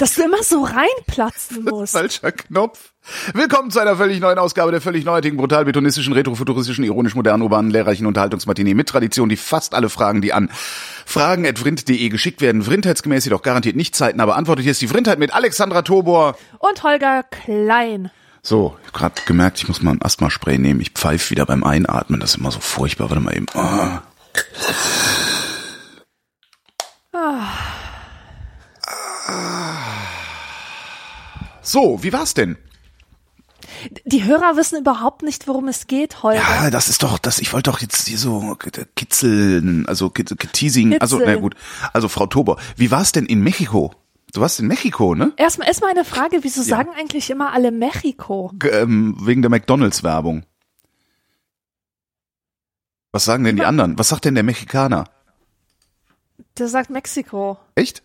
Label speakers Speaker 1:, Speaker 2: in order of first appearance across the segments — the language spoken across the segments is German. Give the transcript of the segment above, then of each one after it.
Speaker 1: Dass du immer so reinplatzen musst.
Speaker 2: Falscher Knopf. Willkommen zu einer völlig neuen Ausgabe der völlig neuartigen, brutal betonistischen, retrofuturistischen, ironisch modernen, urbanen, lehrreichen Unterhaltungsmatinee mit Tradition, die fast alle Fragen, die an fragen.vrind.de geschickt werden, vrindheitsgemäß jedoch garantiert nicht zeitnah beantwortet. Hier ist die Vrindheit mit Alexandra Tobor.
Speaker 1: Und Holger Klein.
Speaker 2: So, ich hab grad gemerkt, ich muss mal ein Asthma-Spray nehmen. Ich pfeife wieder beim Einatmen. Das ist immer so furchtbar. Warte mal eben. Ah. So, wie war's denn?
Speaker 1: Die Hörer wissen überhaupt nicht, worum es geht, Holger.
Speaker 2: Ja, das ist doch, das, ich wollte doch jetzt hier so kitzeln, also teasing, also, na gut. Also, Frau Tober, wie war's denn in Mexiko? Du warst in Mexiko, ne?
Speaker 1: Erstmal erstmal eine Frage, wieso sagen eigentlich immer alle Mexiko?
Speaker 2: G ähm, wegen der McDonalds-Werbung. Was sagen denn die anderen? Was sagt denn der Mexikaner?
Speaker 1: Der sagt Mexiko,
Speaker 2: Echt?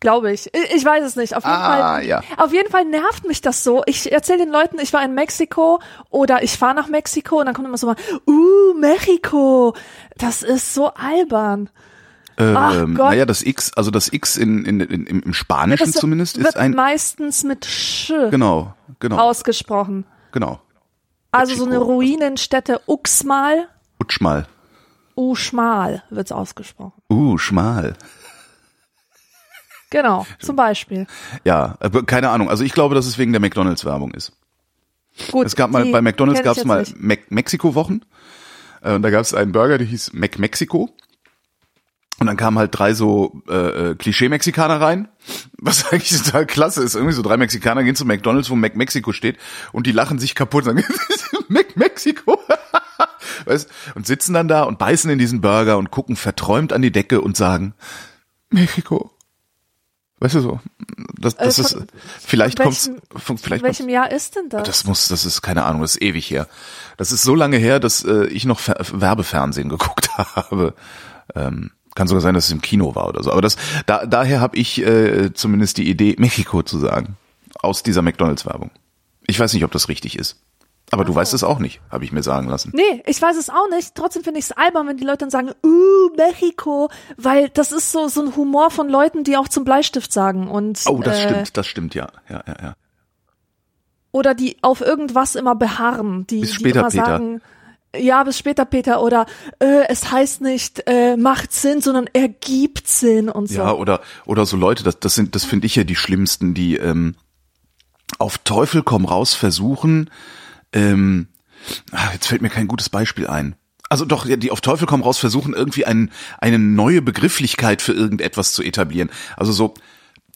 Speaker 1: Glaube ich. Ich. Weiß es nicht. Auf jeden
Speaker 2: Ah,
Speaker 1: Fall.
Speaker 2: ja.
Speaker 1: Auf jeden Fall nervt mich das so. Ich erzähle den Leuten, ich war in Mexiko oder ich fahre nach Mexiko und dann kommt immer so mal, uh, Mexiko. Das ist so albern. Ach
Speaker 2: Ähm,
Speaker 1: Gott.
Speaker 2: naja, das X, also das X in, in, in, im, Spanischen
Speaker 1: Das
Speaker 2: zumindest ist ein,
Speaker 1: meistens mit Sch
Speaker 2: genau, genau,
Speaker 1: ausgesprochen.
Speaker 2: genau.
Speaker 1: Also so eine. Ruinenstätte Uxmal,
Speaker 2: Utschmal.
Speaker 1: Uschmal wird's ausgesprochen.
Speaker 2: Uh, schmal.
Speaker 1: Genau, zum Beispiel.
Speaker 2: Ja, aber keine Ahnung. Also ich glaube, dass es wegen der McDonalds-Werbung ist.
Speaker 1: Gut,
Speaker 2: Es gab mal bei McDonalds gab es mal. Mac Mexiko-Wochen. Äh, Und da gab es einen Burger, der hieß Mac Mexico. Und dann kamen halt drei so äh, äh, Klischee-Mexikaner rein, was eigentlich total klasse ist. Irgendwie so drei Mexikaner gehen zu McDonalds, wo Mac Mexico steht, und die lachen sich kaputt und sagen, Mac Mexico. weißt, und sitzen dann da und beißen in diesen Burger und gucken verträumt an die Decke und sagen, Mexiko. Weißt du so? Das, das ist
Speaker 1: von-
Speaker 2: vielleicht von, vielleicht
Speaker 1: In
Speaker 2: kommt's,
Speaker 1: welchem Jahr ist denn das?
Speaker 2: das muss, das ist keine Ahnung, das ist ewig her. Das ist so lange her, dass äh, ich noch Fer Werbefernsehen geguckt habe. Ähm, kann sogar sein, dass es im Kino war oder so. Aber das, da, daher habe ich äh, zumindest die Idee, Mexiko zu sagen. Aus dieser McDonalds-Werbung. Ich weiß nicht, ob das richtig ist. Aber du weißt es auch nicht, habe ich mir sagen lassen.
Speaker 1: Nee, ich weiß es auch nicht. Trotzdem finde ich es albern, wenn die Leute dann sagen, uh, Mexiko, weil das ist so, so ein Humor von Leuten, die auch zum Bleistift sagen und,
Speaker 2: Oh, das
Speaker 1: äh,
Speaker 2: stimmt, das stimmt, ja. Ja, ja, ja.
Speaker 1: oder die auf irgendwas immer beharren, die,
Speaker 2: Bis
Speaker 1: die
Speaker 2: später,
Speaker 1: immer
Speaker 2: Peter.
Speaker 1: sagen, ja, bis später, Peter, oder äh, es heißt nicht äh, macht Sinn, sondern ergibt Sinn und so.
Speaker 2: Ja, oder, oder so Leute, das, das sind, das finde ich ja die schlimmsten, die ähm, auf Teufel komm raus versuchen, ähm, ah, jetzt fällt mir kein gutes Beispiel ein. Also doch, die auf Teufel komm raus versuchen, irgendwie ein, eine neue Begrifflichkeit für irgendetwas zu etablieren. Also so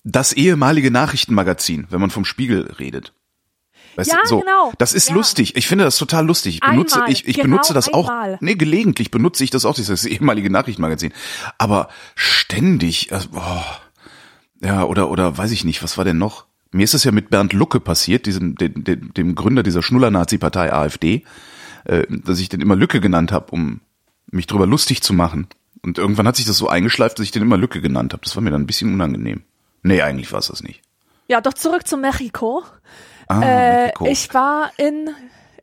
Speaker 2: das ehemalige Nachrichtenmagazin, wenn man vom Spiegel redet. Weißt
Speaker 1: Ja,
Speaker 2: du, so,
Speaker 1: genau.
Speaker 2: Das ist
Speaker 1: Ja.
Speaker 2: lustig. Ich finde das total lustig. Ich benutze,
Speaker 1: Einmal,
Speaker 2: ich, ich
Speaker 1: genau
Speaker 2: benutze das auch.
Speaker 1: einmal.
Speaker 2: Nee, gelegentlich benutze ich das auch, dieses ehemalige Nachrichtenmagazin. Aber ständig, also, boah. ja, oder, oder weiß ich nicht, was war denn noch? Mir ist es ja mit Bernd Lucke passiert, diesem, dem, dem, dem Gründer dieser Schnuller-Nazi-Partei AfD, äh, dass ich den immer Lücke genannt habe, um mich drüber lustig zu machen. Und irgendwann hat sich das so eingeschleift, dass ich den immer Lücke genannt habe. Das war mir dann ein bisschen unangenehm. Nee, eigentlich war es das nicht.
Speaker 1: Ja, doch zurück zu Mexiko.
Speaker 2: Ah,
Speaker 1: Äh,
Speaker 2: Mexiko.
Speaker 1: ich war in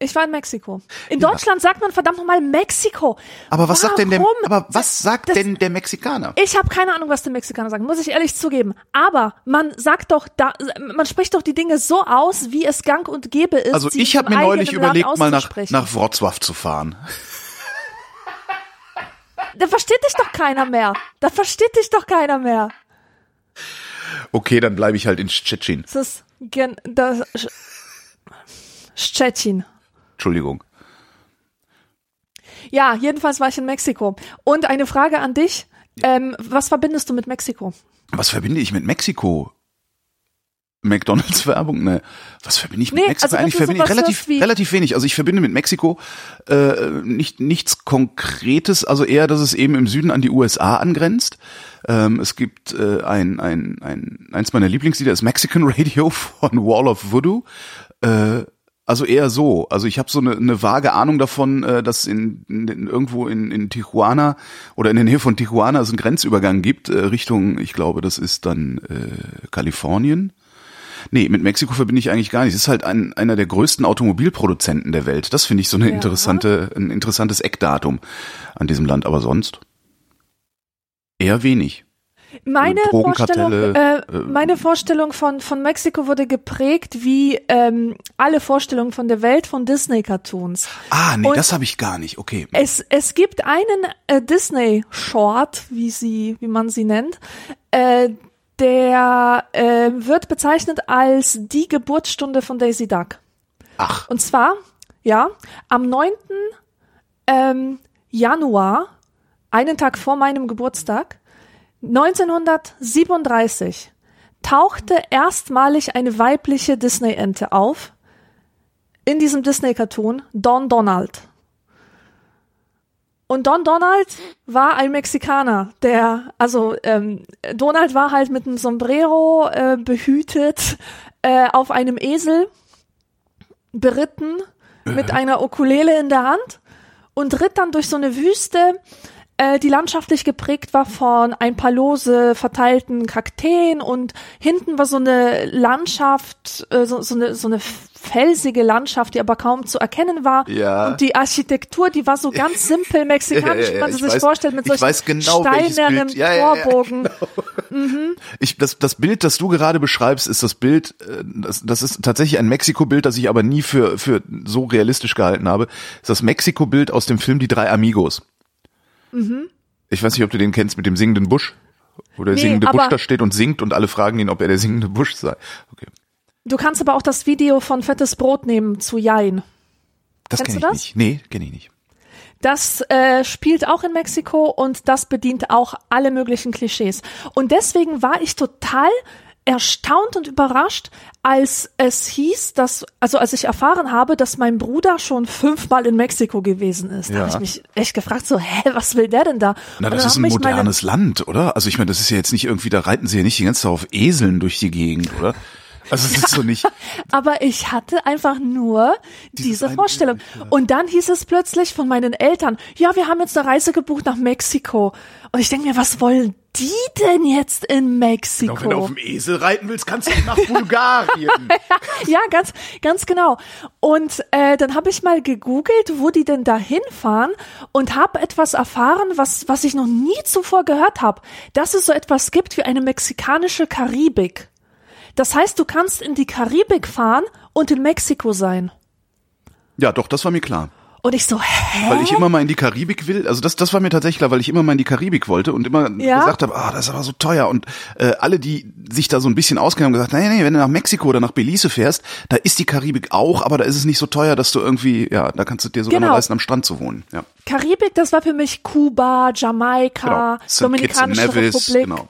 Speaker 1: ich war in Mexiko. In Deutschland sagt man verdammt nochmal Mexiko.
Speaker 2: aber was sagt denn der,
Speaker 1: Warum?
Speaker 2: aber was sagt
Speaker 1: Das-
Speaker 2: denn der Mexikaner?
Speaker 1: Ich habe keine Ahnung, was die Mexikaner sagen, muss ich ehrlich zugeben. Aber man sagt doch da, man spricht doch die Dinge so aus, wie es gang und gäbe ist.
Speaker 2: Also ich habe mir neulich überlegt, mal nach, nach Wrocław zu fahren.
Speaker 1: Da versteht dich doch keiner mehr. Da versteht dich doch keiner mehr.
Speaker 2: Okay, dann bleibe ich halt in Tschetschen.
Speaker 1: Das ist gen, das Sch- Szczecin.
Speaker 2: Entschuldigung.
Speaker 1: Ja, jedenfalls war ich in Mexiko. Und eine Frage an dich. Ähm, was verbindest du mit Mexiko?
Speaker 2: Was verbinde ich mit Mexiko? McDonalds Werbung? Ne. Was verbinde ich mit
Speaker 1: Nee,
Speaker 2: Mexiko?
Speaker 1: also
Speaker 2: Eigentlich verbinde ich relativ, relativ wenig. Also ich verbinde mit Mexiko äh, nicht nichts Konkretes, also eher, dass es eben im Süden an die USA angrenzt. Ähm, es gibt äh, ein, ein, ein, eins meiner Lieblingslieder ist Mexican Radio von Wall of Voodoo. Äh, Also eher so. Also ich habe so eine, eine vage Ahnung davon, äh, dass in, in irgendwo in, in Tijuana oder in der Nähe von Tijuana es einen Grenzübergang gibt äh, Richtung, ich glaube, das ist dann äh, Kalifornien. Nee, mit Mexiko verbinde ich eigentlich gar nicht. Es ist halt ein, einer der größten Automobilproduzenten der Welt. Das finde ich so eine
Speaker 1: Ja.
Speaker 2: interessante, ein interessantes Eckdatum an diesem Land. Aber sonst eher wenig.
Speaker 1: Meine Vorstellung,
Speaker 2: Drogenkartelle,
Speaker 1: äh, meine Vorstellung von, von Mexiko wurde geprägt wie ähm, alle Vorstellungen von der Welt von Disney-Cartoons.
Speaker 2: Ah, nee,
Speaker 1: Und-
Speaker 2: das habe ich gar nicht. Okay.
Speaker 1: Es, es gibt einen äh, Disney-Short, wie sie, wie man sie nennt, äh, der äh, wird bezeichnet als die Geburtsstunde von Daisy Duck.
Speaker 2: Ach,
Speaker 1: Und zwar, ja, am 9. Ähm, Januar, einen Tag vor meinem Geburtstag, 1937, tauchte erstmalig eine weibliche Disney-Ente auf in diesem Disney-Cartoon Don Donald. Und Don Donald war ein Mexikaner, der, also ähm, Donald war halt mit einem Sombrero äh, behütet äh, auf einem Esel beritten mit einer Ukulele in der Hand und ritt dann durch so eine Wüste, äh, die landschaftlich geprägt war von ein paar lose verteilten Kakteen und hinten war so eine Landschaft, äh, so, so, eine, so eine felsige Landschaft, die aber kaum zu erkennen war.
Speaker 2: Ja.
Speaker 1: Und die Architektur, die war so ganz simpel mexikanisch,
Speaker 2: Ja, ja, ja,
Speaker 1: wie man sich
Speaker 2: weiß-
Speaker 1: vorstellt, mit solchen
Speaker 2: genau,
Speaker 1: steinernen
Speaker 2: Bild. Ja, ja, ja,
Speaker 1: Torbogen.
Speaker 2: Ich, das, das Bild, das du gerade beschreibst, ist das Bild, äh, das, das ist tatsächlich ein Mexiko-Bild, das ich aber nie für, für so realistisch gehalten habe. Das ist das Mexiko-Bild aus dem Film Die drei Amigos. Ich weiß nicht, ob du den kennst mit dem singenden Busch. Wo der
Speaker 1: Nee,
Speaker 2: singende Busch da steht und singt und alle fragen ihn, ob er der singende Busch sei. Okay.
Speaker 1: Du kannst aber auch das Video von Fettes Brot nehmen zu Jein.
Speaker 2: Das
Speaker 1: Kennst
Speaker 2: kenne ich
Speaker 1: du das?
Speaker 2: nicht. Nee, kenne ich nicht.
Speaker 1: Das äh, spielt auch in Mexiko und das bedient auch alle möglichen Klischees. Und deswegen war ich total erstaunt und überrascht, als es hieß, dass, also als ich erfahren habe, dass mein Bruder schon fünfmal in Mexiko gewesen ist. Da
Speaker 2: Ja.
Speaker 1: habe ich mich echt gefragt, so, hä, was will der denn da?
Speaker 2: Na, das ist ein modernes Land, oder? Also ich meine, das ist ja jetzt nicht irgendwie, da reiten sie ja nicht die ganze Zeit auf Eseln durch die Gegend, oder? Also es ist so nicht.
Speaker 1: Aber ich hatte einfach nur diese
Speaker 2: eine
Speaker 1: Vorstellung. Und dann hieß es plötzlich von meinen Eltern, ja, wir haben jetzt eine Reise gebucht nach Mexiko. Und ich denke mir, was wollen die denn jetzt in Mexiko?
Speaker 2: Doch, wenn du auf dem Esel reiten willst, kannst du nach Bulgarien.
Speaker 1: ja, ganz, ganz genau. Und äh, dann habe ich mal gegoogelt, wo die denn da hinfahren und habe etwas erfahren, was, was ich noch nie zuvor gehört habe, dass es so etwas gibt wie eine mexikanische Karibik. Das heißt, du kannst in die Karibik fahren und in Mexiko sein.
Speaker 2: ja, doch, das war mir klar.
Speaker 1: Und ich so, hä?
Speaker 2: Weil ich immer mal in die Karibik will. Also das, das war mir tatsächlich klar, weil ich immer mal in die Karibik wollte und immer
Speaker 1: Ja?
Speaker 2: gesagt habe, ah, das ist aber so teuer. Und äh, alle, die sich da so ein bisschen auskennen, haben gesagt, nee, nee, wenn du nach Mexiko oder nach Belize fährst, da ist die Karibik auch, aber da ist es nicht so teuer, dass du irgendwie, ja, da kannst du dir sogar
Speaker 1: Genau.
Speaker 2: leisten, am Strand zu wohnen. Ja,
Speaker 1: Karibik, das war für mich Kuba, Jamaika,
Speaker 2: genau.
Speaker 1: Dominikanische
Speaker 2: Nevis,
Speaker 1: Republik.
Speaker 2: genau.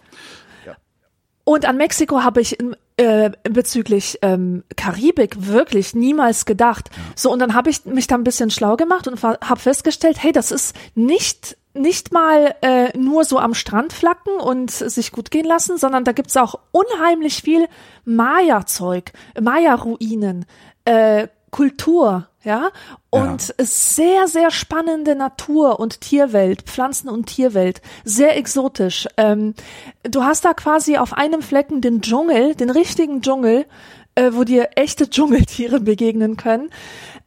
Speaker 1: Und an Mexiko habe ich äh, bezüglich ähm, Karibik wirklich niemals gedacht. So, und dann habe ich mich da ein bisschen schlau gemacht und habe festgestellt, hey, das ist nicht nicht mal äh, nur so am Strand flacken und sich gut gehen lassen, sondern da gibt's auch unheimlich viel Maya-Zeug, Maya-Ruinen, äh, Kultur, ja, und sehr, sehr spannende Natur- und Tierwelt, Pflanzen- und Tierwelt, sehr exotisch. Ähm, du hast da quasi auf einem Flecken den Dschungel, den richtigen Dschungel, äh, wo dir echte Dschungeltiere begegnen können.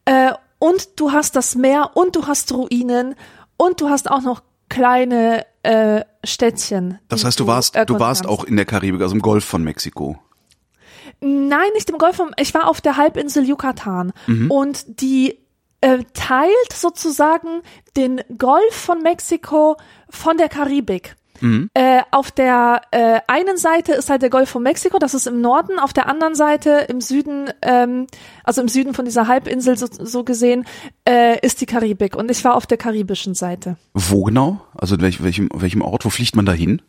Speaker 1: Äh, und du hast das Meer und du hast Ruinen und du hast auch noch kleine äh, Städtchen.
Speaker 2: Das heißt, du warst, du warst
Speaker 1: kannst.
Speaker 2: auch in der Karibik, also im Golf von Mexiko.
Speaker 1: Nein, nicht im Golf. vom- Ich war auf der Halbinsel Yucatan
Speaker 2: Mhm.
Speaker 1: und die äh, teilt sozusagen den Golf von Mexiko von der Karibik.
Speaker 2: Mhm.
Speaker 1: Äh, auf der äh, einen Seite ist halt der Golf von Mexiko, das ist im Norden. Auf der anderen Seite im Süden, ähm, also im Süden von dieser Halbinsel so, so gesehen, äh, ist die Karibik. Und ich war auf der karibischen Seite.
Speaker 2: Wo genau? Also in welch, welchem, welchem Ort? Wo fliegt man da hin?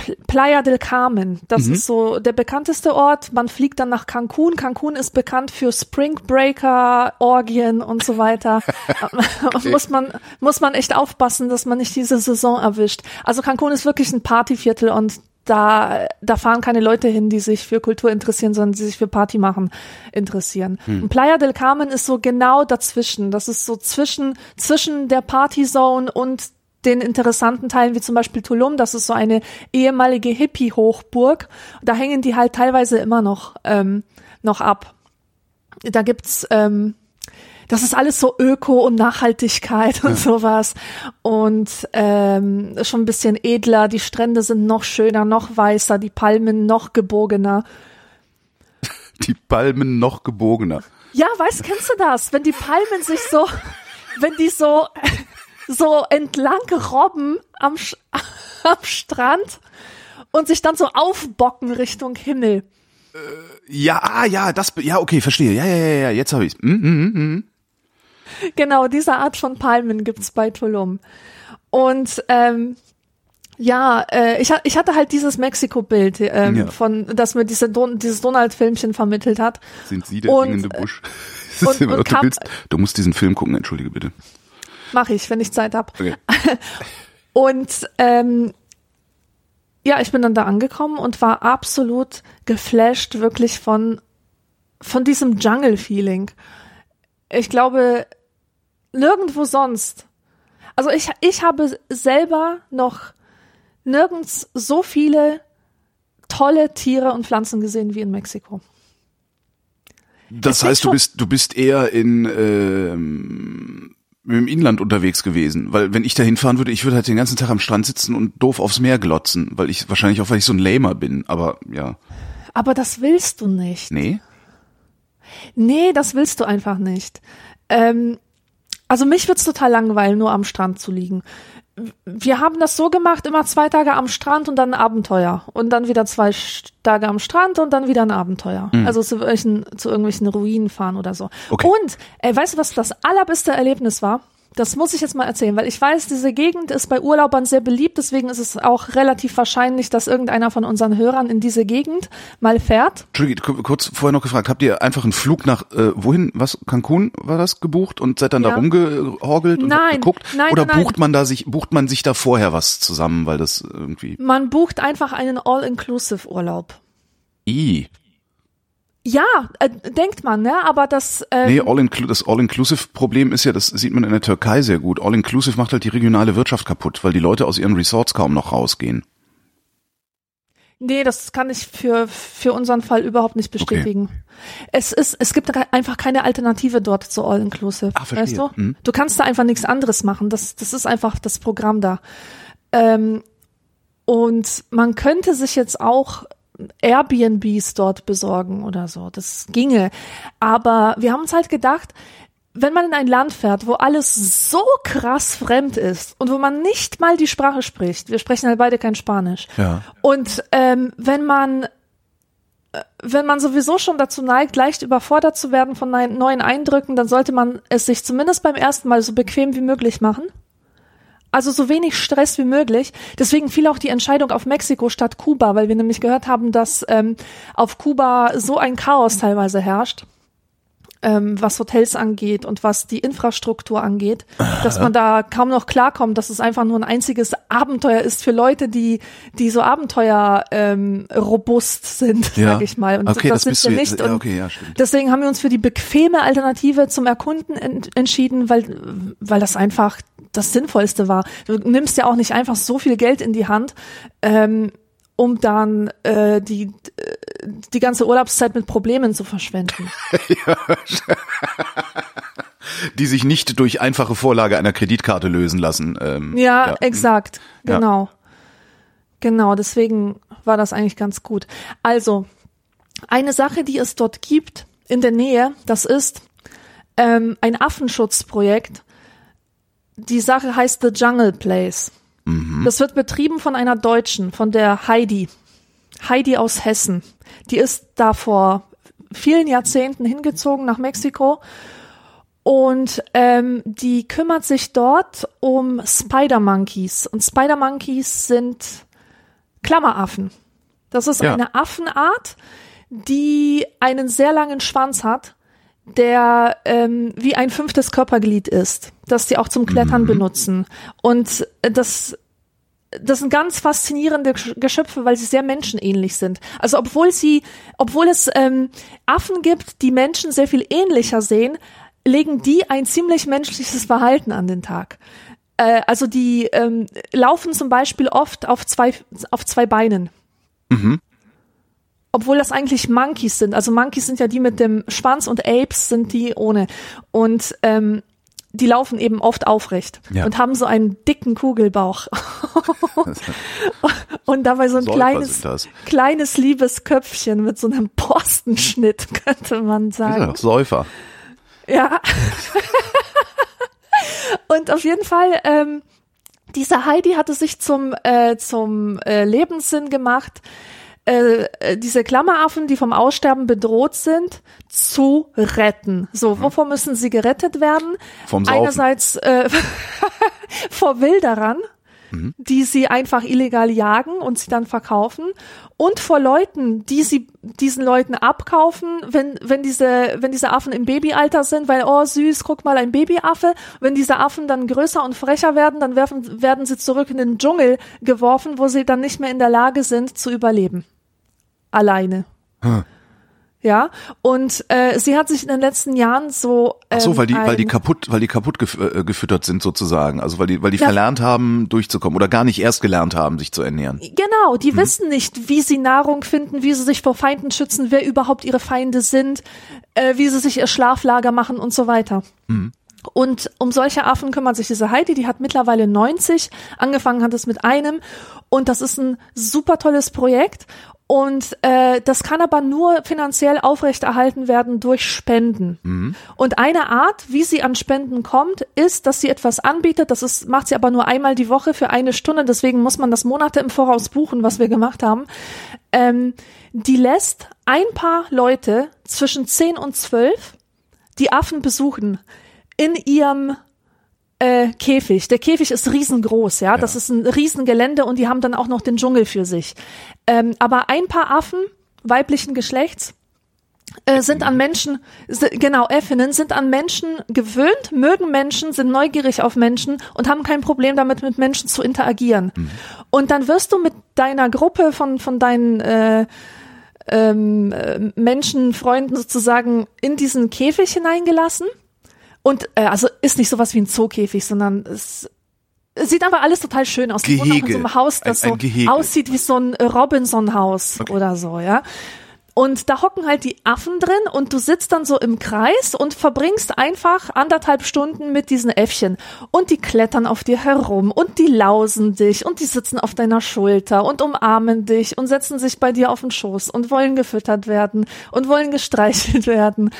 Speaker 1: Pl- Playa del Carmen. Das
Speaker 2: Mhm.
Speaker 1: ist so der bekannteste Ort. Man fliegt dann nach Cancun. Cancun ist bekannt für Spring Breaker, Orgien und so weiter. muss man, muss man echt aufpassen, dass man nicht diese Saison erwischt. Also Cancun ist wirklich ein Partyviertel und da, da fahren keine Leute hin, die sich für Kultur interessieren, sondern die sich für Party machen interessieren.
Speaker 2: Hm.
Speaker 1: Und Playa del Carmen ist so genau dazwischen. Das ist so zwischen, zwischen der Partyzone und den interessanten Teilen, wie zum Beispiel Tulum, das ist so eine ehemalige Hippie-Hochburg. Da hängen die halt teilweise immer noch, ähm, noch ab. Da gibt's, ähm, das ist alles so Öko und Nachhaltigkeit und sowas. Und ähm, schon ein bisschen edler. Die Strände sind noch schöner, noch weißer, die Palmen noch gebogener.
Speaker 2: Die Palmen noch gebogener.
Speaker 1: Ja, weißt, kennst du das? Wenn die Palmen sich so, wenn die so, so entlang robben am, Sch- am Strand und sich dann so aufbocken Richtung Himmel.
Speaker 2: Ja, ah, ja, das, ja, okay, verstehe. Ja, ja, ja, ja, jetzt habe ich's. Hm, hm, hm.
Speaker 1: Genau, diese Art von Palmen gibt's bei Tulum. Und ähm, ja, äh, ich, ich hatte halt dieses Mexiko-Bild, ähm,
Speaker 2: Ja.
Speaker 1: von, das mir diese Don dieses Donald-Filmchen vermittelt hat.
Speaker 2: Sind Sie der
Speaker 1: Und,
Speaker 2: singende Busch?
Speaker 1: und- und
Speaker 2: du, willst, du musst diesen Film gucken, entschuldige bitte.
Speaker 1: Mache ich, wenn ich Zeit hab.
Speaker 2: Okay.
Speaker 1: Und ähm, ja, ich bin dann da angekommen und war absolut geflasht, wirklich von, von diesem Jungle-Feeling. Ich glaube, nirgendwo sonst. Also ich, ich habe selber noch nirgends so viele tolle Tiere und Pflanzen gesehen wie in Mexiko.
Speaker 2: Das
Speaker 1: Es
Speaker 2: heißt, du bist, du bist eher in ähm, im Inland unterwegs gewesen, weil wenn ich da hinfahren würde, ich würde halt den ganzen Tag am Strand sitzen und doof aufs Meer glotzen, weil ich wahrscheinlich auch, weil ich so ein Lamer bin, aber ja,
Speaker 1: Aber das willst du nicht.
Speaker 2: nee.
Speaker 1: Nee, das willst du einfach nicht. Ähm, also mich wird's total langweilen, nur am Strand zu liegen. Wir haben das so gemacht, immer zwei Tage am Strand und dann ein Abenteuer. Und dann wieder zwei Tage am Strand und dann wieder ein Abenteuer. Also zu irgendwelchen, zu irgendwelchen Ruinen fahren oder so.
Speaker 2: Okay.
Speaker 1: Und, ey, weißt du, was das allerbeste Erlebnis war? Das muss ich jetzt mal erzählen, weil ich weiß, diese Gegend ist bei Urlaubern sehr beliebt, deswegen ist es auch relativ wahrscheinlich, dass irgendeiner von unseren Hörern in diese Gegend mal fährt.
Speaker 2: Entschuldige, ku- kurz vorher noch gefragt, habt ihr einfach einen Flug nach, äh, wohin, was, Cancun war das gebucht und seid dann da
Speaker 1: Ja.
Speaker 2: rumgehorgelt und
Speaker 1: Nein,
Speaker 2: geguckt?
Speaker 1: nein,
Speaker 2: Oder
Speaker 1: nein.
Speaker 2: bucht man da sich, bucht man sich da vorher was zusammen, weil das irgendwie,
Speaker 1: Man bucht einfach einen All-Inclusive-Urlaub.
Speaker 2: i.
Speaker 1: Ja, äh, denkt man, ne? Aber das, ähm,
Speaker 2: Nee, all das All-Inclusive-Problem ist ja, das sieht man in der Türkei sehr gut. All-Inclusive macht halt die regionale Wirtschaft kaputt, weil die Leute aus ihren Resorts kaum noch rausgehen.
Speaker 1: nee, das kann ich für für unseren Fall überhaupt nicht bestätigen. Es ist, es gibt einfach keine Alternative dort zu All-Inclusive.
Speaker 2: Verstehe.
Speaker 1: weißt du?
Speaker 2: Mhm.
Speaker 1: Du kannst da einfach nichts anderes machen. Das, das ist einfach das Programm da. Ähm, und man könnte sich jetzt auch Airbnbs dort besorgen oder so. Das ginge. Aber wir haben uns halt gedacht, wenn man in ein Land fährt, wo alles so krass fremd ist und wo man nicht mal die Sprache spricht, wir sprechen halt beide kein Spanisch.
Speaker 2: Ja.
Speaker 1: Und ähm, wenn man äh, wenn man sowieso schon dazu neigt, leicht überfordert zu werden von neuen neuen Eindrücken, dann sollte man es sich zumindest beim ersten Mal so bequem wie möglich machen. Also so wenig Stress wie möglich. Deswegen fiel auch die Entscheidung auf Mexiko statt Kuba, weil wir nämlich gehört haben, dass ähm, auf Kuba so ein Chaos teilweise herrscht, ähm, was Hotels angeht und was die Infrastruktur angeht, dass man da kaum noch klarkommt, dass es einfach nur ein einziges Abenteuer ist für Leute, die die so Abenteuer ähm, robust sind,
Speaker 2: Ja.
Speaker 1: sag ich mal. Und
Speaker 2: Okay, das
Speaker 1: sind
Speaker 2: bist
Speaker 1: wir nicht.
Speaker 2: ja, okay, ja.
Speaker 1: Deswegen haben wir uns für die bequeme Alternative zum Erkunden ent entschieden, weil, weil das einfach das Sinnvollste war. Du nimmst ja auch nicht einfach so viel Geld in die Hand, ähm, um dann äh, die, äh, die ganze Urlaubszeit mit Problemen zu verschwenden.
Speaker 2: Die sich nicht durch einfache Vorlage einer Kreditkarte lösen lassen. Ähm,
Speaker 1: Ja, exakt.
Speaker 2: Ja.
Speaker 1: Genau. Genau, deswegen war das eigentlich ganz gut. Also, eine Sache, die es dort gibt in der Nähe, das ist ähm, ein Affenschutzprojekt. Die Sache heißt The Jungle Place. Das wird betrieben von einer Deutschen, von der Heidi. Heidi aus Hessen. Die ist da vor vielen Jahrzehnten hingezogen nach Mexiko und ähm, die kümmert sich dort um Spider Monkeys. Und Spider Monkeys sind Klammeraffen. Das ist
Speaker 2: Ja.
Speaker 1: eine Affenart, die einen sehr langen Schwanz hat, der ähm, wie ein fünftes Körperglied ist, das sie auch zum Klettern benutzen. Und äh, das das sind ganz faszinierende Geschöpfe, weil sie sehr menschenähnlich sind. Also obwohl sie, obwohl es ähm, Affen gibt, die Menschen sehr viel ähnlicher sehen, legen die ein ziemlich menschliches Verhalten an den Tag. Äh, also die ähm, laufen zum Beispiel oft auf zwei auf zwei Beinen. Mhm. Obwohl das eigentlich Monkeys sind. Also Monkeys sind ja die mit dem Schwanz und Apes sind die ohne. Und ähm, die laufen eben oft aufrecht ja. und haben so einen dicken Kugelbauch. und dabei so ein Säufer kleines, kleines liebes Köpfchen mit so einem Postenschnitt, könnte man sagen. Ja,
Speaker 2: Säufer.
Speaker 1: Ja. und auf jeden Fall, ähm, diese Heidi hatte sich zum, äh, zum äh, Lebenssinn gemacht, äh, äh, diese Klammeraffen, die vom Aussterben bedroht sind, zu retten. So, mhm. wovor müssen sie gerettet werden?
Speaker 2: Vom Saufen.
Speaker 1: Einerseits äh, vor Wilderern, mhm. die sie einfach illegal jagen und sie dann verkaufen und vor Leuten, die sie diesen Leuten abkaufen, wenn wenn diese wenn diese Affen im Babyalter sind, weil oh süß, guck mal ein Babyaffe, wenn diese Affen dann größer und frecher werden, dann werfen werden sie zurück in den Dschungel geworfen, wo sie dann nicht mehr in der Lage sind zu überleben alleine. Hm. Ja, und äh, sie hat sich in den letzten Jahren so
Speaker 2: ähm, Ach so, weil die weil die kaputt weil die kaputt gef äh, gefüttert sind sozusagen, also weil die weil die ja, verlernt haben durchzukommen oder gar nicht erst gelernt haben sich zu ernähren.
Speaker 1: Genau, die mhm. wissen nicht, wie sie Nahrung finden, wie sie sich vor Feinden schützen, wer überhaupt ihre Feinde sind, äh, wie sie sich ihr Schlaflager machen und so weiter. Mhm. Und um solche Affen kümmert sich diese Heidi, die hat mittlerweile 90, angefangen hat es mit einem und das ist ein super tolles Projekt und äh, das kann aber nur finanziell aufrechterhalten werden durch Spenden. Mhm. Und eine Art, wie sie an Spenden kommt, ist, dass sie etwas anbietet. Das ist, macht sie aber nur einmal die Woche für eine Stunde. Deswegen muss man das Monate im Voraus buchen, was wir gemacht haben. Ähm, die lässt ein paar Leute zwischen 10 und 12 die Affen besuchen in ihrem äh, Käfig. Der Käfig ist riesengroß, ja? ja. Das ist ein Riesengelände und die haben dann auch noch den Dschungel für sich. Ähm, aber ein paar Affen weiblichen Geschlechts äh, sind an Menschen, genau, Effinnen, sind an Menschen gewöhnt, mögen Menschen, sind neugierig auf Menschen und haben kein Problem damit, mit Menschen zu interagieren. Mhm. Und dann wirst du mit deiner Gruppe von, von deinen äh, ähm, äh, Menschen, Freunden sozusagen in diesen Käfig hineingelassen und äh, also ist nicht sowas wie ein Zookäfig, sondern es sieht aber alles total schön aus.
Speaker 2: Gehege.
Speaker 1: auch in so einem Haus, das ein, ein so aussieht wie so ein Robinson-Haus okay. oder so, ja. Und da hocken halt die Affen drin und du sitzt dann so im Kreis und verbringst einfach anderthalb Stunden mit diesen Äffchen. Und die klettern auf dir herum und die lausen dich und die sitzen auf deiner Schulter und umarmen dich und setzen sich bei dir auf den Schoß und wollen gefüttert werden und wollen gestreichelt werden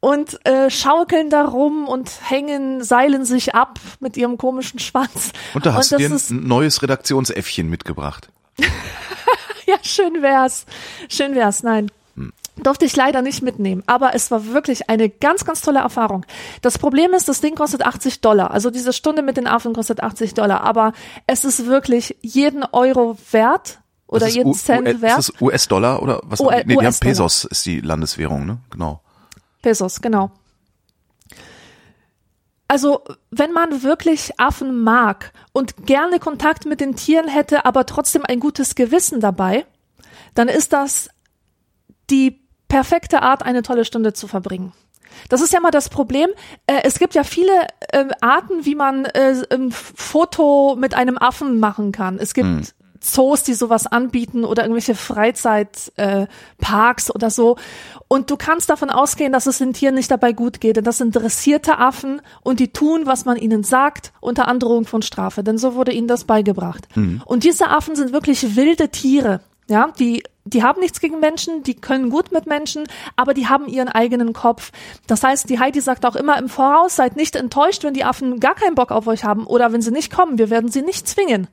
Speaker 1: und äh, schaukeln da rum und hängen, seilen sich ab mit ihrem komischen Schwanz.
Speaker 2: Und da hast und du dir ein neues Redaktionsäffchen mitgebracht.
Speaker 1: ja, schön wär's. Schön wär's. Nein, Durfte ich leider nicht mitnehmen, aber es war wirklich eine ganz, ganz tolle Erfahrung. Das Problem ist, das Ding kostet 80 Dollar. Also diese Stunde mit den Affen kostet 80 Dollar, aber es ist wirklich jeden Euro wert oder jeden U Cent U wert.
Speaker 2: Ist das US-Dollar oder was? U nee, die haben Pesos ist die Landeswährung, ne? Genau.
Speaker 1: Pesos, genau. Also, wenn man wirklich Affen mag und gerne Kontakt mit den Tieren hätte, aber trotzdem ein gutes Gewissen dabei, dann ist das die perfekte Art, eine tolle Stunde zu verbringen. Das ist ja mal das Problem. Äh, es gibt ja viele äh, Arten, wie man äh, ein Foto mit einem Affen machen kann. Es gibt hm. Zoos, die sowas anbieten oder irgendwelche Freizeitparks äh, oder so. Und du kannst davon ausgehen, dass es den Tieren nicht dabei gut geht. Denn das sind dressierte Affen und die tun, was man ihnen sagt, unter Androhung von Strafe. Denn so wurde ihnen das beigebracht. Mhm. Und diese Affen sind wirklich wilde Tiere. Ja, die, die haben nichts gegen Menschen, die können gut mit Menschen, aber die haben ihren eigenen Kopf. Das heißt, die Heidi sagt auch immer im Voraus, seid nicht enttäuscht, wenn die Affen gar keinen Bock auf euch haben oder wenn sie nicht kommen. Wir werden sie nicht zwingen.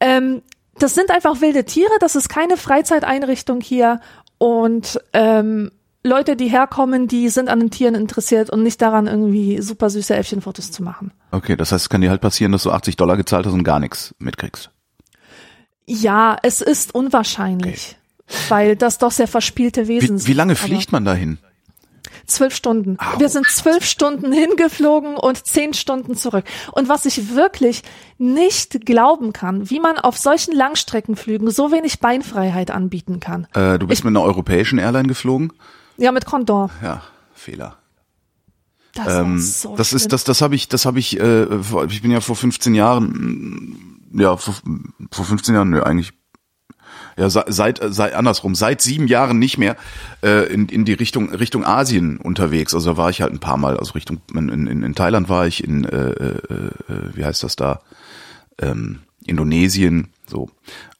Speaker 1: Ähm, das sind einfach wilde Tiere, das ist keine Freizeiteinrichtung hier und ähm, Leute, die herkommen, die sind an den Tieren interessiert und nicht daran, irgendwie super süße Äffchenfotos zu machen.
Speaker 2: Okay, das heißt, es kann dir halt passieren, dass du 80 Dollar gezahlt hast und gar nichts mitkriegst.
Speaker 1: Ja, es ist unwahrscheinlich, okay. weil das doch sehr verspielte Wesen
Speaker 2: wie, sind. Wie lange fliegt man dahin?
Speaker 1: Zwölf Stunden.
Speaker 2: Autsch.
Speaker 1: Wir sind zwölf Stunden hingeflogen und zehn Stunden zurück. Und was ich wirklich nicht glauben kann, wie man auf solchen Langstreckenflügen so wenig Beinfreiheit anbieten kann.
Speaker 2: Äh, du bist mit einer europäischen Airline geflogen?
Speaker 1: Ja, mit Condor.
Speaker 2: Ja, Fehler.
Speaker 1: Das,
Speaker 2: Ähm,
Speaker 1: so
Speaker 2: das
Speaker 1: schlimm.
Speaker 2: ist, das, das habe ich, das habe ich, äh, ich bin ja vor 15 Jahren, ja, vor, vor 15 Jahren, ne, eigentlich, ja, se- seit, seit, andersrum, seit sieben Jahren nicht mehr, äh, in, in die Richtung, Richtung Asien unterwegs. Also da war ich halt ein paar Mal, also Richtung, in, in, in Thailand war ich, in, äh, äh, äh, wie heißt das da, ähm, Indonesien, so.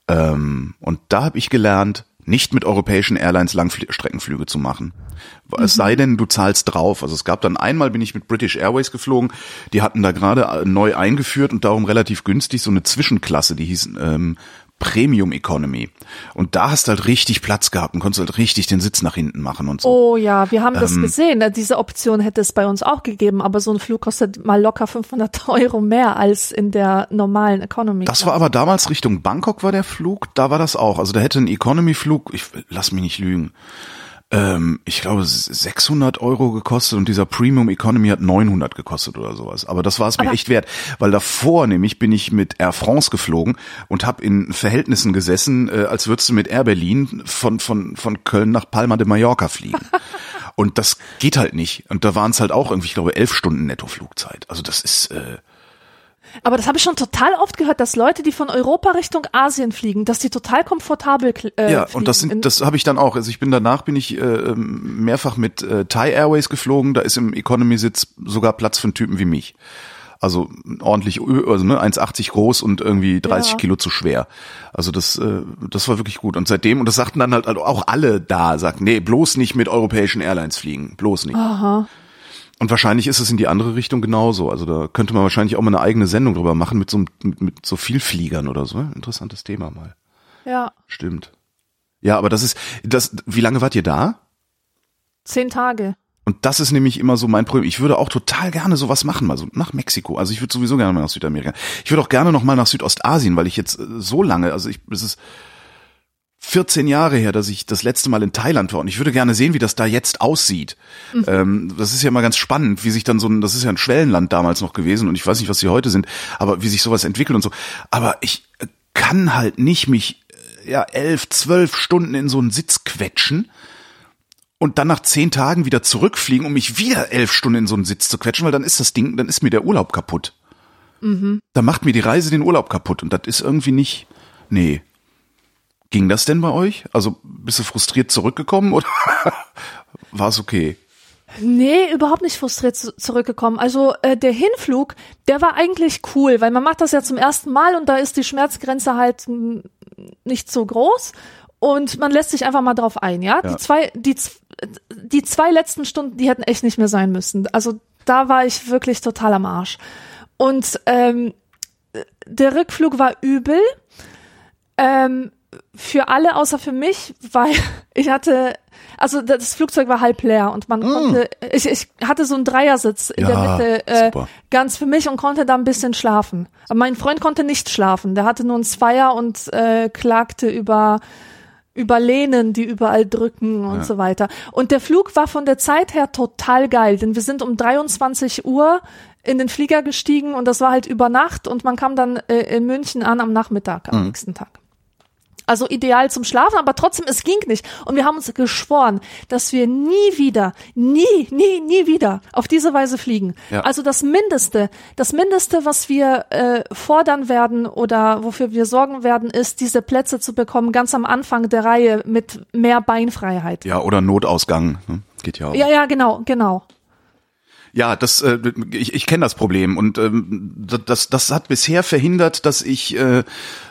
Speaker 2: Ähm, und da habe ich gelernt, nicht mit europäischen Airlines Langstreckenflüge zu machen. Es sei denn, du zahlst drauf. Also es gab dann einmal bin ich mit British Airways geflogen. Die hatten da gerade neu eingeführt und darum relativ günstig so eine Zwischenklasse, die hieß ähm, Premium Economy. Und da hast du halt richtig Platz gehabt und konntest halt richtig den Sitz nach hinten machen und so.
Speaker 1: Oh ja, wir haben das
Speaker 2: Ähm,
Speaker 1: gesehen. Diese Option hätte es bei uns auch gegeben, aber so ein Flug kostet mal locker 500 Euro mehr als in der normalen Economy.
Speaker 2: Das war aber damals Richtung Bangkok war der Flug, da war das auch. Also da hätte ein Economy-Flug, ich lass mich nicht lügen, ähm, ich glaube 600 Euro gekostet und dieser Premium Economy hat 900 gekostet oder sowas. Aber das war es mir
Speaker 1: Aber-
Speaker 2: echt wert, weil davor nämlich bin ich mit Air France geflogen und habe in Verhältnissen gesessen, äh, als würdest du mit Air Berlin von von von Köln nach Palma de Mallorca fliegen. Und das geht halt nicht. Und da waren es halt auch irgendwie, ich glaube, elf Stunden Nettoflugzeit. Also das ist äh,
Speaker 1: Aber das habe ich schon total oft gehört, dass Leute, die von Europa Richtung Asien fliegen, dass die total komfortabel äh,
Speaker 2: Ja,
Speaker 1: fliegen.
Speaker 2: und das
Speaker 1: In-
Speaker 2: sind, das habe ich dann auch. Also ich bin danach bin ich äh, ähm, mehrfach mit äh, Thai Airways geflogen. Da ist im Economy-Sitz sogar Platz für einen Typen wie mich. Also ordentlich, also ne, 1,80 groß und irgendwie 30
Speaker 1: Ja.
Speaker 2: Kilo zu schwer. Also das, äh, das war wirklich gut. Und seitdem, und das sagten dann halt auch alle da, sagten, nee, bloß nicht mit europäischen Airlines fliegen. Bloß nicht.
Speaker 1: Aha.
Speaker 2: Und wahrscheinlich ist es in die andere Richtung genauso. Also da könnte man wahrscheinlich auch mal eine eigene Sendung drüber machen mit so, mit, mit so Vielfliegern oder so. Interessantes Thema mal.
Speaker 1: Ja,
Speaker 2: Stimmt. Ja, aber das ist, das, wie lange wart ihr da?
Speaker 1: zehn Tage.
Speaker 2: Und das ist nämlich immer so mein Problem. Ich würde auch total gerne sowas machen, mal so nach Mexiko. Also ich würde sowieso gerne mal nach Südamerika. Ich würde auch gerne noch mal nach Südostasien, weil ich jetzt äh, so lange, also ich, es ist 14 Jahre her, dass ich das letzte Mal in Thailand war und ich würde gerne sehen, wie das da jetzt aussieht. Ähm, das ist ja mal ganz spannend, wie sich dann so ein, das ist ja ein Schwellenland damals noch gewesen und ich weiß nicht, was sie heute sind, aber wie sich sowas entwickelt und so. Aber ich äh, kann halt nicht mich äh, ja elf, zwölf Stunden in so einen Sitz quetschen und dann nach zehn Tagen wieder zurückfliegen, um mich wieder elf Stunden in so einen Sitz zu quetschen, weil dann ist das Ding, dann ist mir der Urlaub kaputt. Dann macht mir die Reise den Urlaub kaputt und das ist irgendwie nicht, nee. Ging das denn bei euch? Also bist du frustriert zurückgekommen oder war es okay?
Speaker 1: Nee, überhaupt nicht frustriert zu- zurückgekommen. Also äh, der Hinflug, der war eigentlich cool, weil man macht das ja zum ersten Mal und da ist die Schmerzgrenze halt nicht so groß und man lässt sich einfach mal drauf ein, ja?
Speaker 2: Ja.
Speaker 1: Die zwei, die, die zwei letzten Stunden, die hätten echt nicht mehr sein müssen. Also da war ich wirklich total am Arsch. Und ähm, der Rückflug war übel. Ähm, für alle außer für mich, weil ich hatte, also das Flugzeug war halb leer und man konnte, ich, ich hatte so einen Dreiersitz in
Speaker 2: Mm. Ja,
Speaker 1: der Mitte, äh,
Speaker 2: super.
Speaker 1: ganz für mich und konnte da ein bisschen schlafen. Aber mein Freund konnte nicht schlafen, der hatte nur einen Zweier und äh, klagte über über Lehnen, die überall drücken und so weiter. Und der Flug war von der Zeit her total geil, denn wir sind um 23 Uhr in den Flieger gestiegen und das war halt über Nacht und man kam dann äh, in München an am Nachmittag, am nächsten Tag. Also ideal zum Schlafen, aber trotzdem, es ging nicht. Und wir haben uns geschworen, dass wir nie wieder, nie, nie, nie wieder auf diese Weise fliegen.
Speaker 2: Ja.
Speaker 1: Also das Mindeste, das Mindeste, was wir äh, fordern werden oder wofür wir sorgen werden, ist, diese Plätze zu bekommen, ganz am Anfang der Reihe mit mehr Beinfreiheit.
Speaker 2: Ja, oder Notausgang. ne? Geht ja auch.
Speaker 1: Ja, ja, genau, genau.
Speaker 2: Ja, das äh, ich, ich kenne das Problem und ähm, das das hat bisher verhindert, dass ich äh,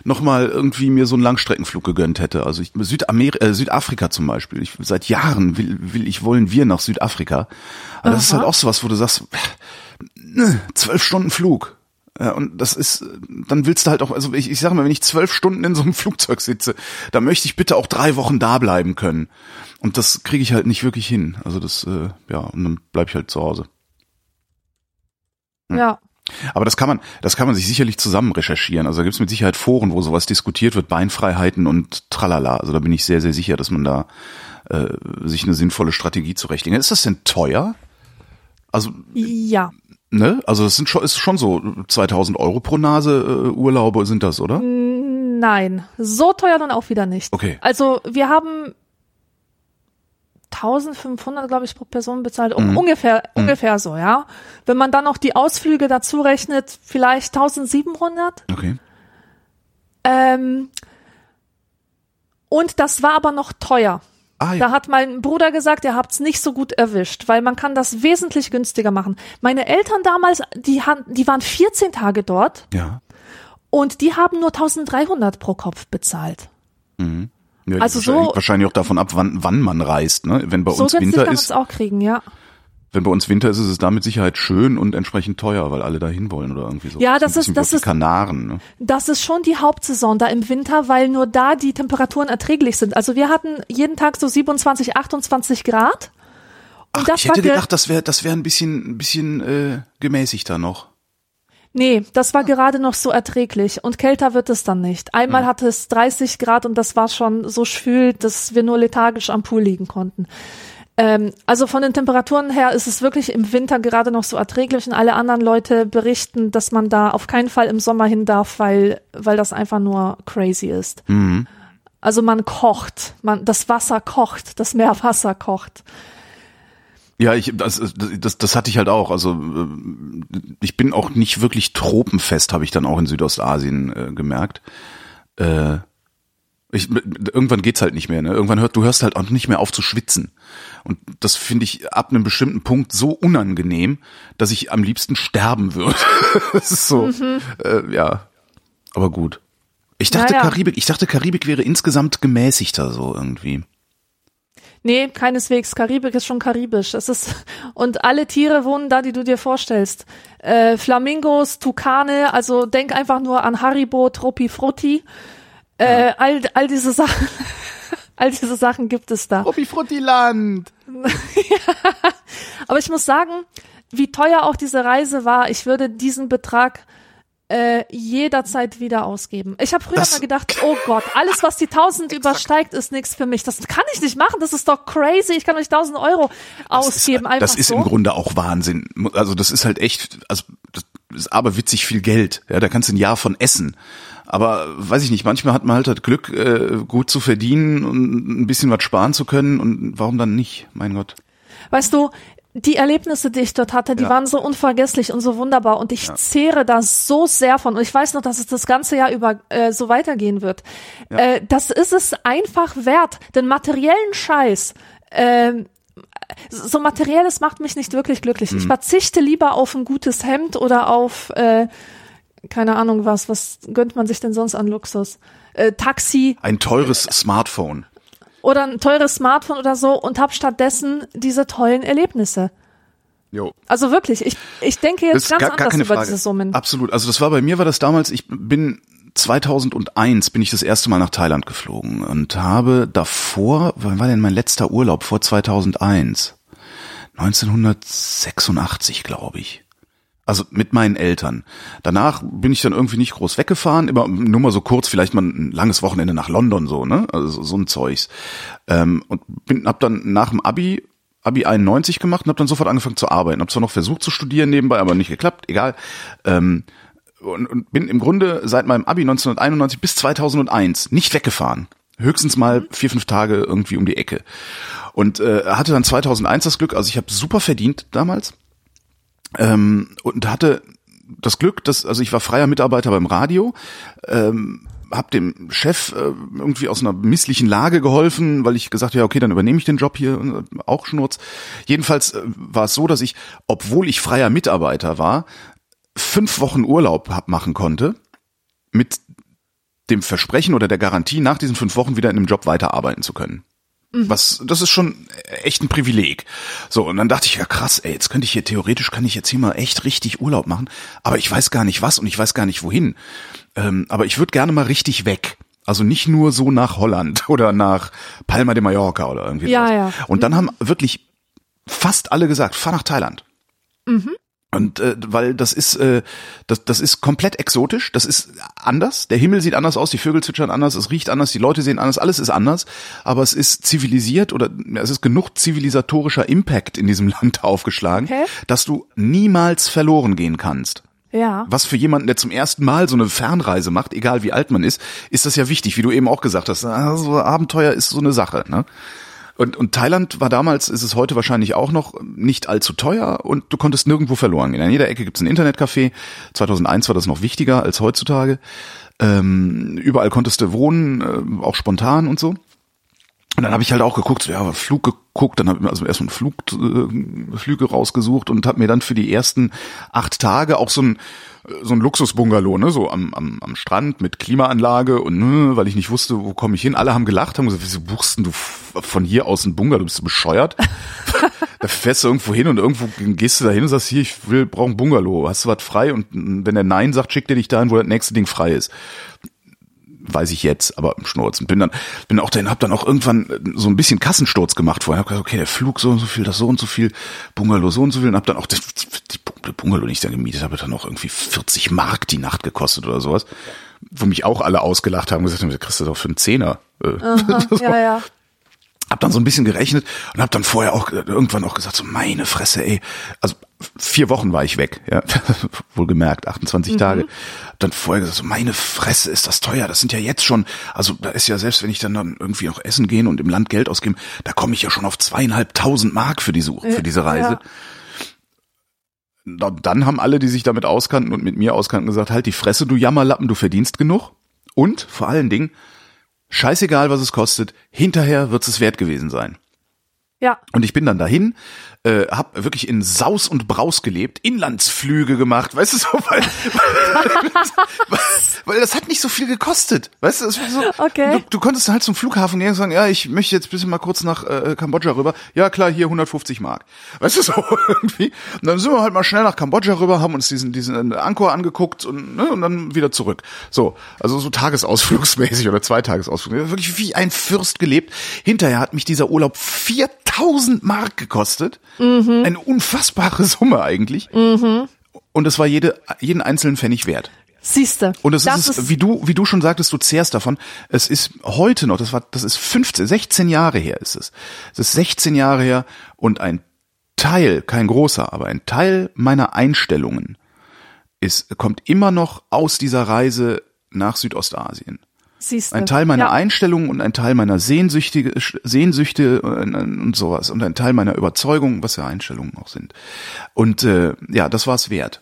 Speaker 2: noch mal irgendwie mir so einen Langstreckenflug gegönnt hätte. Also ich, Südamer äh, Südafrika zum Beispiel. Ich, seit Jahren will, will ich wollen wir nach Südafrika. Aber das ist halt auch sowas, wo du sagst, äh, zwölf Stunden Flug. Ja, und das ist, dann willst du halt auch, also ich, ich sage mal, wenn ich zwölf Stunden in so einem Flugzeug sitze, dann möchte ich bitte auch drei Wochen da bleiben können. Und das kriege ich halt nicht wirklich hin. Also das, äh, ja, und dann bleib ich halt zu Hause.
Speaker 1: Ja.
Speaker 2: Aber das kann man, das kann man sich sicherlich zusammen recherchieren. Also da gibt es mit Sicherheit Foren, wo sowas diskutiert wird, Beinfreiheiten und tralala. Also da bin ich sehr, sehr sicher, dass man da äh, sich eine sinnvolle Strategie zurechtlegen. Ist das denn teuer? Also
Speaker 1: Ja.
Speaker 2: ne, also das sind schon, ist schon so 2000 Euro pro Nase äh, Urlaube sind das, oder?
Speaker 1: Nein, so teuer dann auch wieder nicht.
Speaker 2: Okay.
Speaker 1: Also wir haben 1500, glaube ich, pro Person bezahlt. Um, Ungefähr, ungefähr so, ja. Wenn man dann noch die Ausflüge dazu rechnet, vielleicht 1700.
Speaker 2: Okay.
Speaker 1: Ähm, und das war aber noch teuer.
Speaker 2: Ah
Speaker 1: Da
Speaker 2: ja.
Speaker 1: hat mein Bruder gesagt, ihr habt's nicht so gut erwischt, weil man kann das wesentlich günstiger machen. Meine Eltern damals, die, han- die waren 14 Tage dort
Speaker 2: Ja.
Speaker 1: und die haben nur 1300 pro Kopf bezahlt.
Speaker 2: Ja
Speaker 1: Also
Speaker 2: das
Speaker 1: so-
Speaker 2: hängt wahrscheinlich auch davon ab, wann, wann man reist. Ne? Wenn bei
Speaker 1: So
Speaker 2: uns Winter ist,
Speaker 1: es auch kriegen, ja.
Speaker 2: wenn bei uns Winter ist, ist es da mit Sicherheit schön und entsprechend teuer, weil alle da hinwollen oder irgendwie so.
Speaker 1: Ja,
Speaker 2: ein
Speaker 1: das ist- das ist-
Speaker 2: Kanaren. Ne?
Speaker 1: Das ist schon die Hauptsaison da im Winter, weil nur da die Temperaturen erträglich sind. Also wir hatten jeden Tag so 27, 28 Grad. Und
Speaker 2: Ach,
Speaker 1: das
Speaker 2: ich hätte
Speaker 1: ge-
Speaker 2: gedacht, das wäre das wäre ein bisschen ein bisschen äh, gemäßigter noch.
Speaker 1: Nee, das war gerade noch so erträglich und kälter wird es dann nicht. Einmal hatte es 30 Grad und das war schon so schwül, dass wir nur lethargisch am Pool liegen konnten. Ähm, also von den Temperaturen her ist es wirklich im Winter gerade noch so erträglich und alle anderen Leute berichten, dass man da auf keinen Fall im Sommer hin darf, weil, weil das einfach nur crazy ist. Also man kocht, man, das Wasser kocht, das Meerwasser kocht.
Speaker 2: Ja, ich das, das das hatte ich halt auch. Also äh, ich bin auch nicht wirklich tropenfest, habe ich dann auch in Südostasien äh, gemerkt. Äh, ich, irgendwann geht's halt nicht mehr. Ne? Irgendwann hört du hörst halt auch nicht mehr auf zu schwitzen. Und das finde ich ab einem bestimmten Punkt so unangenehm, dass ich am liebsten sterben würde. das ist so, äh, ja. Aber gut. Ich dachte
Speaker 1: Naja.
Speaker 2: Karibik, ich dachte Karibik wäre insgesamt gemäßigter so irgendwie.
Speaker 1: Nee, keineswegs. Karibik ist schon karibisch. Es ist, und alle Tiere wohnen da, die du dir vorstellst. Äh, Flamingos, Tukane, also denk einfach nur an Haribo, Troppi Frutti. Äh, all, all diese Sachen, all diese Sachen gibt es da.
Speaker 2: Robby Fruttiland.
Speaker 1: Aber ich muss sagen, wie teuer auch diese Reise war, ich würde diesen Betrag äh, jederzeit wieder ausgeben. Ich habe früher
Speaker 2: Das-
Speaker 1: mal gedacht, oh Gott, alles was die 1000 übersteigt, ist nichts für mich. Das kann ich nicht machen, das ist doch crazy. Ich kann euch 1000 Euro ausgeben,
Speaker 2: das
Speaker 1: einfach
Speaker 2: ist, das ist
Speaker 1: so.
Speaker 2: im Grunde auch Wahnsinn. Also das ist halt echt, also das ist aber witzig viel Geld. Ja, da kannst du ein Jahr von essen. Aber weiß ich nicht, manchmal hat man halt das Glück, äh, gut zu verdienen und ein bisschen was sparen zu können. Und warum dann nicht? Mein Gott.
Speaker 1: Weißt du, die Erlebnisse, die ich dort hatte, die
Speaker 2: Ja.
Speaker 1: waren so unvergesslich und so wunderbar und ich zehre da so sehr von und ich weiß noch, dass es das ganze Jahr über äh, so weitergehen wird. Äh, das ist es einfach wert, den materiellen Scheiß. ähm, so materielles macht mich nicht wirklich glücklich.
Speaker 2: Mhm.
Speaker 1: Ich verzichte lieber auf ein gutes Hemd oder auf äh, keine Ahnung was. Was gönnt man sich denn sonst an Luxus? Äh, Taxi,
Speaker 2: Ein teures Smartphone.
Speaker 1: Oder ein teures Smartphone oder so und habe stattdessen diese tollen Erlebnisse.
Speaker 2: Jo.
Speaker 1: Also wirklich, ich, ich denke jetzt ganz
Speaker 2: gar, gar
Speaker 1: anders
Speaker 2: keine
Speaker 1: über
Speaker 2: Frage.
Speaker 1: diese Summen.
Speaker 2: Absolut. Also das war bei mir war das damals, ich bin 2001 bin ich das erste Mal nach Thailand geflogen und habe davor, wann war denn mein letzter Urlaub vor 2001? 1986, glaube ich. Also mit meinen Eltern. Danach bin ich dann irgendwie nicht groß weggefahren, immer nur mal so kurz, vielleicht mal ein langes Wochenende nach London so, ne? Also so, ein Zeugs. Ähm, und bin, hab dann nach dem Abi Abi 91 gemacht und hab dann sofort angefangen zu arbeiten. Hab zwar noch versucht zu studieren nebenbei, aber nicht geklappt, egal. Ähm, und, und bin im Grunde seit meinem Abi 1991 bis 2001 nicht weggefahren. Höchstens mal vier, fünf Tage irgendwie um die Ecke. Und äh, hatte dann 2001 das Glück, also ich habe super verdient damals ähm, und hatte das Glück, dass also ich war freier Mitarbeiter beim Radio, ähm, habe dem Chef äh, irgendwie aus einer misslichen Lage geholfen, weil ich gesagt habe, ja okay, dann übernehme ich den Job hier, äh, auch Schnurz. Jedenfalls äh, war es so, dass ich, obwohl ich freier Mitarbeiter war, fünf Wochen Urlaub hab machen konnte mit dem Versprechen oder der Garantie, nach diesen fünf Wochen wieder in einem Job weiterarbeiten zu können. Was, das ist schon echt ein Privileg. So, und dann dachte ich, ja krass, ey, jetzt könnte ich hier theoretisch, kann ich jetzt hier mal echt richtig Urlaub machen, aber ich weiß gar nicht was und ich weiß gar nicht wohin. Ähm, aber ich würde gerne mal richtig weg. Also nicht nur so nach Holland oder nach Palma de Mallorca oder irgendwie
Speaker 1: Ja,
Speaker 2: sowas.
Speaker 1: ja.
Speaker 2: Und dann haben wirklich fast alle gesagt, fahr nach Thailand. Und äh, weil das ist äh, das, das ist komplett exotisch, das ist anders. Der Himmel sieht anders aus, die Vögel zwitschern anders, es riecht anders, die Leute sehen anders, alles ist anders. Aber es ist zivilisiert oder es ist genug zivilisatorischer Impact in diesem Land aufgeschlagen,
Speaker 1: Okay.
Speaker 2: dass du niemals verloren gehen kannst.
Speaker 1: Ja.
Speaker 2: Was für jemanden, der zum ersten Mal so eine Fernreise macht, egal wie alt man ist, ist das ja wichtig, wie du eben auch gesagt hast. Also Abenteuer ist so eine Sache. Ne? Und, und Thailand war damals, ist es heute wahrscheinlich auch noch nicht allzu teuer und du konntest nirgendwo verloren gehen. An jeder Ecke gibt's ein Internetcafé. 2001 war das noch wichtiger als heutzutage. Ähm, überall konntest du wohnen, äh, auch spontan und so. Und dann habe ich halt auch geguckt, so, ja, Flug geguckt, dann habe ich also erstmal Flug, äh, Flüge rausgesucht und habe mir dann für die ersten acht Tage auch so ein so ein Luxusbungalow, ne, so am, am, am Strand mit Klimaanlage und ne, weil ich nicht wusste, wo komme ich hin. Alle haben gelacht, haben gesagt, wieso buchst denn du von hier aus ein Bungalow? Bist du bescheuert? da fährst du irgendwo hin und irgendwo gehst du da hin und sagst, hier, ich will, brauche ein Bungalow. Hast du was frei? Und wenn der Nein sagt, schickt er dich dahin, wo das nächste Ding frei ist weiß ich jetzt, aber im Schnurzen. Bin dann, bin auch dahin, hab dann auch irgendwann äh, so ein bisschen Kassensturz gemacht vorher. Hab gesagt, okay, der Flug so und so viel, das so und so viel, Bungalow so und so viel und hab dann auch das, die Bungalow, ich dann gemietet habe, dann auch irgendwie 40 Mark die Nacht gekostet oder sowas. Wo mich auch alle ausgelacht haben, gesagt haben, du kriegst das doch für einen Zehner. Äh,
Speaker 1: Ja, ja.
Speaker 2: Hab dann so ein bisschen gerechnet und hab dann vorher auch äh, irgendwann auch gesagt, so meine Fresse, ey. Also vier Wochen war ich weg, ja. Wohlgemerkt, 28 Tage. Hab dann vorher gesagt, so meine Fresse, ist das teuer. Das sind ja jetzt schon, also da ist ja selbst, wenn ich dann, dann irgendwie auch essen gehen und im Land Geld ausgeben, da komme ich ja schon auf zweieinhalbtausend Mark für diese, für diese Reise.
Speaker 1: Ja.
Speaker 2: Da- Dann haben alle, die sich damit auskannten und mit mir auskannten, gesagt, halt die Fresse, du Jammerlappen, du verdienst genug. Und vor allen Dingen, scheißegal, was es kostet, hinterher wird es wert gewesen sein.
Speaker 1: Ja.
Speaker 2: Und ich bin dann dahin, äh, hab wirklich in Saus und Braus gelebt, Inlandsflüge gemacht, weißt du so, weil, weil, weil das hat nicht so viel gekostet, weißt du, das war so,
Speaker 1: Okay.
Speaker 2: du, du konntest halt zum Flughafen gehen und sagen, ja, ich möchte jetzt bisschen mal kurz nach äh, Kambodscha rüber, ja klar, hier 150 Mark, weißt du so, irgendwie, und dann sind wir halt mal schnell nach Kambodscha rüber, haben uns diesen, diesen äh, Angkor angeguckt und, ne, und dann wieder zurück, so, also so tagesausflugsmäßig oder Zweitagesausflug, wirklich wie ein Fürst gelebt, hinterher hat mich dieser Urlaub 4000 Mark gekostet, eine unfassbare Summe eigentlich. Und es war jede, jeden einzelnen Pfennig wert.
Speaker 1: Siehste.
Speaker 2: Und es
Speaker 1: das
Speaker 2: ist, es, wie du, wie du schon sagtest, du zehrst davon. Es ist heute noch, das war, das ist 15, 16 Jahre her ist es. Es ist 16 Jahre her und ein Teil, kein großer, aber ein Teil meiner Einstellungen ist, kommt immer noch aus dieser Reise nach Südostasien.
Speaker 1: Siehste.
Speaker 2: Ein Teil meiner
Speaker 1: ja.
Speaker 2: Einstellung und ein Teil meiner Sehnsüchtige, Sehnsüchte und, und sowas und ein Teil meiner Überzeugung, was ja Einstellungen auch sind. Und äh, ja, das war es wert.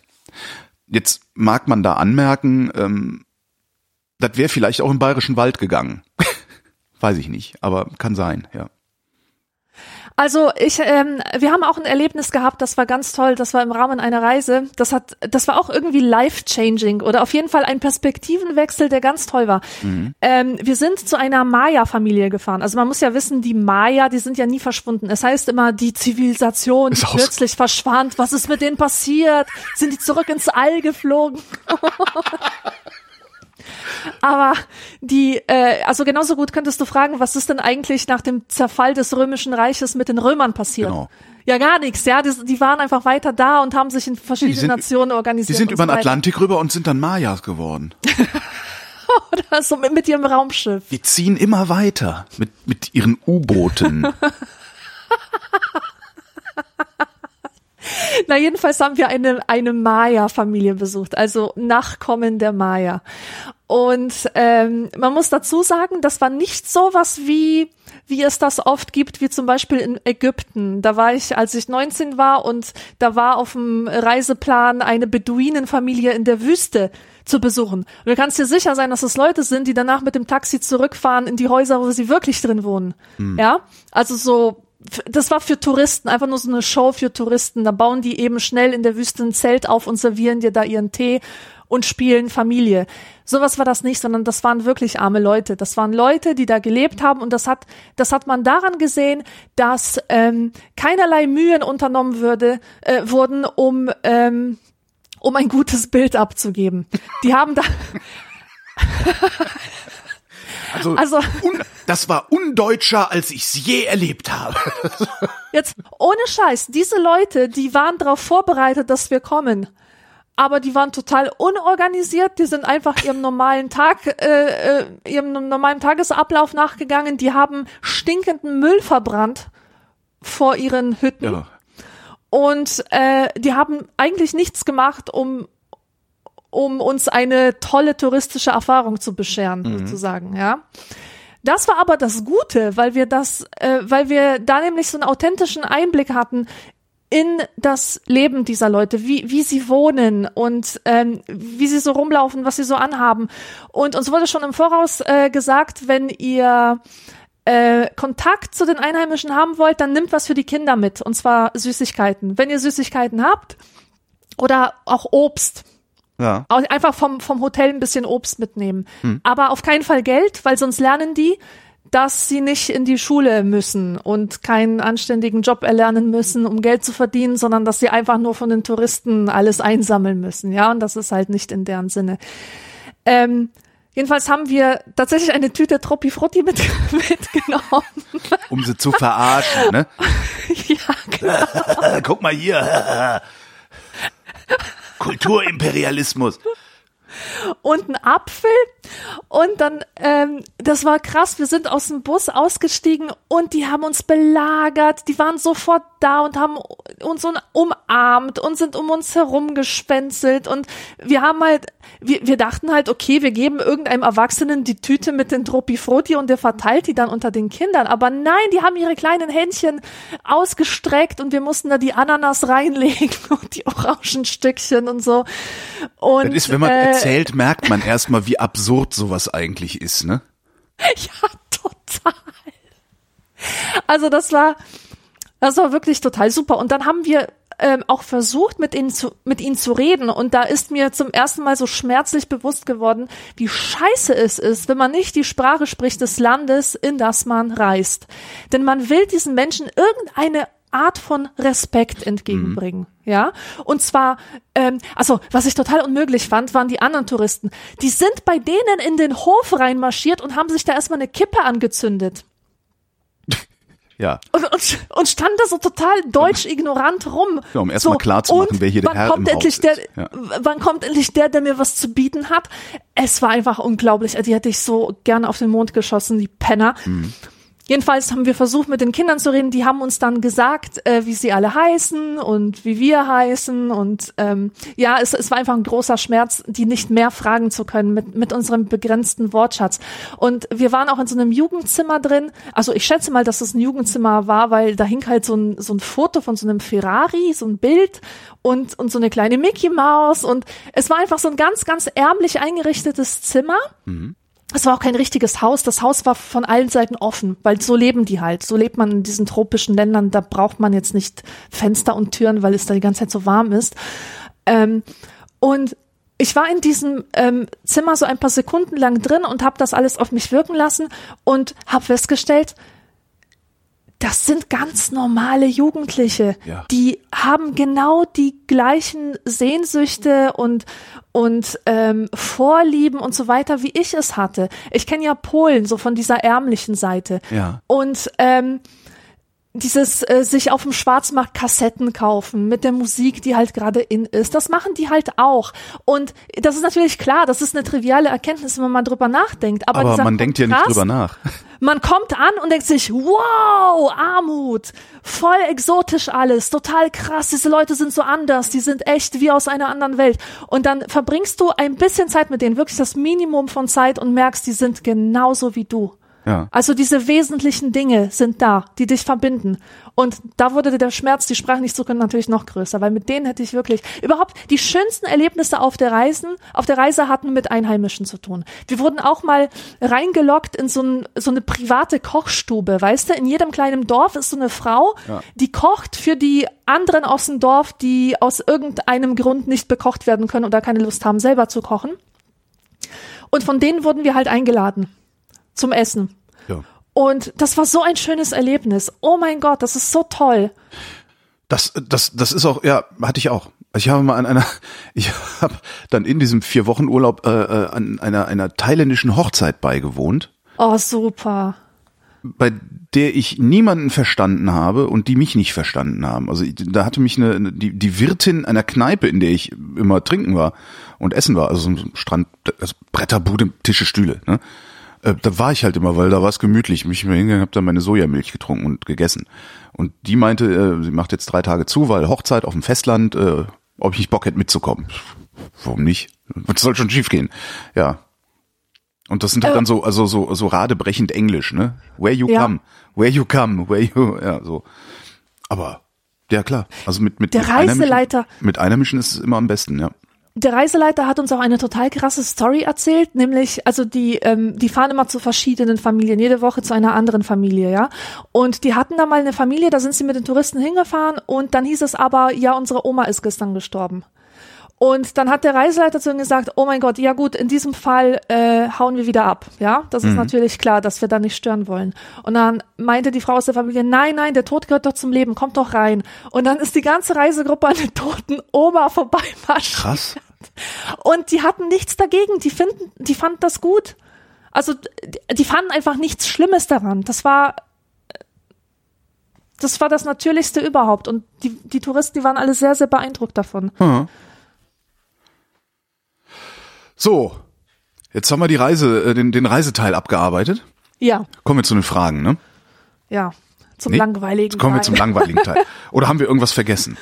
Speaker 2: Jetzt mag man da anmerken, ähm, das wäre vielleicht auch im Bayerischen Wald gegangen. Weiß ich nicht, aber kann sein, ja.
Speaker 1: Also ich, ähm, wir haben auch ein Erlebnis gehabt, das war ganz toll. Das war im Rahmen einer Reise. Das hat, das war auch irgendwie life changing oder auf jeden Fall ein Perspektivenwechsel, der ganz toll war. Ähm, wir sind zu einer Maya-Familie gefahren. Also man muss ja wissen, die Maya, die sind ja nie verschwunden. Es heißt immer, die Zivilisation
Speaker 2: Ist
Speaker 1: plötzlich verschwand. Was ist mit denen passiert? Sind die zurück ins All geflogen? Aber die, äh, also genauso gut könntest du fragen, was ist denn eigentlich nach dem Zerfall des Römischen Reiches mit den Römern passiert?
Speaker 2: Genau.
Speaker 1: Ja, gar nichts, ja. Die, die waren einfach weiter da und haben sich in verschiedenen
Speaker 2: sind-
Speaker 1: Nationen
Speaker 2: Die
Speaker 1: organisiert.
Speaker 2: sind
Speaker 1: und
Speaker 2: über den
Speaker 1: so weiter.
Speaker 2: Atlantik rüber und sind dann Mayas geworden.
Speaker 1: so mit, mit ihrem Raumschiff.
Speaker 2: Die ziehen immer weiter mit, mit ihren U-Booten.
Speaker 1: Na, jedenfalls haben wir eine, eine Maya-Familie besucht, also Nachkommen der Maya. Und ähm, man muss dazu sagen, das war nicht so was wie, wie es das oft gibt, wie zum Beispiel in Ägypten. Da war ich, als ich 19 war und da war auf dem Reiseplan eine Beduinenfamilie in der Wüste zu besuchen. Und du kannst dir sicher sein, dass es Leute sind, die danach mit dem Taxi zurückfahren in die Häuser, wo sie wirklich drin wohnen. Ja, also so das war für Touristen, einfach nur so eine Show für Touristen. Da bauen die eben schnell in der Wüste ein Zelt auf und servieren dir da ihren Tee und spielen Familie. Sowas war das nicht, sondern das waren wirklich arme Leute. Das waren Leute, die da gelebt haben und das hat, das hat man daran gesehen, dass ähm, keinerlei Mühen unternommen würde, äh, wurden, um ähm, um ein gutes Bild abzugeben. Die haben da
Speaker 2: Also,
Speaker 1: Also-
Speaker 2: un, das war undeutscher, als ich's je erlebt habe.
Speaker 1: Jetzt, ohne Scheiß, diese Leute, die waren darauf vorbereitet, dass wir kommen. Aber die waren total unorganisiert, die sind einfach ihrem normalen Tag, äh, äh, ihrem normalen Tagesablauf nachgegangen, die haben stinkenden Müll verbrannt vor ihren Hütten
Speaker 2: Ja.
Speaker 1: und äh, die haben eigentlich nichts gemacht, um um uns eine tolle touristische Erfahrung zu bescheren, sozusagen, ja. Das war aber das Gute, weil wir das, äh, weil wir da nämlich so einen authentischen Einblick hatten in das Leben dieser Leute, wie, wie sie wohnen und ähm, wie sie so rumlaufen, was sie so anhaben. Und uns wurde schon im Voraus äh, gesagt, wenn ihr äh, Kontakt zu den Einheimischen haben wollt, dann nimmt was für die Kinder mit, und zwar Süßigkeiten. Wenn ihr Süßigkeiten habt oder auch Obst,
Speaker 2: Ja.
Speaker 1: einfach vom, vom Hotel ein bisschen Obst mitnehmen. Aber auf keinen Fall Geld, weil sonst lernen die, dass sie nicht in die Schule müssen und keinen anständigen Job erlernen müssen, um Geld zu verdienen, sondern dass sie einfach nur von den Touristen alles einsammeln müssen. Ja, und das ist halt nicht in deren Sinne. Ähm, jedenfalls haben wir tatsächlich eine Tüte Troppi Frutti mit, mitgenommen.
Speaker 2: Um sie zu verarschen, ne?
Speaker 1: ja, genau.
Speaker 2: Guck mal hier. Kulturimperialismus.
Speaker 1: und einen Apfel. Und dann, ähm, das war krass, wir sind aus dem Bus ausgestiegen und die haben uns belagert. Die waren sofort da und haben uns umarmt und sind um uns herum gespenzelt. Und wir haben halt, wir, wir dachten halt, okay, wir geben irgendeinem Erwachsenen die Tüte mit den Tropifrutti und der verteilt die dann unter den Kindern. Aber nein, die haben ihre kleinen Händchen ausgestreckt und wir mussten da die Ananas reinlegen und die Orangenstückchen und so. Und,
Speaker 2: Das ist, wenn man
Speaker 1: äh,
Speaker 2: erzählt, merkt man erstmal, wie absurd sowas eigentlich ist, ne?
Speaker 1: Ja, total. Also das war, das war wirklich total super. Und dann haben wir ähm, auch versucht, mit ihnen zu, mit ihnen zu reden. Und da ist mir zum ersten Mal so schmerzlich bewusst geworden, wie scheiße es ist, wenn man nicht die Sprache spricht des Landes, in das man reist. Denn man will diesen Menschen irgendeine Art von Respekt entgegenbringen, ja. Und zwar, ähm, also was ich total unmöglich fand, waren die anderen Touristen. Die sind bei denen in den Hof reinmarschiert und haben sich da erstmal eine Kippe angezündet.
Speaker 2: Ja.
Speaker 1: Und, und, und stand da so total deutsch ignorant rum.
Speaker 2: Ja, um erst mal klarzumachen,
Speaker 1: und
Speaker 2: wer hier der Herr
Speaker 1: kommt
Speaker 2: im
Speaker 1: endlich
Speaker 2: Haus
Speaker 1: der,
Speaker 2: ist. Ja.
Speaker 1: Wann kommt endlich der, der mir was zu bieten hat? Es war einfach unglaublich. Die hätte ich so gerne auf den Mond geschossen, die Penner.
Speaker 2: Mhm.
Speaker 1: Jedenfalls haben wir versucht, mit den Kindern zu reden. Die haben uns dann gesagt, äh, wie sie alle heißen und wie wir heißen. Und ähm, ja, es, es war einfach ein großer Schmerz, die nicht mehr fragen zu können mit, mit unserem begrenzten Wortschatz. Und wir waren auch in so einem Jugendzimmer drin. Also ich schätze mal, dass es ein Jugendzimmer war, weil da hing halt so ein, so ein Foto von so einem Ferrari, so ein Bild und, und so eine kleine Mickey Maus. Und es war einfach so ein ganz, ganz ärmlich eingerichtetes Zimmer. Es war auch kein richtiges Haus. Das Haus war von allen Seiten offen, weil so leben die halt. So lebt man in diesen tropischen Ländern. Da braucht man jetzt nicht Fenster und Türen, weil es da die ganze Zeit so warm ist. Ähm, und ich war in diesem ähm, Zimmer so ein paar Sekunden lang drin und habe das alles auf mich wirken lassen und habe festgestellt, das sind ganz normale Jugendliche.
Speaker 2: Ja.
Speaker 1: Die haben genau die gleichen Sehnsüchte und und ähm, Vorlieben und so weiter, wie ich es hatte. Ich kenne ja Polen so von dieser ärmlichen Seite.
Speaker 2: Ja.
Speaker 1: Und ähm, dieses äh, sich auf dem Schwarzmarkt Kassetten kaufen mit der Musik, die halt gerade in ist, das machen die halt auch. Und das ist natürlich klar, das ist eine triviale Erkenntnis, wenn man drüber nachdenkt. Aber,
Speaker 2: Aber man denkt ja nicht drüber nach.
Speaker 1: man kommt an und denkt sich, wow, Armut, voll exotisch alles, total krass, diese Leute sind so anders, die sind echt wie aus einer anderen Welt. Und dann verbringst du ein bisschen Zeit mit denen, wirklich das Minimum von Zeit und merkst, die sind genauso wie du.
Speaker 2: Ja.
Speaker 1: Also diese wesentlichen Dinge sind da, die dich verbinden. Und da wurde der Schmerz, die Sprache nicht zu können, natürlich noch größer, weil mit denen hätte ich wirklich überhaupt die schönsten Erlebnisse auf der Reisen, auf der Reise hatten mit Einheimischen zu tun. Wir wurden auch mal reingelockt in so, ein, so eine private Kochstube, weißt du? In jedem kleinen Dorf ist so eine Frau,
Speaker 2: Ja.
Speaker 1: die kocht für die anderen aus dem Dorf, die aus irgendeinem Grund nicht bekocht werden können oder keine Lust haben, selber zu kochen. Und von denen wurden wir halt eingeladen zum Essen.
Speaker 2: ja.
Speaker 1: Und das war so ein schönes Erlebnis. Oh mein Gott, das ist so toll.
Speaker 2: Das, das, das ist auch, ja, hatte ich auch. Ich habe mal an einer, ich habe dann in diesem vier Wochen Urlaub äh, äh, an einer einer thailändischen Hochzeit beigewohnt
Speaker 1: Oh, super.
Speaker 2: bei der ich niemanden verstanden habe und die mich nicht verstanden haben. Also da hatte mich eine, die, die Wirtin einer Kneipe, in der ich immer trinken war und essen war, also so ein Strand, also Bretterbude, Tische, Stühle, ne? Äh, Da war ich halt immer, weil da war es gemütlich. Mich immer hingegangen, habe dann meine Sojamilch getrunken und gegessen. Und die meinte, äh, sie macht jetzt drei Tage zu, weil Hochzeit auf dem Festland, äh, ob ich nicht Bock hätte mitzukommen. Warum nicht? Was soll schon schiefgehen? Ja, und das sind halt
Speaker 1: Äh,
Speaker 2: dann so, also so, so radebrechend Englisch, ne? Where you
Speaker 1: Ja.
Speaker 2: come, where you come, where you, ja, so. Aber, ja klar, also mit, mit,
Speaker 1: Der
Speaker 2: mit Einheimischen-
Speaker 1: Reiseleiter-
Speaker 2: Mit Einheimischen ist es immer am besten, ja.
Speaker 1: Der Reiseleiter hat uns auch eine total krasse Story erzählt, nämlich, also die, ähm, die fahren immer zu verschiedenen Familien, jede Woche zu einer anderen Familie, ja. Und die hatten da mal eine Familie, da sind sie mit den Touristen hingefahren und dann hieß es aber, ja, unsere Oma ist gestern gestorben. Und dann hat der Reiseleiter zu ihnen gesagt, oh mein Gott, ja gut, in diesem Fall äh, hauen wir wieder ab. Ja, das ist natürlich klar, dass wir da nicht stören wollen. Und dann meinte die Frau aus der Familie, nein, nein, der Tod gehört doch zum Leben, kommt doch rein. Und dann ist die ganze Reisegruppe an der toten Oma vorbeimarschiert.
Speaker 2: Krass.
Speaker 1: Und die hatten nichts dagegen. Die finden, die fanden das gut. Also die, fanden einfach nichts Schlimmes daran. Das war, das war das Natürlichste überhaupt. Und die, die Touristen, die waren alle sehr, sehr beeindruckt davon.
Speaker 2: So, jetzt haben wir die Reise, äh, den, den Reiseteil abgearbeitet.
Speaker 1: Ja,
Speaker 2: Kommen wir zu den Fragen, ne?
Speaker 1: ja. Zum
Speaker 2: Nee,
Speaker 1: langweiligen.
Speaker 2: Jetzt kommen wir
Speaker 1: Teil.
Speaker 2: zum langweiligen Teil. Oder haben wir irgendwas vergessen?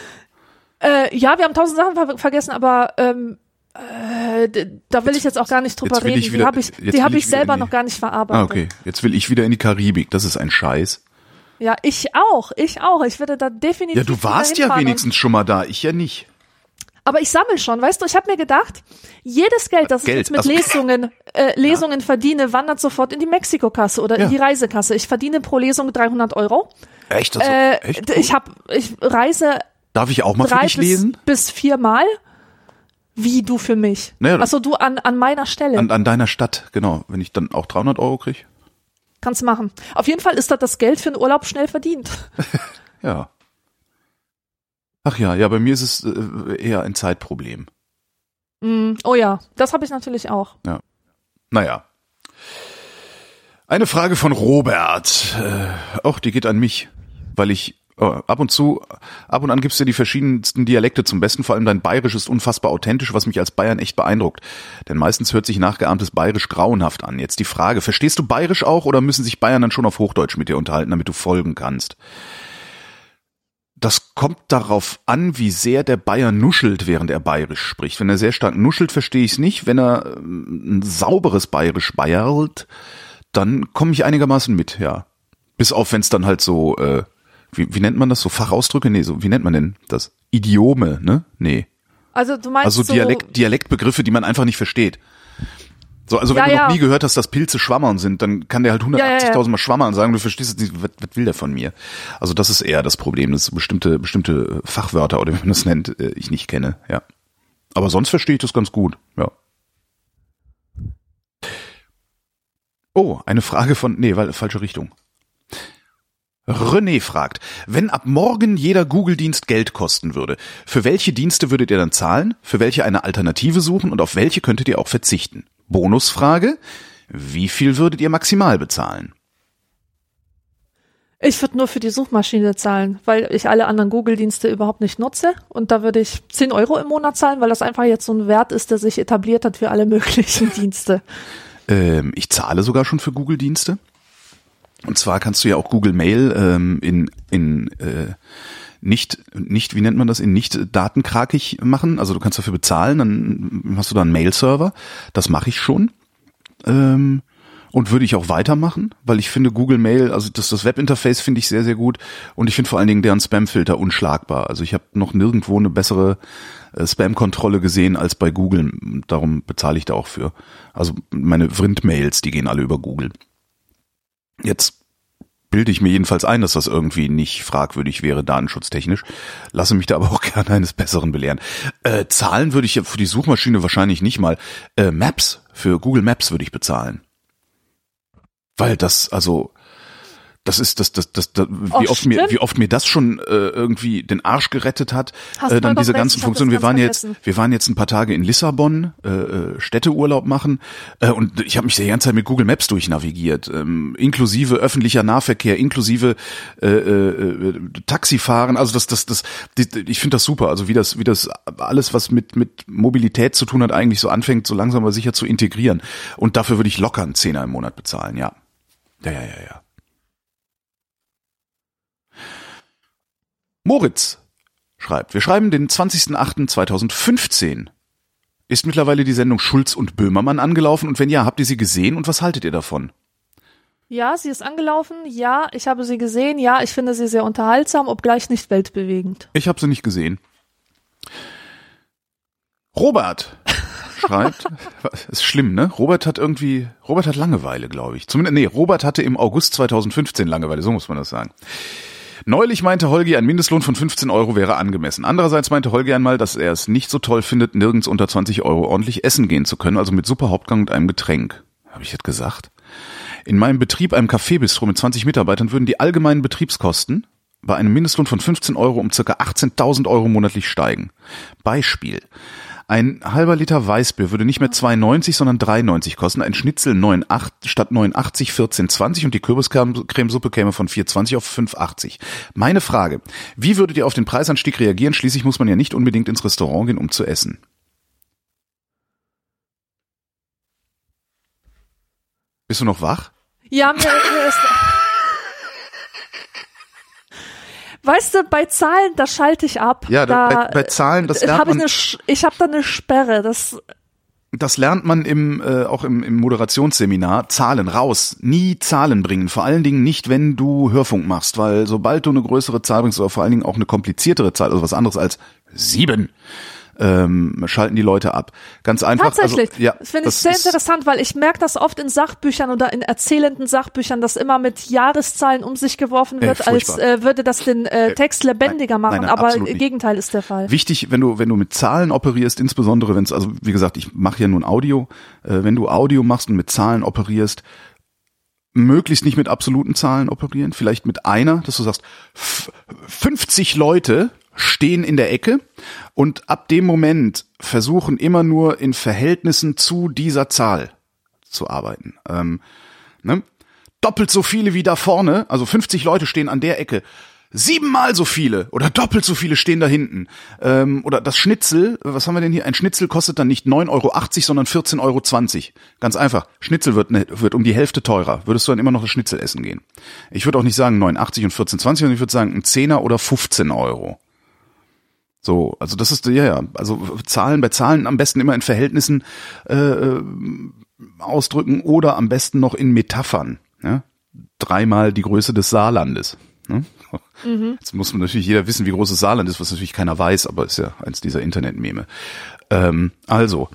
Speaker 1: Äh, ja, wir haben tausend Sachen ver vergessen, aber ähm, äh, da will ich jetzt auch gar nicht drüber
Speaker 2: jetzt
Speaker 1: reden.
Speaker 2: wieder-
Speaker 1: die habe ich,
Speaker 2: jetzt
Speaker 1: die hab
Speaker 2: ich
Speaker 1: selber
Speaker 2: die-
Speaker 1: noch gar nicht verarbeitet.
Speaker 2: Ah, okay. Jetzt will ich wieder in die Karibik. Das ist ein Scheiß.
Speaker 1: Ja, ich auch, ich auch. Ich werde da definitiv.
Speaker 2: Ja, du warst ja wenigstens schon mal da. Ich ja nicht.
Speaker 1: Aber ich sammle schon, weißt du, ich habe mir gedacht, jedes Geld, das
Speaker 2: Geld,
Speaker 1: ich jetzt mit
Speaker 2: also-
Speaker 1: Lesungen, äh, Lesungen verdiene, wandert sofort in die Mexikokasse oder
Speaker 2: Ja.
Speaker 1: in die Reisekasse. Ich verdiene pro Lesung 300 Euro.
Speaker 2: Echt? Also,
Speaker 1: Äh,
Speaker 2: echt?
Speaker 1: Ich habe, ich reise
Speaker 2: Darf ich auch mal für
Speaker 1: drei
Speaker 2: dich
Speaker 1: bis,
Speaker 2: lesen?
Speaker 1: bis viermal. Wie du für mich?
Speaker 2: Naja,
Speaker 1: Achso, du an, an meiner Stelle.
Speaker 2: An, an deiner Stadt, genau. Wenn ich dann auch 300 Euro krieg.
Speaker 1: Kannst machen. Auf jeden Fall ist das das Geld für den Urlaub schnell verdient.
Speaker 2: Ja. Ach ja, ja, bei mir ist es äh, eher ein Zeitproblem.
Speaker 1: Mm, oh ja, das habe ich natürlich auch.
Speaker 2: Naja. Eine Frage von Robert. Äh, auch die geht an mich, weil ich ab und zu, ab und an gibst du die verschiedensten Dialekte zum Besten. Vor allem dein Bayerisch ist unfassbar authentisch, was mich als Bayern echt beeindruckt. Denn meistens hört sich nachgeahmtes Bayerisch grauenhaft an. Jetzt die Frage, verstehst du Bayerisch auch oder müssen sich Bayern dann schon auf Hochdeutsch mit dir unterhalten, damit du folgen kannst? Das kommt darauf an, wie sehr der Bayer nuschelt, während er Bayerisch spricht. Wenn er sehr stark nuschelt, verstehe ich es nicht. Wenn er ähm, ein sauberes Bayerisch bayerlt, dann komme ich einigermaßen mit, ja. Bis auf, wenn es dann halt so, äh, wie, wie nennt man das, so Fachausdrücke? Nee, so, wie nennt man denn das? Idiome, ne? Nee.
Speaker 1: Also du meinst
Speaker 2: Also
Speaker 1: so,
Speaker 2: Dialekt, Dialektbegriffe, die man einfach nicht versteht. So, also wenn
Speaker 1: Ja,
Speaker 2: du noch
Speaker 1: ja.
Speaker 2: nie gehört hast, dass Pilze Schwammern sind, dann kann der halt 180.000
Speaker 1: Ja.
Speaker 2: Mal Schwammern sagen, du verstehst jetzt nicht, was, was will der von mir? Also das ist eher das Problem, dass bestimmte, bestimmte Fachwörter oder wie man das nennt, äh, ich nicht kenne, ja. Aber sonst verstehe ich das ganz gut, ja. Oh, eine Frage von, nee, weil, falsche Richtung. René fragt, wenn ab morgen jeder Google-Dienst Geld kosten würde, für welche Dienste würdet ihr dann zahlen, für welche eine Alternative suchen und auf welche könntet ihr auch verzichten? Bonusfrage, wie viel würdet ihr maximal bezahlen?
Speaker 1: Ich würde nur für die Suchmaschine zahlen, weil ich alle anderen Google-Dienste überhaupt nicht nutze. Und da würde ich 10 Euro im Monat zahlen, weil das einfach jetzt so ein Wert ist, der sich etabliert hat für alle möglichen Dienste.
Speaker 2: Ähm, ich zahle sogar schon für Google-Dienste. Und zwar kannst du ja auch Google Mail ähm, in, in äh, nicht, nicht, wie nennt man das, in nicht datenkrakig machen. Also du kannst dafür bezahlen, dann hast du da einen Mail-Server. Das mache ich schon. Ähm, und würde ich auch weitermachen, weil ich finde Google Mail, also das, das Webinterface finde ich sehr, sehr gut und ich finde vor allen Dingen deren Spam-Filter unschlagbar. Also ich habe noch nirgendwo eine bessere äh, Spam-Kontrolle gesehen als bei Google. Darum bezahle ich da auch für. Also meine Vrind-Mails, die gehen alle über Google. Jetzt bilde ich mir jedenfalls ein, dass das irgendwie nicht fragwürdig wäre, datenschutztechnisch. Lasse mich da aber auch gerne eines Besseren belehren. Äh, zahlen würde ich für die Suchmaschine wahrscheinlich nicht mal. Äh, Maps, für Google Maps würde ich bezahlen. Weil das, also, das ist das das das, das wie
Speaker 1: Oh,
Speaker 2: oft mir wie oft mir das schon äh, irgendwie den Arsch gerettet hat
Speaker 1: Hast
Speaker 2: äh, dann diese
Speaker 1: recht,
Speaker 2: ganzen Funktionen. Wir waren
Speaker 1: ganz
Speaker 2: jetzt
Speaker 1: vergessen.
Speaker 2: wir waren jetzt ein paar Tage in Lissabon äh, äh, Städteurlaub machen äh, und ich habe mich die ganze Zeit mit Google Maps durchnavigiert ähm, inklusive öffentlicher Nahverkehr inklusive äh, äh, äh, Taxifahren. Also das das das die, ich finde das super. Also wie das wie das alles was mit mit Mobilität zu tun hat eigentlich so anfängt so langsam aber sicher zu integrieren. Und dafür würde ich locker einen Zehner im Monat bezahlen ja. Ja ja ja ja Moritz schreibt, wir schreiben den 20.08.2015. Ist mittlerweile die Sendung Schulz und Böhmermann angelaufen und wenn ja, habt ihr sie gesehen und was haltet ihr davon?
Speaker 1: Ja, sie ist angelaufen. Ja, ich habe sie gesehen. Ja, ich finde sie sehr unterhaltsam, obgleich nicht weltbewegend.
Speaker 2: Ich habe sie nicht gesehen. Robert schreibt, ist schlimm, ne? Robert hat irgendwie, Robert hat Langeweile, glaube ich. Zumindest, nee, Robert hatte im August 2015 Langeweile, so muss man das sagen. Neulich meinte Holgi, ein Mindestlohn von 15 Euro wäre angemessen. Andererseits meinte Holgi einmal, dass er es nicht so toll findet, nirgends unter 20 Euro ordentlich essen gehen zu können, also mit Suppe, Hauptgang und einem Getränk. Habe ich das gesagt? In meinem Betrieb, einem Cafébistro mit 20 Mitarbeitern, würden die allgemeinen Betriebskosten bei einem Mindestlohn von 15 Euro um circa 18.000 Euro monatlich steigen. Beispiel. Ein halber Liter Weißbier würde nicht mehr 2,90, sondern 3,90 kosten. Ein Schnitzel 9,8 statt 9,80 14,20 und die Kürbiscremesuppe käme von 4,20 auf 5,80. Meine Frage, wie würdet ihr auf den Preisanstieg reagieren? Schließlich muss man ja nicht unbedingt ins Restaurant gehen, um zu essen. Bist du noch wach?
Speaker 1: Ja, mir, mir ist. Weißt du, bei Zahlen, da schalte ich ab.
Speaker 2: Ja, da, bei, bei Zahlen, das lernt
Speaker 1: habe ich
Speaker 2: man,
Speaker 1: eine, Sch- ich habe da eine Sperre. Das
Speaker 2: das lernt man im äh, auch im, im Moderationsseminar. Zahlen raus, nie Zahlen bringen. Vor allen Dingen nicht, wenn du Hörfunk machst, weil sobald du eine größere Zahl bringst oder vor allen Dingen auch eine kompliziertere Zahl, also was anderes als sieben, ähm, schalten die Leute ab. Ganz einfach.
Speaker 1: Tatsächlich.
Speaker 2: Also, ja,
Speaker 1: das finde ich sehr interessant, weil ich merke das oft in Sachbüchern oder in erzählenden Sachbüchern, dass immer mit Jahreszahlen um sich geworfen
Speaker 2: Äh,
Speaker 1: wird, als
Speaker 2: furchtbar.
Speaker 1: äh, würde das den äh, Text lebendiger
Speaker 2: nein,
Speaker 1: machen,
Speaker 2: nein, nein,
Speaker 1: aber
Speaker 2: nicht.
Speaker 1: Gegenteil ist der Fall.
Speaker 2: Wichtig, wenn du wenn du mit Zahlen operierst, insbesondere wenn es also wie gesagt, ich mache ja nun Audio, äh, wenn du Audio machst und mit Zahlen operierst, möglichst nicht mit absoluten Zahlen operieren, vielleicht mit einer, dass du sagst, f- 50 Leute stehen in der Ecke und ab dem Moment versuchen immer nur in Verhältnissen zu dieser Zahl zu arbeiten. Ähm, ne? Doppelt so viele wie da vorne, also 50 Leute stehen an der Ecke. Siebenmal so viele oder doppelt so viele stehen da hinten. Ähm, oder das Schnitzel, was haben wir denn hier? Ein Schnitzel kostet dann nicht 9,80 Euro, sondern 14,20 Euro. Ganz einfach. Schnitzel wird, ne, wird um die Hälfte teurer. Würdest du dann immer noch das Schnitzel essen gehen? Ich würde auch nicht sagen 9,80 und 14,20, sondern ich würde sagen ein Zehner oder 15 Euro. So, also das ist, ja, ja, also Zahlen bei Zahlen am besten immer in Verhältnissen äh, äh, ausdrücken oder am besten noch in Metaphern. Ja? Dreimal die Größe des Saarlandes. Ne? Jetzt muss man natürlich jeder wissen, wie groß das Saarland ist, was natürlich keiner weiß, aber ist ja eins dieser Internetmeme. Ähm, also,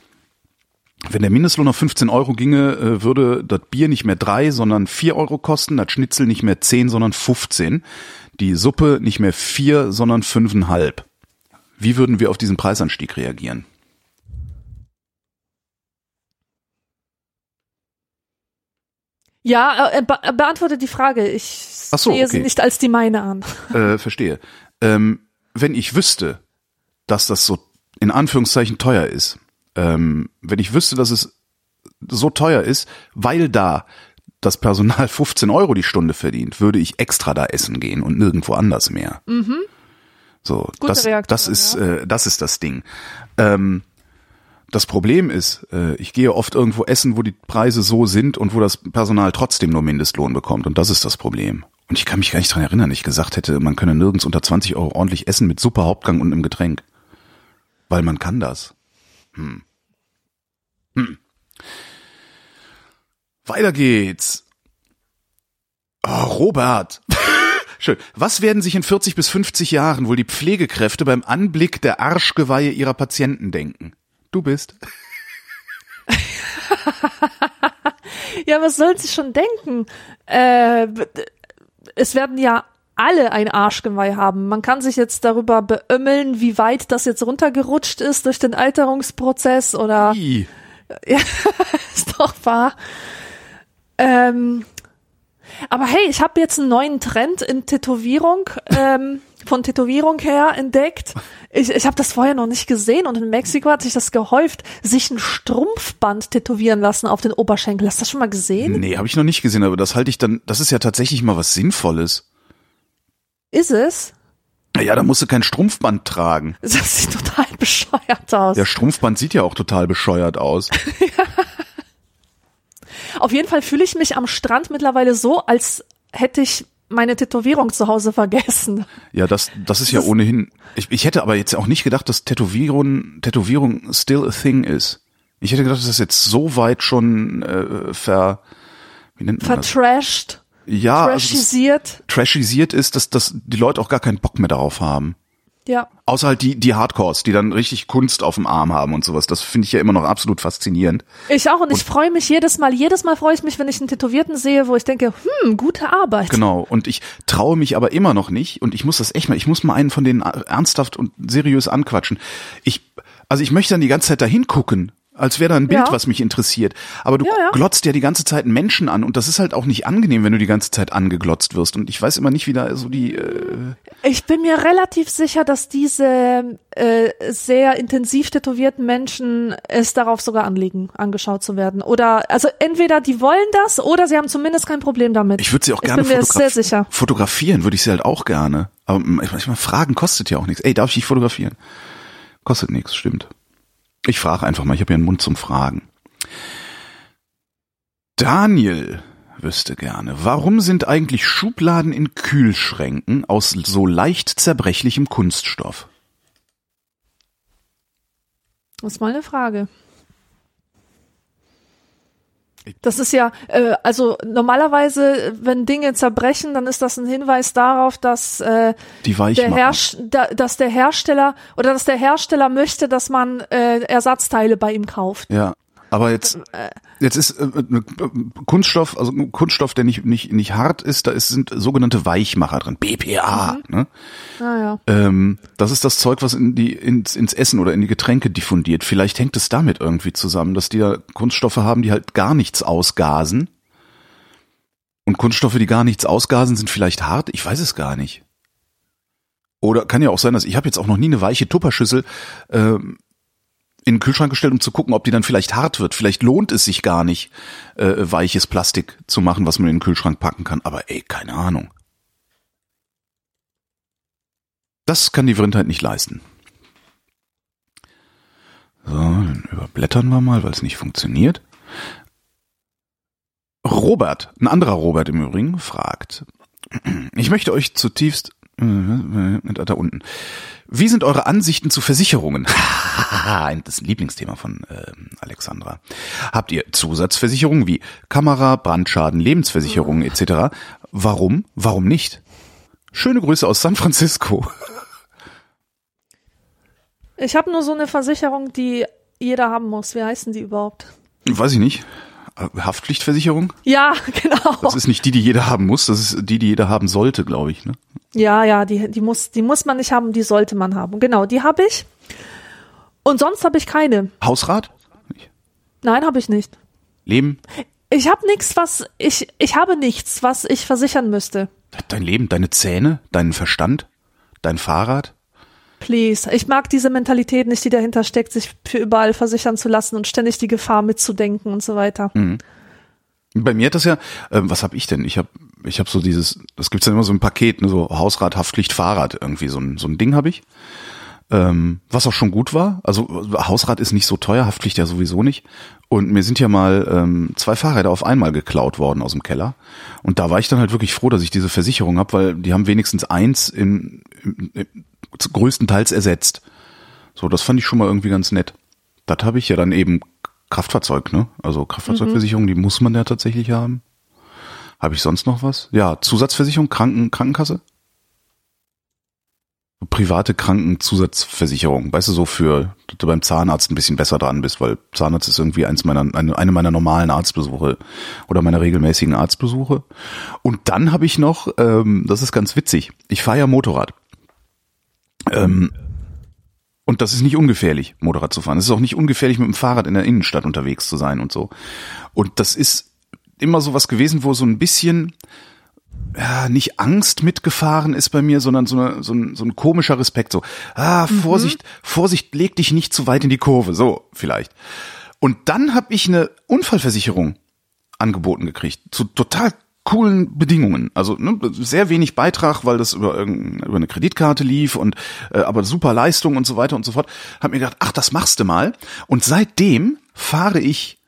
Speaker 2: wenn der Mindestlohn auf 15 Euro ginge, äh, würde das Bier nicht mehr drei, sondern vier Euro kosten, das Schnitzel nicht mehr zehn, sondern 15, die Suppe nicht mehr vier, sondern fünfeinhalb. Wie würden wir auf diesen Preisanstieg reagieren?
Speaker 1: Ja, äh, be beantworte die Frage. Ich
Speaker 2: Ach so,
Speaker 1: sehe sie
Speaker 2: okay.
Speaker 1: nicht als die meine an.
Speaker 2: Äh, verstehe. Ähm, wenn ich wüsste, dass das so in Anführungszeichen teuer ist, ähm, wenn ich wüsste, dass es so teuer ist, weil da das Personal 15 Euro die Stunde verdient, würde ich extra da essen gehen und nirgendwo anders mehr. So,
Speaker 1: Gute
Speaker 2: das,
Speaker 1: Reaktion,
Speaker 2: das ist, äh, das ist das Ding. Ähm, das Problem ist, äh, ich gehe oft irgendwo essen, wo die Preise so sind und wo das Personal trotzdem nur Mindestlohn bekommt. Und das ist das Problem. Und ich kann mich gar nicht dran erinnern, ich gesagt hätte, man könne nirgends unter 20 Euro ordentlich essen mit Suppe, Hauptgang und einem Getränk. Weil man kann das. Hm. Hm. Weiter geht's. Oh, Robert. Schön. Was werden sich in 40 bis 50 Jahren wohl die Pflegekräfte beim Anblick der Arschgeweihe ihrer Patienten denken? Du bist.
Speaker 1: Ja, was sollen sie schon denken? Äh, es werden ja alle ein Arschgeweih haben. Man kann sich jetzt darüber beömmeln, wie weit das jetzt runtergerutscht ist durch den Alterungsprozess oder
Speaker 2: Ih.
Speaker 1: ist doch wahr. Ähm, Aber hey, ich habe jetzt einen neuen Trend in Tätowierung, ähm, von Tätowierung her entdeckt. Ich, ich habe das vorher noch nicht gesehen und in Mexiko hat sich das gehäuft, sich ein Strumpfband tätowieren lassen auf den Oberschenkel. Hast du das schon mal gesehen?
Speaker 2: Nee, habe ich noch nicht gesehen, aber das halte ich dann, das ist ja tatsächlich mal was Sinnvolles.
Speaker 1: Ist es?
Speaker 2: Ja, da musst du kein Strumpfband tragen.
Speaker 1: Das sieht total bescheuert aus.
Speaker 2: Der Strumpfband sieht ja auch total bescheuert aus.
Speaker 1: Auf jeden Fall fühle ich mich am Strand mittlerweile so, als hätte ich meine Tätowierung zu Hause vergessen.
Speaker 2: Ja, das, das ist ja ohnehin. Ich, ich hätte aber jetzt auch nicht gedacht, dass Tätowierung, Tätowierung still a thing ist. Ich hätte gedacht, dass das jetzt so weit schon äh, ver, wie nennt man das?
Speaker 1: Vertrashed,
Speaker 2: Ja, also das
Speaker 1: trashisiert.
Speaker 2: trashisiert ist, dass, dass die Leute auch gar keinen Bock mehr darauf haben.
Speaker 1: Ja.
Speaker 2: Außer halt die, die Hardcores, die dann richtig Kunst auf dem Arm haben und sowas. Das finde ich ja immer noch absolut faszinierend.
Speaker 1: Ich auch und ich freue mich jedes Mal, jedes Mal freue ich mich, wenn ich einen Tätowierten sehe, wo ich denke, hm, gute Arbeit.
Speaker 2: Genau. Und ich traue mich aber immer noch nicht. Und ich muss das echt mal, ich muss mal einen von denen ernsthaft und seriös anquatschen. Ich, also ich möchte dann die ganze Zeit dahin gucken. Als wäre da ein Bild,
Speaker 1: Ja.
Speaker 2: was mich interessiert. Aber du
Speaker 1: Ja, ja.
Speaker 2: glotzt ja die ganze Zeit Menschen an und das ist halt auch nicht angenehm, wenn du die ganze Zeit angeglotzt wirst. Und ich weiß immer nicht, wie da so die. Äh,
Speaker 1: Ich bin mir relativ sicher, dass diese äh, sehr intensiv tätowierten Menschen es darauf sogar anlegen, angeschaut zu werden. Oder also entweder die wollen das oder sie haben zumindest kein Problem damit.
Speaker 2: ich würde sie auch
Speaker 1: Ich
Speaker 2: gerne
Speaker 1: bin mir
Speaker 2: fotograf-
Speaker 1: sehr sicher.
Speaker 2: fotografieren, würde ich sie halt auch gerne. Aber manchmal fragen kostet ja auch nichts. Ey, darf ich dich fotografieren? Kostet nichts, stimmt. Ich frage einfach mal, ich habe ja einen Mund zum Fragen. Daniel wüsste gerne, warum sind eigentlich Schubladen in Kühlschränken aus so leicht zerbrechlichem Kunststoff?
Speaker 1: Das ist mal eine Frage. Das ist ja, äh, also normalerweise, wenn Dinge zerbrechen, dann ist das ein Hinweis darauf, dass äh, der. Herst da, dass der Hersteller oder dass der Hersteller möchte, dass man äh, Ersatzteile bei ihm kauft.
Speaker 2: Ja, aber jetzt, jetzt ist äh, äh, Kunststoff, also Kunststoff, der nicht, nicht, nicht hart ist, da ist, sind sogenannte Weichmacher drin, BPA. Ne?
Speaker 1: Naja.
Speaker 2: Ähm, das ist das Zeug, was in die, ins, ins Essen oder in die Getränke diffundiert. Vielleicht hängt es damit irgendwie zusammen, dass die da Kunststoffe haben, die halt gar nichts ausgasen. Und Kunststoffe, die gar nichts ausgasen, sind vielleicht hart. Ich weiß es gar nicht. Oder kann ja auch sein, dass ich habe jetzt auch noch nie eine weiche Tupperschüssel ähm, in den Kühlschrank gestellt, um zu gucken, ob die dann vielleicht hart wird. Vielleicht lohnt es sich gar nicht, äh, weiches Plastik zu machen, was man in den Kühlschrank packen kann. Aber ey, keine Ahnung. Das kann die Vrindheit nicht leisten. So, dann überblättern wir mal, weil es nicht funktioniert. Robert, ein anderer Robert im Übrigen, fragt. Ich möchte euch zutiefst da unten. Wie sind eure Ansichten zu Versicherungen? das Lieblingsthema von äh, Alexandra. Habt ihr Zusatzversicherungen wie Kamera, Brandschaden, Lebensversicherungen etc.? Warum? Warum nicht? Schöne Grüße aus San Francisco.
Speaker 1: Ich habe nur so eine Versicherung, die jeder haben muss. Wie heißen die überhaupt?
Speaker 2: Weiß ich nicht. Haftpflichtversicherung?
Speaker 1: Ja, genau.
Speaker 2: Das ist nicht die, die jeder haben muss, das ist die, die jeder haben sollte, glaube ich. Ne?
Speaker 1: Ja, ja, die, die muss, die muss man nicht haben, die sollte man haben. Genau, die habe ich. Und sonst habe ich keine.
Speaker 2: Hausrat?
Speaker 1: Nein, habe ich nicht.
Speaker 2: Leben?
Speaker 1: Ich habe nichts, was ich ich habe nichts, was ich versichern müsste.
Speaker 2: Dein Leben, deine Zähne, deinen Verstand, dein Fahrrad?
Speaker 1: Please. Ich mag diese Mentalität nicht, die dahinter steckt, sich für überall versichern zu lassen und ständig die Gefahr mitzudenken und so weiter.
Speaker 2: Bei mir hat das ja, ähm, was habe ich denn? Ich habe ich hab so dieses, das gibt's ja immer so ein Paket, ne, so Hausrat, Haftpflicht, Fahrrad irgendwie, so ein, so ein Ding habe ich. Ähm, was auch schon gut war. Also Hausrat ist nicht so teuer, Haftpflicht ja sowieso nicht. Und mir sind ja mal ähm, zwei Fahrräder auf einmal geklaut worden aus dem Keller. Und da war ich dann halt wirklich froh, dass ich diese Versicherung habe, weil die haben wenigstens eins in, in, in, größtenteils ersetzt. So, das fand ich schon mal irgendwie ganz nett. Das habe ich ja dann eben Kraftfahrzeug, ne? Also Kraftfahrzeugversicherung, die muss man ja tatsächlich haben. Habe ich sonst noch was? Ja, Zusatzversicherung, Kranken, Krankenkasse? Private Krankenzusatzversicherung, weißt du, so für, dass du beim Zahnarzt ein bisschen besser dran bist, weil Zahnarzt ist irgendwie eins meiner, eine, eine meiner normalen Arztbesuche oder meiner regelmäßigen Arztbesuche. Und dann habe ich noch, ähm, das ist ganz witzig, ich fahre ja Motorrad. Ähm, und das ist nicht ungefährlich, Motorrad zu fahren. Es ist auch nicht ungefährlich, mit dem Fahrrad in der Innenstadt unterwegs zu sein und so. Und das ist immer so was gewesen, wo so ein bisschen ja, nicht Angst mitgefahren ist bei mir, sondern so, eine, so, ein, so ein komischer Respekt. So, ah, Vorsicht, Vorsicht, leg dich nicht zu weit in die Kurve. So, vielleicht. Und dann habe ich eine Unfallversicherung angeboten gekriegt, zu total coolen Bedingungen. Also ne, sehr wenig Beitrag, weil das über, über eine Kreditkarte lief und äh, aber super Leistung und so weiter und so fort. Hab mir gedacht, ach, das machst du mal. Und seitdem fahre ich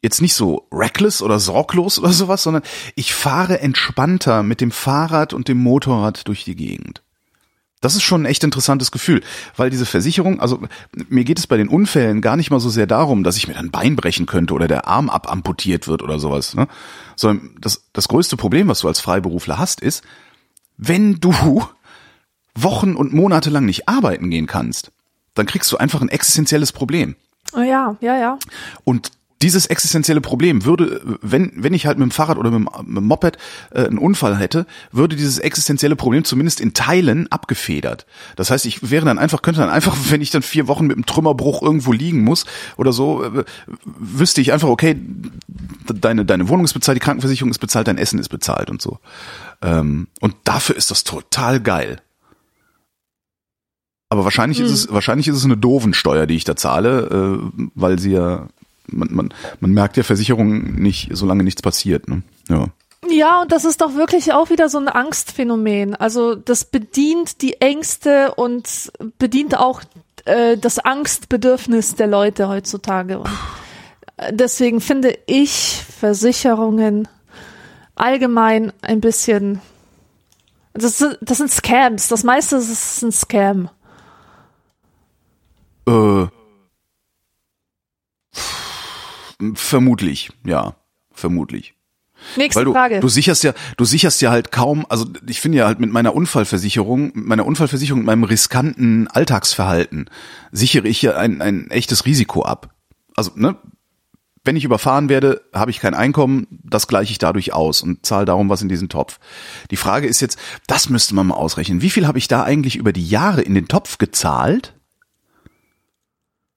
Speaker 2: jetzt nicht so reckless oder sorglos oder sowas, sondern ich fahre entspannter mit dem Fahrrad und dem Motorrad durch die Gegend. Das ist schon ein echt interessantes Gefühl, weil diese Versicherung, also mir geht es bei den Unfällen gar nicht mal so sehr darum, dass ich mir ein Bein brechen könnte oder der Arm abamputiert wird oder sowas, ne? sondern das, das größte Problem, was du als Freiberufler hast, ist, wenn du Wochen und Monate lang nicht arbeiten gehen kannst, dann kriegst du einfach ein existenzielles Problem.
Speaker 1: Oh ja, ja, ja.
Speaker 2: Und dieses existenzielle Problem würde, wenn, wenn ich halt mit dem Fahrrad oder mit dem, mit dem Moped äh, einen Unfall hätte, würde dieses existenzielle Problem zumindest in Teilen abgefedert. Das heißt, ich wäre dann einfach, könnte dann einfach, wenn ich dann vier Wochen mit einem Trümmerbruch irgendwo liegen muss oder so, äh, wüsste ich einfach, okay, deine, deine Wohnung ist bezahlt, die Krankenversicherung ist bezahlt, dein Essen ist bezahlt und so. Ähm, und dafür ist das total geil. Aber wahrscheinlich ist es, wahrscheinlich ist es eine Dovensteuer, die ich da zahle, äh, weil sie ja, man, man, man merkt ja Versicherungen nicht, solange nichts passiert. Ne? Ja.
Speaker 1: Ja, und das ist doch wirklich auch wieder so ein Angstphänomen. Also das bedient die Ängste und bedient auch äh, das Angstbedürfnis der Leute heutzutage. Und äh, deswegen finde ich Versicherungen allgemein ein bisschen. Das sind, das sind Scams. Das meiste ist ein Scam.
Speaker 2: Äh, vermutlich, ja, vermutlich.
Speaker 1: Nächste
Speaker 2: Weil du,
Speaker 1: Frage.
Speaker 2: du sicherst ja, du sicherst ja halt kaum, also ich finde ja halt mit meiner Unfallversicherung, mit meiner Unfallversicherung, mit meinem riskanten Alltagsverhalten sichere ich ja ein, ein echtes Risiko ab. Also, ne, wenn ich überfahren werde, habe ich kein Einkommen, das gleiche ich dadurch aus und zahle darum was in diesen Topf. Die Frage ist jetzt, das müsste man mal ausrechnen. Wie viel habe ich da eigentlich über die Jahre in den Topf gezahlt?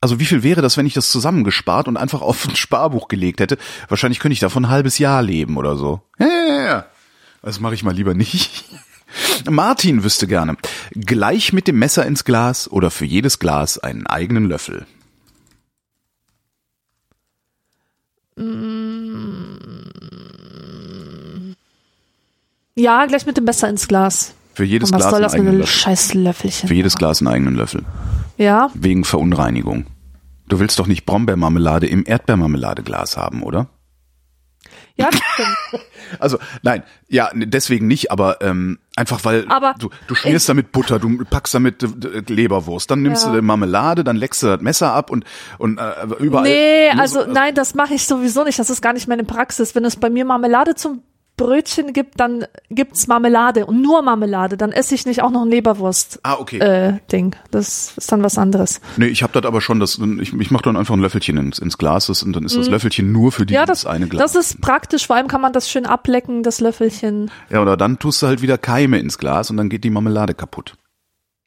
Speaker 2: Also wie viel wäre das, wenn ich das zusammengespart und einfach auf ein Sparbuch gelegt hätte? Wahrscheinlich könnte ich davon ein halbes Jahr leben oder so. Ja, ja, ja. Das mache ich mal lieber nicht. Martin wüsste gerne, gleich mit dem Messer ins Glas oder für jedes Glas einen eigenen Löffel.
Speaker 1: ja, gleich mit dem Messer ins Glas.
Speaker 2: Für jedes
Speaker 1: Und was
Speaker 2: Glas
Speaker 1: soll das mit einem scheiß Löffelchen?
Speaker 2: Für jedes Glas einen eigenen Löffel.
Speaker 1: Ja,
Speaker 2: Wegen Verunreinigung. Du willst doch nicht Brombeermarmelade im Erdbeermarmeladeglas haben, oder?
Speaker 1: ja, das stimmt.
Speaker 2: Also nein, ja, ne, deswegen nicht, aber ähm, einfach weil
Speaker 1: Aber
Speaker 2: du, du schmierst damit Butter, du packst damit äh, d- Leberwurst, dann nimmst
Speaker 1: Ja.
Speaker 2: du die Marmelade, dann leckst du das Messer ab und und äh, überall.
Speaker 1: Nee, also
Speaker 2: so-
Speaker 1: nein, das mache ich sowieso nicht. Das ist gar nicht meine Praxis. Wenn es bei mir Marmelade zum Brötchen gibt, dann gibt's Marmelade und nur Marmelade. Dann esse ich nicht auch noch ein Leberwurst.
Speaker 2: Ah, okay.
Speaker 1: Äh, Ding. Das ist dann was anderes.
Speaker 2: Nee, ich habe das aber schon, das, ich, ich mache dann einfach ein Löffelchen ins, ins Glas und dann ist das Löffelchen nur für dieses
Speaker 1: Mhm. Ja, das,
Speaker 2: eine Glas.
Speaker 1: das ist praktisch. Vor allem kann man das schön ablecken, das Löffelchen.
Speaker 2: ja, oder dann tust du halt wieder Keime ins Glas und dann geht die Marmelade kaputt.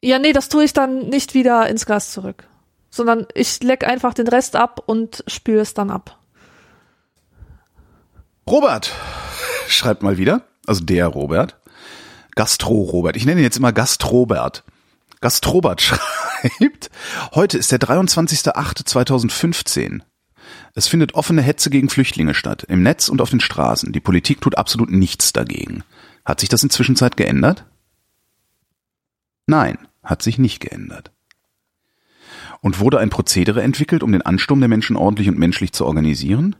Speaker 1: Ja, nee, das tue ich dann nicht wieder ins Glas zurück. Sondern ich leck einfach den Rest ab und spüle es dann ab.
Speaker 2: Robert schreibt mal wieder, also der Robert, Gastro-Robert. Ich nenne ihn jetzt immer Gastrobert. Gastrobert schreibt, heute ist der 23.08.2015. Es findet offene Hetze gegen Flüchtlinge statt, im Netz und auf den Straßen. Die Politik tut absolut nichts dagegen. Hat sich das in Zwischenzeit geändert? Nein, hat sich nicht geändert. Und wurde ein Prozedere entwickelt, um den Ansturm der Menschen ordentlich und menschlich zu organisieren?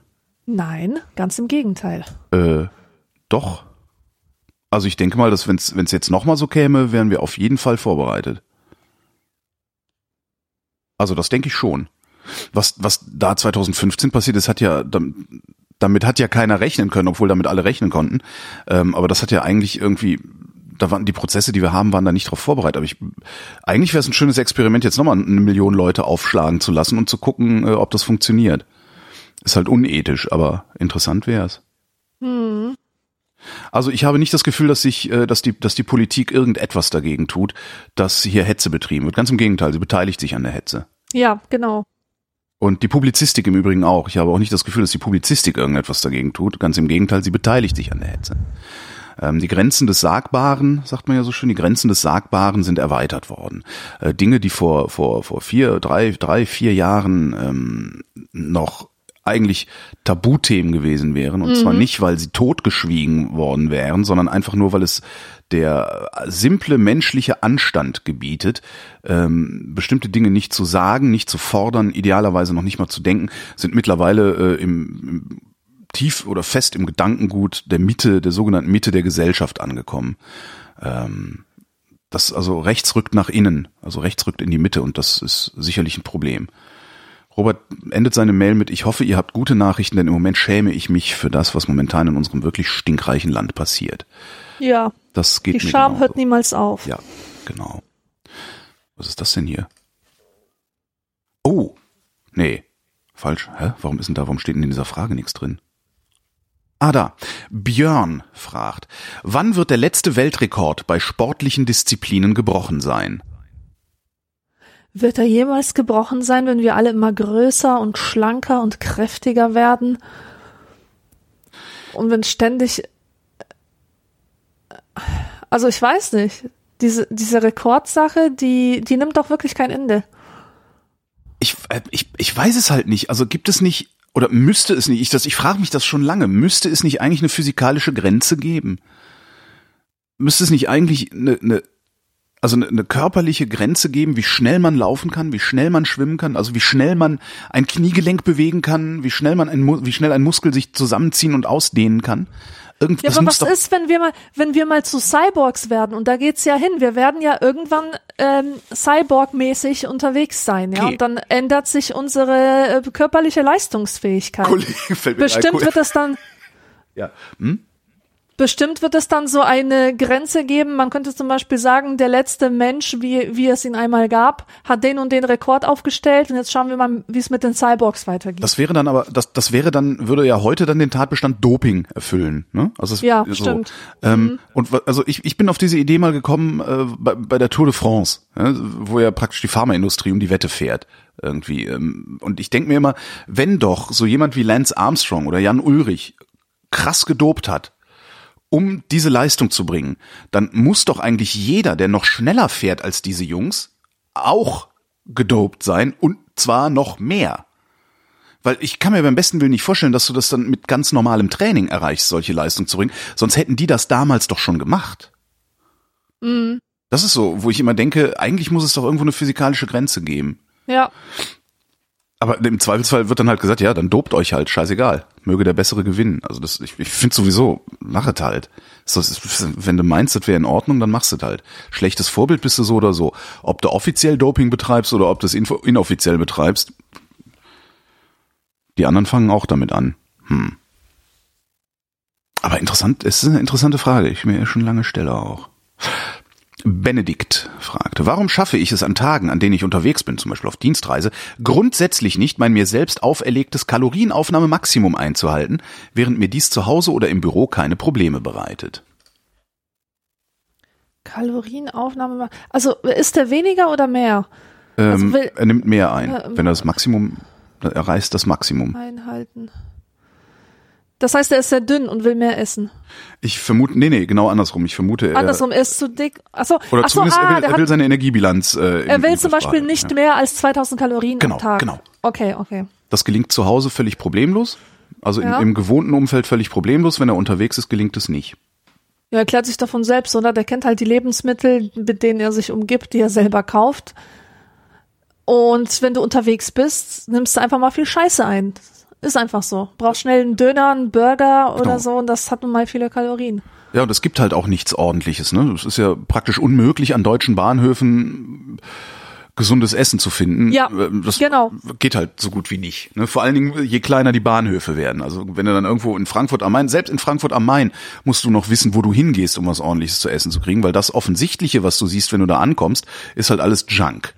Speaker 1: Nein, ganz im Gegenteil.
Speaker 2: Äh, doch. Also ich denke mal, dass wenn es jetzt nochmal so käme, wären wir auf jeden Fall vorbereitet. Also das denke ich schon. Was, was da 2015 passiert ist, hat ja, dam- damit hat ja keiner rechnen können, obwohl damit alle rechnen konnten. Ähm, aber das hat ja eigentlich irgendwie, da waren die Prozesse, die wir haben, waren da nicht drauf vorbereitet. Aber ich, eigentlich wäre es ein schönes Experiment, jetzt nochmal eine Million Leute aufschlagen zu lassen und zu gucken, äh, ob das funktioniert. Ist halt unethisch, aber interessant wäre es. Also ich habe nicht das Gefühl, dass sich, äh, dass die, dass die Politik irgendetwas dagegen tut, dass hier Hetze betrieben wird. Ganz im Gegenteil, sie beteiligt sich an der Hetze.
Speaker 1: Ja, genau.
Speaker 2: Und die Publizistik im Übrigen auch. Ich habe auch nicht das Gefühl, dass die Publizistik irgendetwas dagegen tut. Ganz im Gegenteil, sie beteiligt sich an der Hetze. Ähm, die Grenzen des Sagbaren, sagt man ja so schön, die Grenzen des Sagbaren sind erweitert worden. Äh, Dinge, die vor, vor, vor vier, drei, drei, vier Jahren ähm, noch eigentlich Tabuthemen gewesen wären. Und mhm. zwar nicht, weil sie totgeschwiegen worden wären, sondern einfach nur, weil es der simple menschliche Anstand gebietet, ähm, bestimmte Dinge nicht zu sagen, nicht zu fordern, idealerweise noch nicht mal zu denken, sind mittlerweile äh, im, im tief oder fest im Gedankengut der Mitte, der sogenannten Mitte der Gesellschaft angekommen. Ähm, das also rechts rückt nach innen, also rechts rückt in die Mitte und das ist sicherlich ein Problem. Robert endet seine Mail mit, ich hoffe, ihr habt gute Nachrichten, denn im Moment schäme ich mich für das, was momentan in unserem wirklich stinkreichen Land passiert.
Speaker 1: Ja.
Speaker 2: Das geht
Speaker 1: Die Scham hört niemals auf.
Speaker 2: Ja, genau. Was ist das denn hier? Oh, nee, falsch. Hä? Warum ist denn da, warum steht denn in dieser Frage nichts drin? Ah, da. Björn fragt, wann wird der letzte Weltrekord bei sportlichen Disziplinen gebrochen sein?
Speaker 1: Wird er jemals gebrochen sein, wenn wir alle immer größer und schlanker und kräftiger werden? Und wenn ständig. Also ich weiß nicht. Diese, diese Rekordsache, die, die nimmt doch wirklich kein Ende.
Speaker 2: Ich, äh, ich, ich weiß es halt nicht. Also gibt es nicht, oder müsste es nicht, ich, das, ich frage mich das schon lange, müsste es nicht eigentlich eine physikalische Grenze geben? Müsste es nicht eigentlich eine, eine also eine, eine körperliche Grenze geben, wie schnell man laufen kann, wie schnell man schwimmen kann, also wie schnell man ein Kniegelenk bewegen kann, wie schnell man ein, wie schnell ein Muskel sich zusammenziehen und ausdehnen kann.
Speaker 1: Irgend, ja, aber was ist, wenn wir mal, wenn wir mal zu Cyborgs werden? Und da geht's ja hin. Wir werden ja irgendwann ähm, Cyborg-mäßig unterwegs sein, ja. Okay. Und dann ändert sich unsere äh, körperliche Leistungsfähigkeit. Kollege, Bestimmt wird das dann.
Speaker 2: Ja. Hm?
Speaker 1: Bestimmt wird es dann so eine Grenze geben. Man könnte zum Beispiel sagen, der letzte Mensch, wie, wie es ihn einmal gab, hat den und den Rekord aufgestellt und jetzt schauen wir mal, wie es mit den Cyborgs weitergeht.
Speaker 2: Das wäre dann aber, das, das wäre dann, würde ja heute dann den Tatbestand Doping erfüllen. Ne?
Speaker 1: Also es, ja, so. stimmt.
Speaker 2: Ähm, mhm. Und also ich, ich bin auf diese Idee mal gekommen äh, bei, bei der Tour de France, ja, wo ja praktisch die Pharmaindustrie um die Wette fährt irgendwie. Ähm, und ich denke mir immer, wenn doch so jemand wie Lance Armstrong oder Jan Ulrich krass gedopt hat, um diese Leistung zu bringen, dann muss doch eigentlich jeder, der noch schneller fährt als diese Jungs, auch gedopt sein und zwar noch mehr. Weil ich kann mir beim besten Willen nicht vorstellen, dass du das dann mit ganz normalem Training erreichst, solche Leistung zu bringen. Sonst hätten die das damals doch schon gemacht. Mhm. Das ist so, wo ich immer denke, eigentlich muss es doch irgendwo eine physikalische Grenze geben.
Speaker 1: Ja.
Speaker 2: Aber im Zweifelsfall wird dann halt gesagt, ja, dann dopt euch halt, scheißegal. Möge der Bessere gewinnen. Also das, ich, ich finde sowieso, mach es halt. So, wenn du meinst, das wäre in Ordnung, dann machst du halt. Schlechtes Vorbild bist du so oder so. Ob du offiziell Doping betreibst oder ob du es inoffiziell betreibst, die anderen fangen auch damit an. Hm. Aber interessant, es ist eine interessante Frage, ich mir schon lange stelle auch. Benedikt fragt, warum schaffe ich es an Tagen, an denen ich unterwegs bin, zum Beispiel auf Dienstreise, grundsätzlich nicht mein mir selbst auferlegtes Kalorienaufnahmemaximum einzuhalten, während mir dies zu Hause oder im Büro keine Probleme bereitet?
Speaker 1: Kalorienaufnahme, also ist er weniger oder mehr?
Speaker 2: Ähm, also will, er nimmt mehr ein, äh, wenn er das Maximum, er reißt das Maximum.
Speaker 1: Einhalten. Das heißt, er ist sehr dünn und will mehr essen.
Speaker 2: Ich vermute, nee, nee, genau andersrum. Ich vermute,
Speaker 1: er, andersrum, er ist zu dick. Achso,
Speaker 2: oder
Speaker 1: achso,
Speaker 2: zumindest ah, er, will, er will seine Energiebilanz. Äh,
Speaker 1: er will zum Beispiel nicht ja. mehr als 2000 Kalorien
Speaker 2: genau,
Speaker 1: am Tag.
Speaker 2: Genau.
Speaker 1: Okay, okay.
Speaker 2: Das gelingt zu Hause völlig problemlos. Also ja. im, im gewohnten Umfeld völlig problemlos. Wenn er unterwegs ist, gelingt es nicht.
Speaker 1: Ja, erklärt sich davon selbst, oder? Der kennt halt die Lebensmittel, mit denen er sich umgibt, die er selber kauft. Und wenn du unterwegs bist, nimmst du einfach mal viel Scheiße ein. Ist einfach so. Brauchst schnell einen Döner, einen Burger oder genau. so und das hat nun mal viele Kalorien.
Speaker 2: Ja, und es gibt halt auch nichts ordentliches, ne? Es ist ja praktisch unmöglich an deutschen Bahnhöfen gesundes Essen zu finden.
Speaker 1: Ja,
Speaker 2: das
Speaker 1: genau.
Speaker 2: geht halt so gut wie nicht. Ne? Vor allen Dingen, je kleiner die Bahnhöfe werden. Also wenn du dann irgendwo in Frankfurt am Main, selbst in Frankfurt am Main, musst du noch wissen, wo du hingehst, um was ordentliches zu essen zu kriegen, weil das Offensichtliche, was du siehst, wenn du da ankommst, ist halt alles Junk.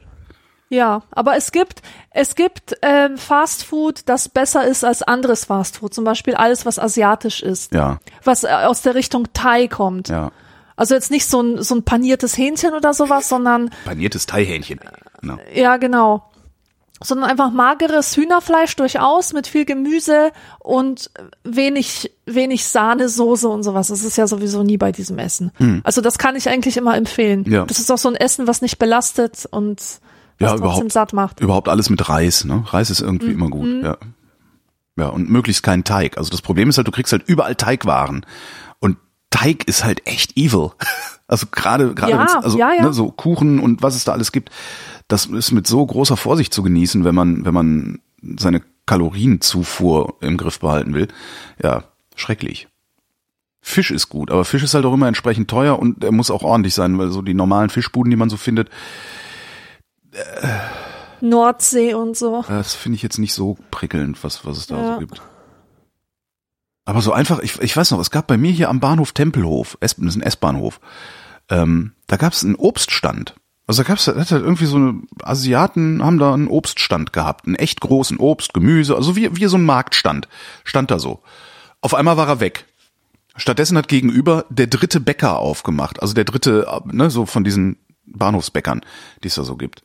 Speaker 1: Ja, aber es gibt es gibt ähm, Fast Food, das besser ist als anderes Fast Food. Zum Beispiel alles, was asiatisch ist,
Speaker 2: ja.
Speaker 1: was äh, aus der Richtung Thai kommt.
Speaker 2: Ja.
Speaker 1: Also jetzt nicht so ein so ein paniertes Hähnchen oder sowas, sondern
Speaker 2: paniertes Thai-Hähnchen. Genau.
Speaker 1: Ja, genau. sondern einfach mageres Hühnerfleisch durchaus mit viel Gemüse und wenig, wenig Sahnesoße und sowas. Das ist ja sowieso nie bei diesem Essen. Also das kann ich eigentlich immer empfehlen.
Speaker 2: Hm. Ja.
Speaker 1: Das ist auch so ein Essen, was nicht belastet und was
Speaker 2: Ja, überhaupt.
Speaker 1: satt macht.
Speaker 2: Überhaupt alles mit Reis, ne? Reis ist irgendwie immer gut, ja. Ja, und möglichst keinen Teig. Also das Problem ist halt, du kriegst halt überall Teigwaren. Und Teig ist halt echt evil. Also gerade, gerade
Speaker 1: Ja,
Speaker 2: also
Speaker 1: ja, ja.
Speaker 2: Ne, so Kuchen und was es da alles gibt, das ist mit so großer Vorsicht zu genießen, wenn man, wenn man seine Kalorienzufuhr im Griff behalten will. Ja, schrecklich. Fisch ist gut, aber Fisch ist halt auch immer entsprechend teuer und er muss auch ordentlich sein, weil so die normalen Fischbuden, die man so findet,
Speaker 1: Nordsee und so.
Speaker 2: Das finde ich jetzt nicht so prickelnd, was, was es da
Speaker 1: Ja.
Speaker 2: so gibt. Aber so einfach, ich, ich weiß noch, es gab bei mir hier am Bahnhof Tempelhof, das ist ein S-Bahnhof, ähm, da gab es einen Obststand. Also da gab es hat halt irgendwie so eine Asiaten haben da einen Obststand gehabt, einen echt großen Obst, Gemüse, also wie, wie so ein Marktstand, stand da so. Auf einmal war er weg. Stattdessen hat gegenüber der dritte Bäcker aufgemacht, also der dritte, ne, so von diesen Bahnhofsbäckern, die es da so gibt.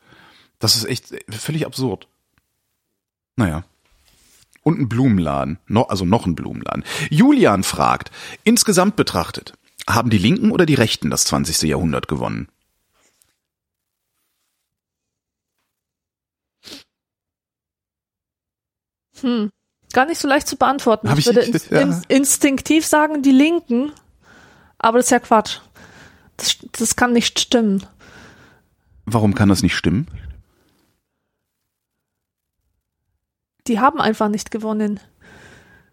Speaker 2: Das ist echt völlig absurd. Naja. Und ein Blumenladen. No, also noch ein Blumenladen. Julian fragt, insgesamt betrachtet, haben die Linken oder die Rechten das 20. Jahrhundert gewonnen?
Speaker 1: Gar nicht so leicht zu beantworten.
Speaker 2: Hab
Speaker 1: ich
Speaker 2: ich-
Speaker 1: würde ins,
Speaker 2: ja.
Speaker 1: ins, instinktiv sagen, die Linken. Aber das ist ja Quatsch. Das, das kann nicht stimmen.
Speaker 2: Warum kann das nicht stimmen?
Speaker 1: Die haben einfach nicht gewonnen.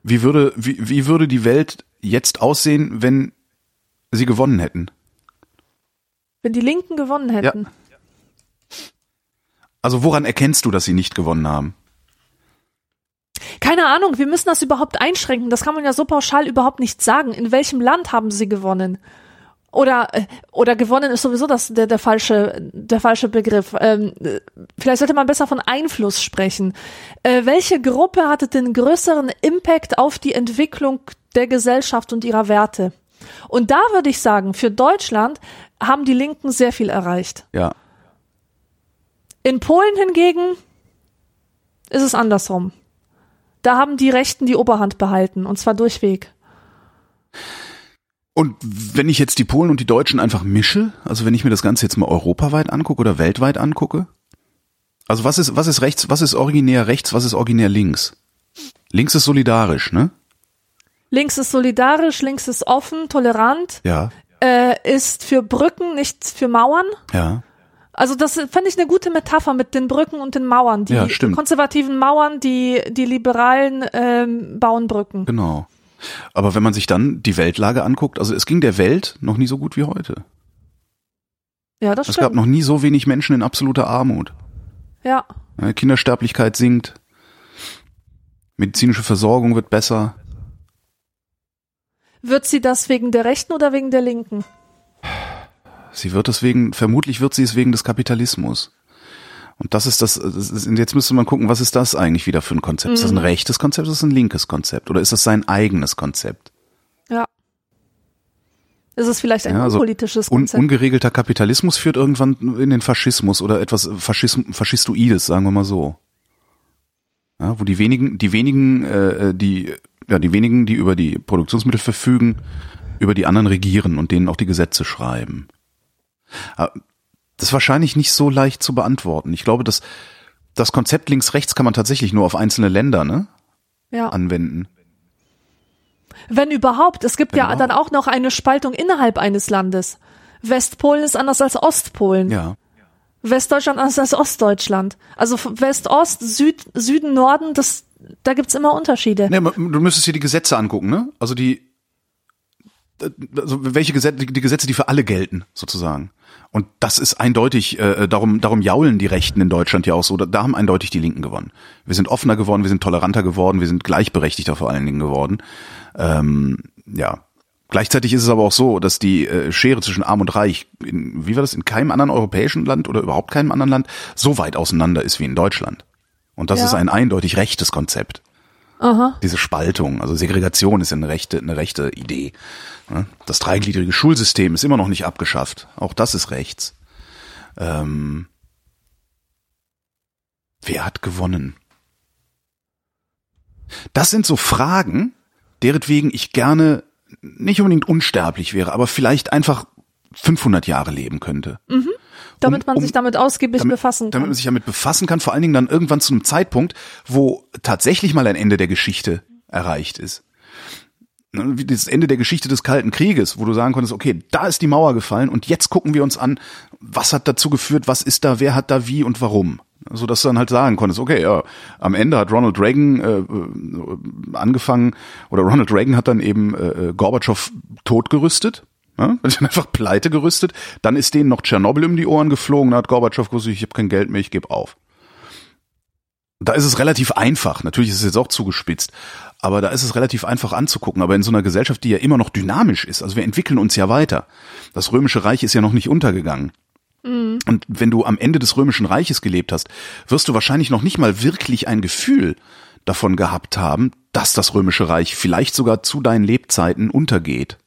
Speaker 2: Wie würde, wie, wie würde die Welt jetzt aussehen, wenn sie gewonnen hätten?
Speaker 1: Wenn die Linken gewonnen hätten.
Speaker 2: Also woran erkennst du, dass sie nicht gewonnen haben?
Speaker 1: Keine Ahnung, wir müssen das überhaupt einschränken. Das kann man ja so pauschal überhaupt nicht sagen. In welchem Land haben sie gewonnen? Oder äh, oder gewonnen ist sowieso das der der falsche der falsche Begriff. Ähm, äh, vielleicht sollte man besser von Einfluss sprechen. Äh, welche Gruppe hatte den größeren Impact auf die Entwicklung der Gesellschaft und ihrer Werte? Und da würde ich sagen, für Deutschland haben die Linken sehr viel erreicht.
Speaker 2: Ja.
Speaker 1: In Polen hingegen ist es andersrum. Da haben die Rechten die Oberhand behalten, und zwar durchweg.
Speaker 2: Und wenn ich jetzt die Polen und die Deutschen einfach mische, also wenn ich mir das Ganze jetzt mal europaweit angucke oder weltweit angucke, also was ist, was ist rechts, was ist originär rechts, was ist originär links? Links ist solidarisch, ne?
Speaker 1: Links ist solidarisch, links ist offen, tolerant,
Speaker 2: Ja,
Speaker 1: äh, ist für Brücken, nicht für Mauern.
Speaker 2: ja.
Speaker 1: Also das fand ich eine gute Metapher mit den Brücken und den Mauern. Die
Speaker 2: Ja,
Speaker 1: konservativen Mauern, die die Liberalen ähm, bauen Brücken.
Speaker 2: Genau. Aber wenn man sich dann die Weltlage anguckt, also es ging der Welt noch nie so gut wie heute.
Speaker 1: Ja, das
Speaker 2: Es gab
Speaker 1: stimmt.
Speaker 2: noch nie so wenig Menschen in absoluter Armut.
Speaker 1: Ja,
Speaker 2: Kindersterblichkeit sinkt. Medizinische Versorgung wird besser.
Speaker 1: Wird sie das wegen der Rechten oder wegen der Linken?
Speaker 2: Sie wird es wegen, vermutlich wird sie es wegen des Kapitalismus. Und das ist das, das ist, jetzt müsste man gucken, was ist das eigentlich wieder für ein Konzept? Ist das ein
Speaker 1: Mhm.
Speaker 2: rechtes Konzept, ist das ein linkes Konzept? Oder ist das sein eigenes Konzept?
Speaker 1: Ja. Ist es vielleicht ein
Speaker 2: Ja, also
Speaker 1: unpolitisches
Speaker 2: Un,
Speaker 1: Konzept?
Speaker 2: ungeregelter Kapitalismus führt irgendwann in den Faschismus oder etwas Faschism, Faschistoides, sagen wir mal so. Ja, wo die wenigen, die wenigen, äh, die, ja, die wenigen, die über die Produktionsmittel verfügen, über die anderen regieren und denen auch die Gesetze schreiben. Das ist wahrscheinlich nicht so leicht zu beantworten. Ich glaube, dass das Konzept links-rechts kann man tatsächlich nur auf einzelne Länder ne,
Speaker 1: ja.
Speaker 2: anwenden.
Speaker 1: Wenn überhaupt. Es gibt ja
Speaker 2: Genau.
Speaker 1: dann auch noch eine Spaltung innerhalb eines Landes. Westpolen ist anders als Ostpolen.
Speaker 2: Ja.
Speaker 1: Westdeutschland anders als Ostdeutschland. Also West-Ost, Süd, Süden, Norden, das, da gibt's immer Unterschiede.
Speaker 2: Nee, du müsstest dir die Gesetze angucken, ne? Also die, also welche Gesetze, die Gesetze, die für alle gelten, sozusagen. Und das ist eindeutig, äh, darum, darum jaulen die Rechten in Deutschland ja auch so, da, da haben eindeutig die Linken gewonnen. Wir sind offener geworden, wir sind toleranter geworden, wir sind gleichberechtigter vor allen Dingen geworden. Ähm, ja. Gleichzeitig ist es aber auch so, dass die äh, Schere zwischen Arm und Reich, in, wie war das, in keinem anderen europäischen Land oder überhaupt keinem anderen Land so weit auseinander ist wie in Deutschland. Und das
Speaker 1: Ja.
Speaker 2: ist ein eindeutig rechtes Konzept
Speaker 1: Aha.
Speaker 2: diese Spaltung, also Segregation ist ja eine rechte, eine rechte Idee. ne? Das dreigliedrige Schulsystem ist immer noch nicht abgeschafft. Auch das ist rechts. Ähm Wer hat gewonnen? Das sind so Fragen, deretwegen ich gerne nicht unbedingt unsterblich wäre, aber vielleicht einfach 500 Jahre leben könnte.
Speaker 1: Damit
Speaker 2: Um-
Speaker 1: man
Speaker 2: um-
Speaker 1: sich damit ausgiebig
Speaker 2: damit,
Speaker 1: befassen kann.
Speaker 2: Damit man sich damit befassen kann, vor allen Dingen dann irgendwann zu einem Zeitpunkt, wo tatsächlich mal ein Ende der Geschichte erreicht ist. Ne, Wie das Ende der Geschichte des Kalten Krieges, wo du sagen konntest, okay, da ist die Mauer gefallen und jetzt gucken wir uns an, was hat dazu geführt, was ist da, wer hat da wie und warum. So dass du dann halt sagen konntest, okay, ja, am Ende hat Ronald Reagan äh, äh, angefangen, oder Ronald Reagan hat dann eben äh, äh, Gorbatschow totgerüstet, ja, hat ihn einfach pleite gerüstet, dann ist denen noch Tschernobyl um die Ohren geflogen, da hat Gorbatschow gesagt, ich habe kein Geld mehr, ich gebe auf. Da ist es relativ einfach, natürlich ist es jetzt auch zugespitzt, aber da ist es relativ einfach anzugucken. Aber in so einer Gesellschaft, die ja immer noch dynamisch ist, also wir entwickeln uns ja weiter. Das Römische Reich ist ja noch nicht untergegangen. Und wenn du am Ende des Römischen Reiches gelebt hast, wirst du wahrscheinlich noch nicht mal wirklich ein Gefühl davon gehabt haben, dass das Römische Reich vielleicht sogar zu deinen Lebzeiten untergeht.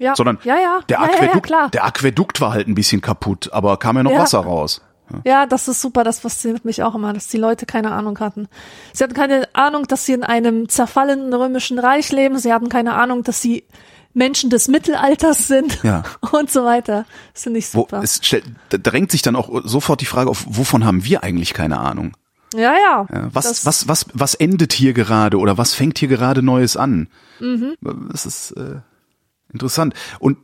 Speaker 1: Ja.
Speaker 2: Sondern
Speaker 1: ja, ja.
Speaker 2: Der, Aquädukt,
Speaker 1: klar.
Speaker 2: der Aquädukt war halt ein bisschen kaputt, aber kam ja noch. Wasser raus.
Speaker 1: Ja, das ist super, das fasziniert mich auch immer, dass die Leute keine Ahnung hatten. Sie hatten keine Ahnung, dass sie in einem zerfallenen römischen Reich leben, sie hatten keine Ahnung, dass sie Menschen des Mittelalters sind
Speaker 2: Ja.
Speaker 1: und so weiter. Das finde ich
Speaker 2: Wo,
Speaker 1: super.
Speaker 2: es stellt, drängt sich dann auch sofort die Frage auf, wovon haben wir eigentlich keine Ahnung?
Speaker 1: ja, ja.
Speaker 2: Ja, was, was, was, was endet hier gerade oder was fängt hier gerade Neues an?
Speaker 1: Mhm.
Speaker 2: Das ist äh, interessant. Und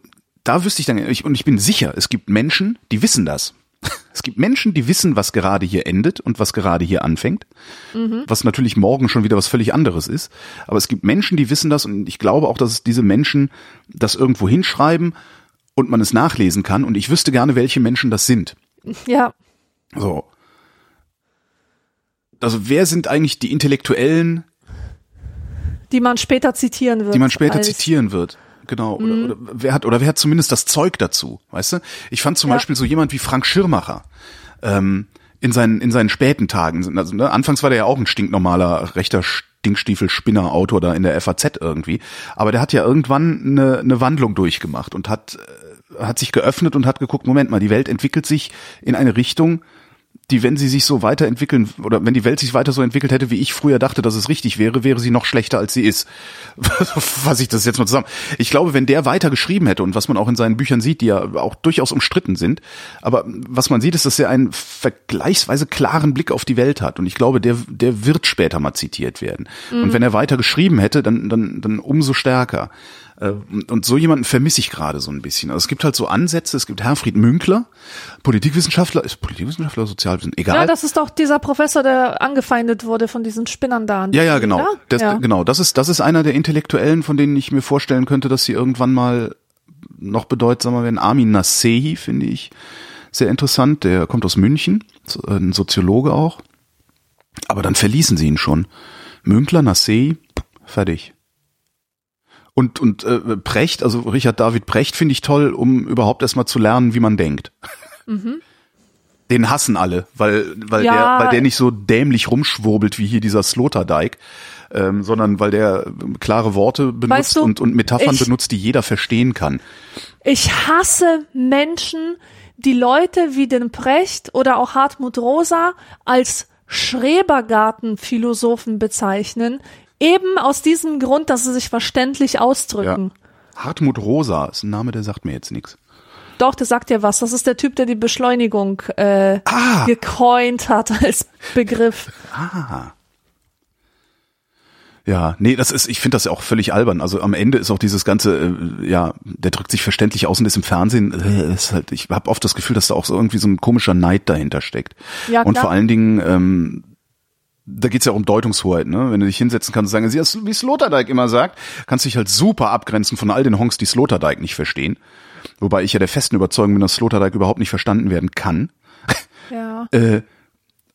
Speaker 2: da wüsste ich dann, ich, und ich bin sicher, es gibt Menschen, die wissen das. Es gibt Menschen, die wissen, was gerade hier endet und was gerade hier anfängt,
Speaker 1: Mhm.
Speaker 2: was natürlich morgen schon wieder was völlig anderes ist. Aber es gibt Menschen, die wissen das und ich glaube auch, dass es diese Menschen das irgendwo hinschreiben und man es nachlesen kann. Und ich wüsste gerne, welche Menschen das sind.
Speaker 1: Ja,
Speaker 2: So. Also wer sind eigentlich die Intellektuellen,
Speaker 1: die man später zitieren wird.
Speaker 2: die man später zitieren wird? Genau. Oder, oder wer hat oder wer hat zumindest das Zeug dazu? Weißt du? Ich fand zum
Speaker 1: Ja.
Speaker 2: Beispiel so jemand wie Frank Schirmacher ähm, in seinen in seinen späten Tagen. Also, ne, anfangs war der ja auch ein stinknormaler rechter Stinkstiefel-Spinner-Autor da in der FAZ irgendwie. Aber der hat ja irgendwann eine, eine Wandlung durchgemacht und hat äh, hat sich geöffnet und hat geguckt, Moment mal, die Welt entwickelt sich in eine Richtung, die, wenn sie sich so weiterentwickeln oder wenn die Welt sich weiter so entwickelt hätte, wie ich früher dachte, dass es richtig wäre, wäre sie noch schlechter, als sie ist. Was ich das jetzt mal zusammen. Ich glaube, wenn der weiter geschrieben hätte und was man auch in seinen Büchern sieht, die ja auch durchaus umstritten sind, aber was man sieht, ist, dass er einen vergleichsweise klaren Blick auf die Welt hat und ich glaube, der, der wird später mal zitiert werden. Und wenn er weiter geschrieben hätte, dann, dann, dann umso stärker. Äh, Und so jemanden vermisse ich gerade so ein bisschen. Also es gibt halt so Ansätze, es gibt Herfried Münkler, Politikwissenschaftler, ist Politikwissenschaftler Sozialwissenschaftler? Egal.
Speaker 1: Ja, das ist doch dieser Professor, der angefeindet wurde von diesen Spinnern da.
Speaker 2: Ja, ja, genau. Das,
Speaker 1: ja.
Speaker 2: Genau, das ist, das ist einer der Intellektuellen, von denen ich mir vorstellen könnte, dass sie irgendwann mal noch bedeutsamer werden. Armin Nasehi finde ich sehr interessant. Der kommt aus München, äh, ein Soziologe auch. Aber dann verließen sie ihn schon. Münkler, Nasehi, fertig. Und, und äh, Precht, also Richard David Precht finde ich toll, um überhaupt erstmal zu lernen, wie man denkt. Den hassen alle, weil, weil,
Speaker 1: Ja.
Speaker 2: der, weil der nicht so dämlich rumschwurbelt wie hier dieser Sloterdijk, ähm, sondern weil der ähm, klare Worte benutzt
Speaker 1: Weißt du,
Speaker 2: und, und Metaphern
Speaker 1: ich-
Speaker 2: benutzt, die jeder verstehen kann.
Speaker 1: Ich hasse Menschen, die Leute wie den Precht oder auch Hartmut Rosa als Schrebergartenphilosophen bezeichnen, eben aus diesem Grund, dass sie sich verständlich ausdrücken.
Speaker 2: Hartmut Rosa ist ein Name, der sagt mir jetzt nichts.
Speaker 1: Doch, der sagt ja was. Das ist der Typ, der die Beschleunigung äh,
Speaker 2: Ah.
Speaker 1: gecoint hat als Begriff.
Speaker 2: Ah. Ja, nee, das ist, ich finde das ja auch völlig albern. Also am Ende ist auch dieses ganze, äh, ja, der drückt sich verständlich aus und ist im Fernsehen. Äh, ist halt, ich habe oft das Gefühl, dass da auch so irgendwie so ein komischer Neid dahinter steckt.
Speaker 1: Ja,
Speaker 2: und
Speaker 1: klar.
Speaker 2: vor allen Dingen, ähm, da geht's ja um Deutungshoheit, ne? Wenn du dich hinsetzen kannst und sagen, wie Sloterdijk immer sagt, kannst du dich halt super abgrenzen von all den Honks, die Sloterdijk nicht verstehen. Wobei ich ja der festen Überzeugung bin, dass Sloterdijk überhaupt nicht verstanden werden kann.
Speaker 1: Ja.
Speaker 2: Äh,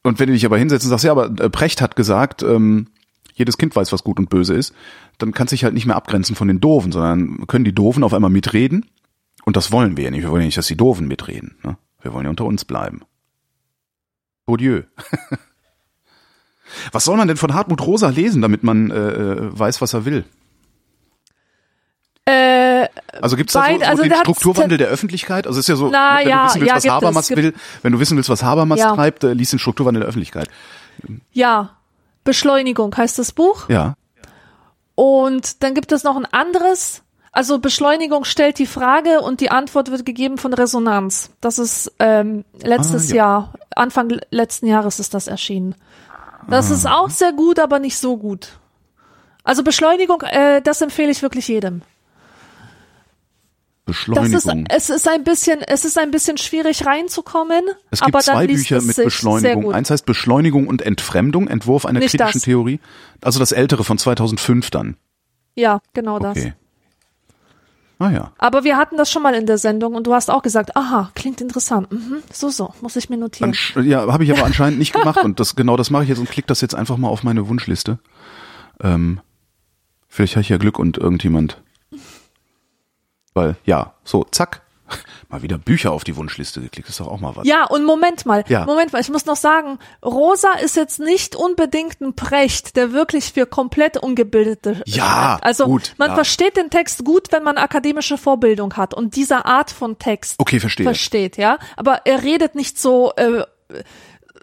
Speaker 2: und wenn du dich aber hinsetzt und sagst, ja, aber äh, Precht hat gesagt, ähm, jedes Kind weiß, was gut und böse ist, dann kannst du dich halt nicht mehr abgrenzen von den Doofen, sondern können die Doofen auf einmal mitreden. Und das wollen wir ja nicht. Wir wollen ja nicht, dass die Doofen mitreden. Ne? Wir wollen ja unter uns bleiben. Odieu. was soll man denn von Hartmut Rosa lesen, damit man äh, äh, weiß, was er will?
Speaker 1: Äh,
Speaker 2: Also gibt's da so, so
Speaker 1: also
Speaker 2: den Strukturwandel der Öffentlichkeit? Also es ist ja so,
Speaker 1: Na,
Speaker 2: wenn
Speaker 1: ja,
Speaker 2: du wissen willst,
Speaker 1: ja,
Speaker 2: was
Speaker 1: gibt es,
Speaker 2: Habermas
Speaker 1: gibt-
Speaker 2: will, wenn du wissen willst, was Habermas
Speaker 1: Ja.
Speaker 2: treibt, äh, liest den Strukturwandel der Öffentlichkeit.
Speaker 1: Ja, Beschleunigung heißt das Buch.
Speaker 2: Ja.
Speaker 1: Und dann gibt es noch ein anderes. Also Beschleunigung stellt die Frage und die Antwort wird gegeben von Resonanz. Das ist ähm, letztes
Speaker 2: Ah, ja.
Speaker 1: Jahr, Anfang letzten Jahres ist das erschienen. Das ist auch sehr gut, aber nicht so gut. Also Beschleunigung, äh, das empfehle ich wirklich jedem. Das ist,
Speaker 2: Beschleunigung.
Speaker 1: es ist ein bisschen, es ist ein bisschen schwierig reinzukommen.
Speaker 2: Es gibt
Speaker 1: aber
Speaker 2: zwei Bücher mit Beschleunigung. Eins heißt Beschleunigung und Entfremdung, Entwurf einer
Speaker 1: Nicht
Speaker 2: kritischen
Speaker 1: das.
Speaker 2: Theorie. Also das ältere von 2005 dann.
Speaker 1: Ja, genau das.
Speaker 2: Ah ja.
Speaker 1: Aber wir hatten das schon mal in der Sendung und du hast auch gesagt, aha, klingt interessant. Mhm, so, so, muss ich mir notieren.
Speaker 2: Ansch ja, habe ich aber anscheinend nicht gemacht und das genau das mache ich jetzt und klick das jetzt einfach mal auf meine Wunschliste. Ähm, vielleicht habe ich ja Glück und irgendjemand. Weil, ja, so, zack. Mal wieder Bücher auf die Wunschliste geklickt, ist doch auch mal was.
Speaker 1: Ja, und Moment mal,
Speaker 2: Ja.
Speaker 1: Moment mal, ich muss noch sagen, Rosa ist jetzt nicht unbedingt ein Precht, der wirklich für komplett Ungebildete
Speaker 2: Ja,
Speaker 1: schreibt. Also
Speaker 2: gut,
Speaker 1: man
Speaker 2: ja.
Speaker 1: versteht den Text gut, wenn man akademische Vorbildung hat und diese Art von Text
Speaker 2: Okay, verstehe.
Speaker 1: versteht, ja. Aber er redet nicht so äh,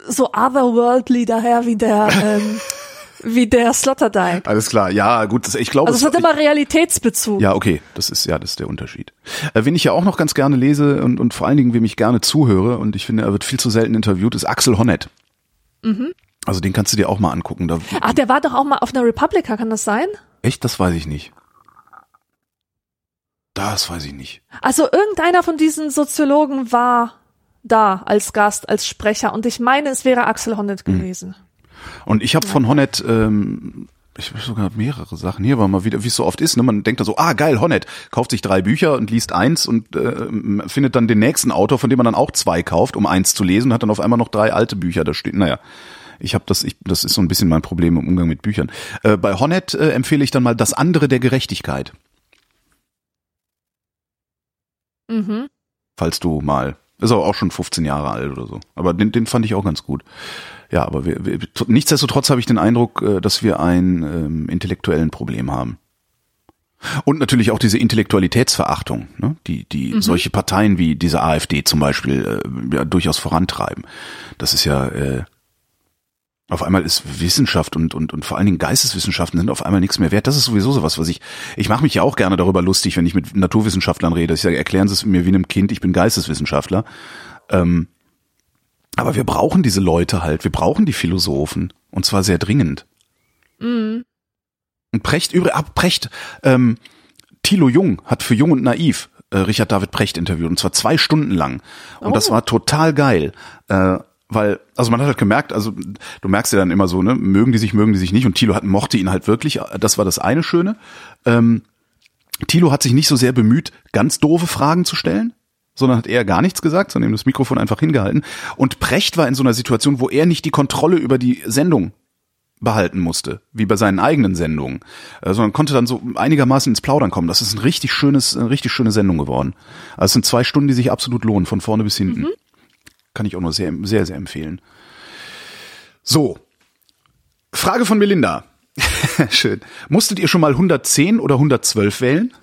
Speaker 1: so otherworldly daher wie der ähm, wie der Sloterdijk.
Speaker 2: Alles klar, ja, gut, das, ich glaube,
Speaker 1: Also es hat immer Realitätsbezug.
Speaker 2: Ja, okay, das ist ja das ist der Unterschied. Äh, wen ich ja auch noch ganz gerne lese und, und vor allen Dingen, wem ich gerne zuhöre und ich finde, er wird viel zu selten interviewt, ist Axel Honneth.
Speaker 1: Mhm.
Speaker 2: Also den kannst du dir auch mal angucken. Da,
Speaker 1: Ach, der war doch auch mal auf einer Republika, kann das sein?
Speaker 2: echt, das weiß ich nicht. Das weiß ich nicht.
Speaker 1: Also irgendeiner von diesen Soziologen war da als Gast, als Sprecher und ich meine, es wäre Axel Honneth
Speaker 2: Hm.
Speaker 1: gewesen.
Speaker 2: Und ich habe von Honneth, ähm, ich habe sogar mehrere Sachen hier, aber mal wieder, wie es so oft ist, ne? man denkt da so, ah geil, Honneth, kauft sich drei Bücher und liest eins und äh, findet dann den nächsten Autor, von dem man dann auch zwei kauft, um eins zu lesen, und hat dann auf einmal noch drei alte Bücher da stehen. Naja, ich habe das, ich, das ist so ein bisschen mein Problem im Umgang mit Büchern. Äh, bei Honneth äh, empfehle ich dann mal das andere der Gerechtigkeit,
Speaker 1: Mhm.
Speaker 2: falls du mal, ist aber auch schon 15 Jahre alt oder so, aber den, den fand ich auch ganz gut. Ja, aber wir, wir, nichtsdestotrotz habe ich den Eindruck, äh, dass wir ein ähm, intellektuellen Problem haben. Und natürlich auch diese Intellektualitätsverachtung, ne? die, die solche Parteien wie diese AfD zum Beispiel äh, ja, durchaus vorantreiben. Das ist ja äh, auf einmal ist Wissenschaft und, und, und vor allen Dingen Geisteswissenschaften sind auf einmal nichts mehr wert. Das ist sowieso sowas, was ich, ich mache mich ja auch gerne darüber lustig, wenn ich mit Naturwissenschaftlern rede. Ich sage, erklären Sie es mir wie einem Kind, ich bin Geisteswissenschaftler. Ähm, aber wir brauchen diese Leute halt, wir brauchen die Philosophen und zwar sehr dringend.
Speaker 1: Mhm.
Speaker 2: Und Precht, übrigens, ab Precht, ähm, Thilo Jung hat für Jung und Naiv äh, Richard David Precht interviewt und zwar zwei Stunden lang. Und das
Speaker 1: Oh.
Speaker 2: war total geil. Äh, weil, also man hat halt gemerkt, also du merkst ja dann immer so, ne, mögen die sich, mögen die sich nicht und Thilo hat, mochte ihn halt wirklich, das war das eine Schöne. Ähm, Thilo hat sich nicht so sehr bemüht, ganz doofe Fragen zu stellen, sondern hat eher gar nichts gesagt, sondern ihm das Mikrofon einfach hingehalten. Und Precht war in so einer Situation, wo er nicht die Kontrolle über die Sendung behalten musste, wie bei seinen eigenen Sendungen, äh, sondern konnte dann so einigermaßen ins Plaudern kommen. Das ist ein richtig schönes, eine richtig schöne Sendung geworden. Also es sind zwei Stunden, die sich absolut lohnen, von vorne bis hinten. Kann ich auch nur sehr, sehr, sehr empfehlen. So. Frage von Melinda. Schön. Musstet ihr schon mal 110 oder 112 wählen?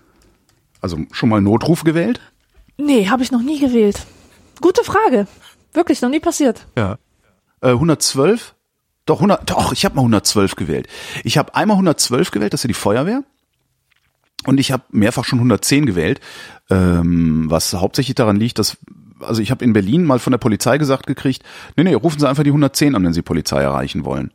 Speaker 2: Also schon mal Notruf gewählt?
Speaker 1: Nee, habe ich noch nie gewählt. Gute Frage. Wirklich, noch nie passiert.
Speaker 2: Ja. Äh, 112? Doch, 100, doch, ich habe mal 112 gewählt. Ich habe einmal 112 gewählt, das ist ja die Feuerwehr. Und ich habe mehrfach schon 110 gewählt, ähm, was hauptsächlich daran liegt, dass, also ich habe in Berlin mal von der Polizei gesagt gekriegt, nee, nee, rufen Sie einfach die 110 an, wenn Sie Polizei erreichen wollen.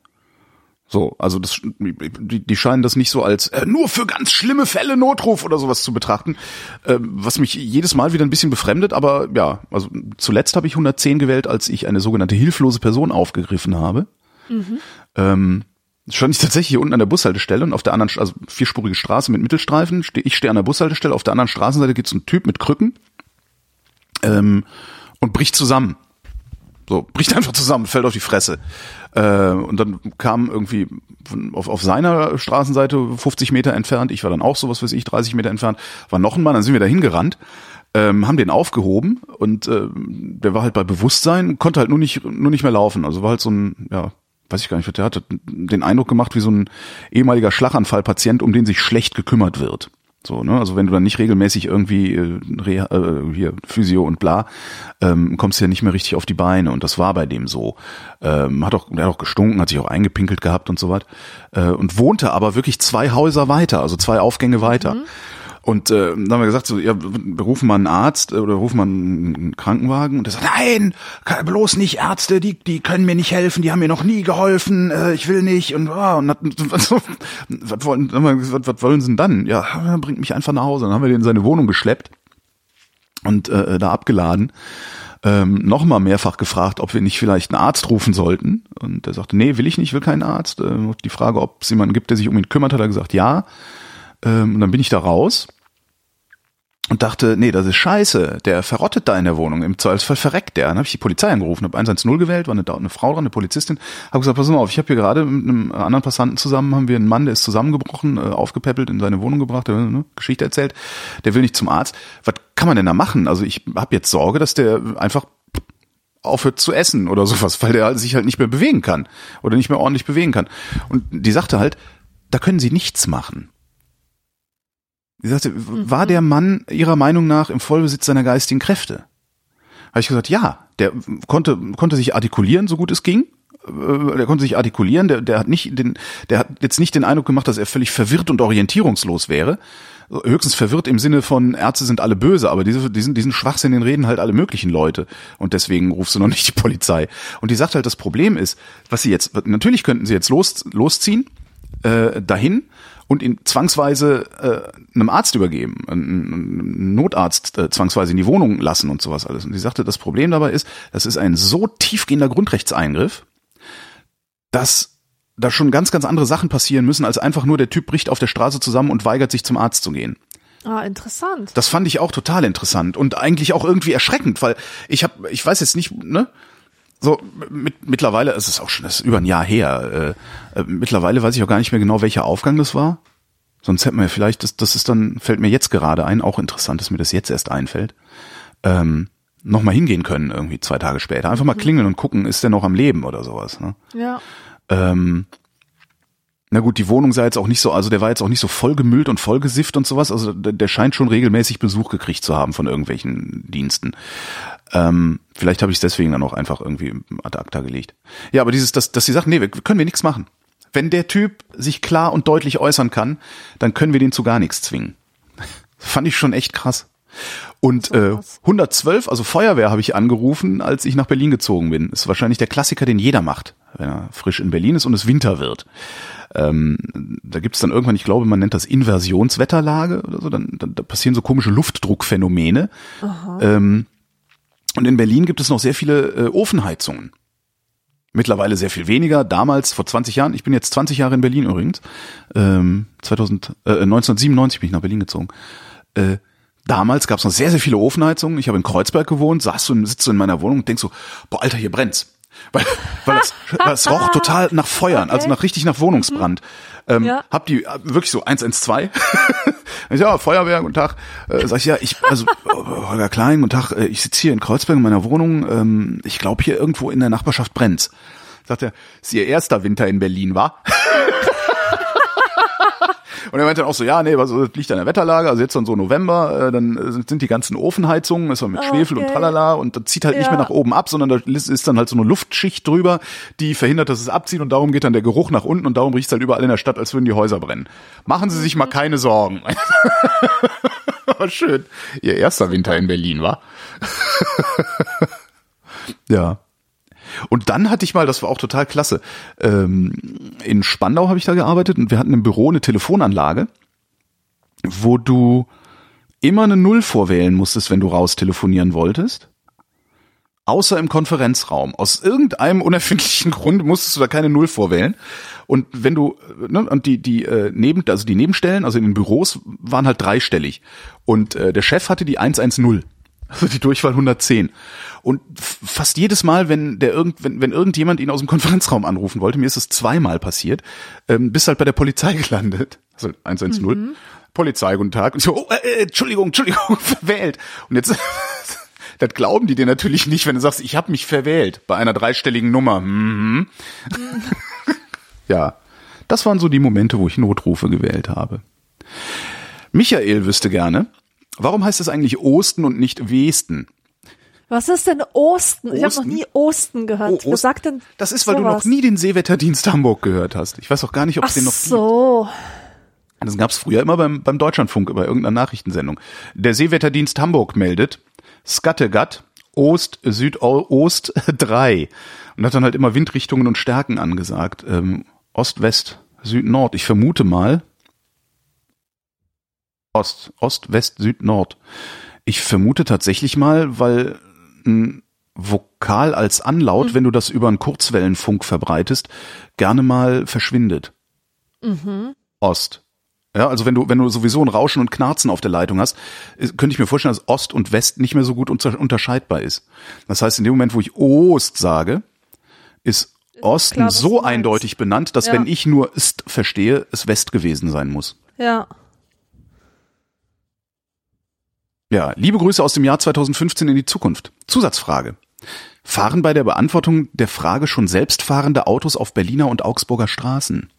Speaker 2: So, also das, die, die scheinen das nicht so als äh, nur für ganz schlimme Fälle Notruf oder sowas zu betrachten, äh, was mich jedes Mal wieder ein bisschen befremdet. Aber ja, also zuletzt habe ich 110 gewählt, als ich eine sogenannte hilflose Person aufgegriffen habe. Ähm, stand ich tatsächlich hier unten an der Bushaltestelle und auf der anderen, also vierspurige Straße mit Mittelstreifen. Ste ich stehe an der Bushaltestelle, auf der anderen Straßenseite gibt's einen Typ mit Krücken ähm, und bricht zusammen. So, bricht einfach zusammen, fällt auf die Fresse. Äh, und dann kam irgendwie auf, auf seiner Straßenseite 50 Meter entfernt, ich war dann auch so, was weiß ich, 30 Meter entfernt, war noch ein Mann, dann sind wir da hingerannt, ähm, haben den aufgehoben und äh, der war halt bei Bewusstsein, konnte halt nur nicht, nur nicht mehr laufen. Also war halt so ein, ja, weiß ich gar nicht, was der hatte, den Eindruck gemacht wie so ein ehemaliger Schlaganfallpatient, um den sich schlecht gekümmert wird. So, ne? Also wenn du dann nicht regelmäßig irgendwie äh, Reha, äh, hier Physio und bla, ähm, kommst du ja nicht mehr richtig auf die Beine. Und das war bei dem so. Ähm, hat auch, der hat auch gestunken, hat sich auch eingepinkelt gehabt und so was. Äh, und wohnte aber wirklich zwei Häuser weiter, also zwei Aufgänge weiter. Mhm. Und äh, dann haben wir gesagt, so, ja, wir rufen mal einen Arzt äh, oder rufen mal einen Krankenwagen. Und er sagt, nein, bloß nicht Ärzte, die, die können mir nicht helfen, die haben mir noch nie geholfen, äh, ich will nicht. Und, oh, und was, was, wollen, was, was wollen sie denn dann? Ja, bringt mich einfach nach Hause. Dann haben wir den in seine Wohnung geschleppt und äh, da abgeladen. Ähm, nochmal mehrfach gefragt, ob wir nicht vielleicht einen Arzt rufen sollten. Und er sagte, nee, will ich nicht, will keinen Arzt. Äh, die Frage, ob es jemanden gibt, der sich um ihn kümmert, hat er gesagt, ja. Ähm, und dann bin ich da raus und dachte, nee, das ist scheiße, der verrottet da in der Wohnung, im Zweifelsfall verreckt der. Dann habe ich die Polizei angerufen, habe 110 gewählt, war eine, eine Frau dran, eine Polizistin, habe gesagt, pass mal auf, ich habe hier gerade mit einem anderen Passanten zusammen, haben wir einen Mann, der ist zusammengebrochen, äh, aufgepäppelt, in seine Wohnung gebracht, der ne, Geschichte erzählt, der will nicht zum Arzt. Was kann man denn da machen? Also ich habe jetzt Sorge, dass der einfach aufhört zu essen oder sowas, weil der sich halt nicht mehr bewegen kann oder nicht mehr ordentlich bewegen kann. Und die sagte halt, da können sie nichts machen. Sie sagte, mhm. war der Mann ihrer Meinung nach im Vollbesitz seiner geistigen Kräfte? Habe ich gesagt, ja, der konnte, konnte sich artikulieren, so gut es ging. Äh, der konnte sich artikulieren, der, der hat nicht den, der hat jetzt nicht den Eindruck gemacht, dass er völlig verwirrt und orientierungslos wäre. Höchstens verwirrt im Sinne von Ärzte sind alle böse, aber diese, diesen, diesen Schwachsinn den reden halt alle möglichen Leute. Und deswegen rufst du noch nicht die Polizei. Und die sagt halt, das Problem ist, was sie jetzt, natürlich könnten sie jetzt los, losziehen, äh, dahin und ihn zwangsweise äh, einem Arzt übergeben, einen Notarzt äh, zwangsweise in die Wohnung lassen und sowas alles. Und sie sagte, das Problem dabei ist, das ist ein so tiefgehender Grundrechtseingriff, dass da schon ganz, ganz andere Sachen passieren müssen, als einfach nur der Typ bricht auf der Straße zusammen und weigert sich zum Arzt zu gehen.
Speaker 1: Ah, interessant.
Speaker 2: Das fand ich auch total interessant und eigentlich auch irgendwie erschreckend, weil ich habe, ich weiß jetzt nicht, ne, so mit, mittlerweile ist es auch schon das ist über ein Jahr her. Äh, äh, mittlerweile weiß ich auch gar nicht mehr genau, welcher Aufgang das war. Sonst hätten wir vielleicht, das, das ist dann, fällt mir jetzt gerade ein, auch interessant, dass mir das jetzt erst einfällt. Ähm, nochmal hingehen können, irgendwie zwei Tage später. Einfach mal mhm. klingeln und gucken, ist der noch am Leben oder sowas. Ne?
Speaker 1: Ja.
Speaker 2: Ähm, na gut, die Wohnung sei jetzt auch nicht so, also der war jetzt auch nicht so vollgemüllt und vollgesifft und sowas. Also der, der scheint schon regelmäßig Besuch gekriegt zu haben von irgendwelchen Diensten. Ähm, vielleicht habe ich es deswegen dann auch einfach irgendwie ad acta gelegt. Ja, aber dieses, dass, dass sie sagen, nee, wir, können wir nichts machen. Wenn der Typ sich klar und deutlich äußern kann, dann können wir den zu gar nichts zwingen. Fand ich schon echt krass. Und äh, 112, also Feuerwehr, habe ich angerufen, als ich nach Berlin gezogen bin. Ist wahrscheinlich der Klassiker, den jeder macht, wenn er frisch in Berlin ist und es Winter wird. Ähm, da gibt's dann irgendwann, ich glaube, man nennt das Inversionswetterlage oder so, dann, dann da passieren so komische Luftdruckphänomene. Ähm, und in Berlin gibt es noch sehr viele äh, Ofenheizungen. Mittlerweile sehr viel weniger. Damals, vor 20 Jahren, ich bin jetzt 20 Jahre in Berlin übrigens, ähm, 2000, äh, 1997 bin ich nach Berlin gezogen. Äh, damals gab es noch sehr, sehr viele Ofenheizungen. Ich habe in Kreuzberg gewohnt, saß so, sitzt so in meiner Wohnung und denkst so, boah, Alter, hier brennt's. Weil, weil das, das roch total nach Feuern, also okay. also nach richtig nach Wohnungsbrand. Mhm. Ähm, ja. Hab die äh, wirklich so 112. ja, Feuerwehr, guten Tag. Äh, sag ich, ja, ich, also Holger Klein, guten Tag, äh, ich sitze hier in Kreuzberg in meiner Wohnung. Ähm, ich glaube, hier irgendwo in der Nachbarschaft brennt's. Sagt er, ist Ihr erster Winter in Berlin, war? Und er meinte dann auch so, ja, nee, also das liegt an der Wetterlage, also jetzt dann so November, äh, dann sind die ganzen Ofenheizungen, ist mit Schwefel okay. und tralala und das zieht halt ja. nicht mehr nach oben ab, sondern da ist dann halt so eine Luftschicht drüber, die verhindert, dass es abzieht und darum geht dann der Geruch nach unten und darum riecht es halt überall in der Stadt, als würden die Häuser brennen. Machen Sie sich mal keine Sorgen. Schön. Ihr erster Winter in Berlin, war? ja. Und dann hatte ich mal, das war auch total klasse, ähm, in Spandau habe ich da gearbeitet und wir hatten im Büro eine Telefonanlage, wo du immer eine Null vorwählen musstest, wenn du raus telefonieren wolltest. Außer im Konferenzraum. Aus irgendeinem unerfindlichen Grund musstest du da keine Null vorwählen. Und wenn du, ne, und die, die, äh, neben, also die Nebenstellen, also in den Büros, waren halt dreistellig. Und äh, der Chef hatte die 110. Also die Durchwahl 110. Und fast jedes Mal, wenn der irgend, wenn, wenn irgendjemand ihn aus dem Konferenzraum anrufen wollte, mir ist es zweimal passiert, ähm, bist halt bei der Polizei gelandet. Also 110. Mhm. Polizei, guten Tag. Und ich so, oh, äh, äh Entschuldigung, Entschuldigung, verwählt. Und jetzt, das glauben die dir natürlich nicht, wenn du sagst, ich habe mich verwählt bei einer dreistelligen Nummer. Mhm. ja, das waren so die Momente, wo ich Notrufe gewählt habe. Michael wüsste gerne, warum heißt es eigentlich Osten und nicht Westen?
Speaker 1: Was ist denn Osten? Ich habe noch nie Osten gehört.
Speaker 2: Oh, Ost-
Speaker 1: sagt denn
Speaker 2: Das ist, weil du
Speaker 1: sowas?
Speaker 2: noch nie den Seewetterdienst Hamburg gehört hast. Ich weiß auch gar nicht, ob es den noch gibt.
Speaker 1: so.
Speaker 2: Das gab es früher immer beim, beim Deutschlandfunk, bei irgendeiner Nachrichtensendung. Der Seewetterdienst Hamburg meldet Skattegat, Ost, Südost 3. Und hat dann halt immer Windrichtungen und Stärken angesagt. Ähm, Ost, West, Süd, Nord. Ich vermute mal Ost, Ost, West, Süd, Nord. Ich vermute tatsächlich mal, weil ein Vokal als Anlaut, wenn du das über einen Kurzwellenfunk verbreitest, gerne mal verschwindet. Ost. Ja, also wenn du, wenn du sowieso ein Rauschen und Knarzen auf der Leitung hast, könnte ich mir vorstellen, dass Ost und West nicht mehr so gut unter, unterscheidbar ist. Das heißt, in dem Moment, wo ich Ost sage, ist Osten
Speaker 1: klar,
Speaker 2: so eindeutig benannt, dass
Speaker 1: Ja.
Speaker 2: wenn ich nur Ist verstehe, es West gewesen sein muss.
Speaker 1: Ja.
Speaker 2: Ja, liebe Grüße aus dem Jahr 2015 in die Zukunft. Zusatzfrage. Fahren bei der Beantwortung der Frage schon selbstfahrende Autos auf Berliner und Augsburger Straßen?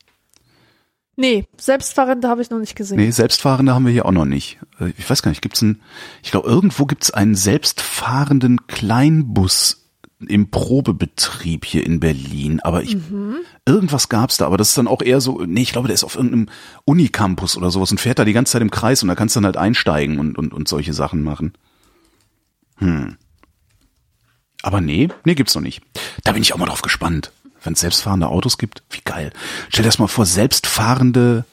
Speaker 1: Nee, Selbstfahrende habe ich noch nicht gesehen.
Speaker 2: Nee, selbstfahrende haben wir hier auch noch nicht. Äh, Ich weiß gar nicht, gibt's einen, ich glaube, irgendwo gibt's einen selbstfahrenden Kleinbus im Probebetrieb hier in Berlin, aber ich, irgendwas gab's da, aber das ist dann auch eher so, nee, ich glaube, der ist auf irgendeinem Unicampus oder sowas und fährt da die ganze Zeit im Kreis und da kannst du dann halt einsteigen und, und, und solche Sachen machen. Hm. Aber nee, nee, gibt's noch nicht. Da bin ich auch mal drauf gespannt. Wenn es selbstfahrende Autos gibt, wie geil. Stell dir das mal vor, selbstfahrende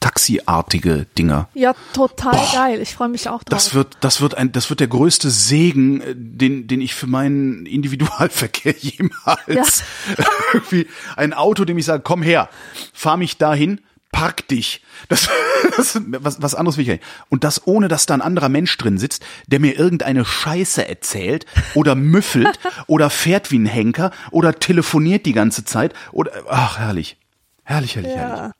Speaker 2: Taxiartige Dinger.
Speaker 1: Ja, total geil. Ich freue mich auch drauf.
Speaker 2: Das wird, das wird ein, das wird der größte Segen, äh, den, den ich für meinen Individualverkehr jemals irgendwie ein Auto, dem ich sage, komm her, fahr mich dahin, park dich. Das, das was, was anderes will ich nicht. Und das ohne, dass da ein anderer Mensch drin sitzt, der mir irgendeine Scheiße erzählt oder müffelt oder fährt wie ein Henker oder telefoniert die ganze Zeit oder, ach, herrlich. Herrlich, herrlich, herrlich.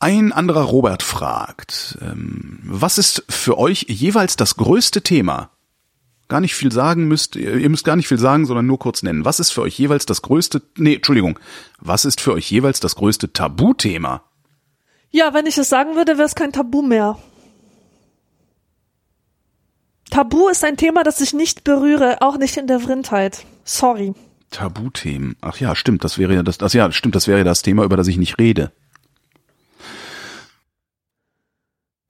Speaker 2: Ein anderer Robert fragt, ähm, was ist für euch jeweils das größte Thema? Gar nicht viel sagen müsst, ihr ihr müsst gar nicht viel sagen, sondern nur kurz nennen. Was ist für euch jeweils das größte, nee, Entschuldigung, was ist für euch jeweils das größte Tabuthema?
Speaker 1: ja, wenn ich es sagen würde, wäre es kein Tabu mehr. Tabu ist ein Thema, das ich nicht berühre, auch nicht in der Vrindheit. Sorry.
Speaker 2: Tabuthemen. Ach ja, stimmt, das wäre ja das, das ja, stimmt, das wäre ja das Thema, über das ich nicht rede.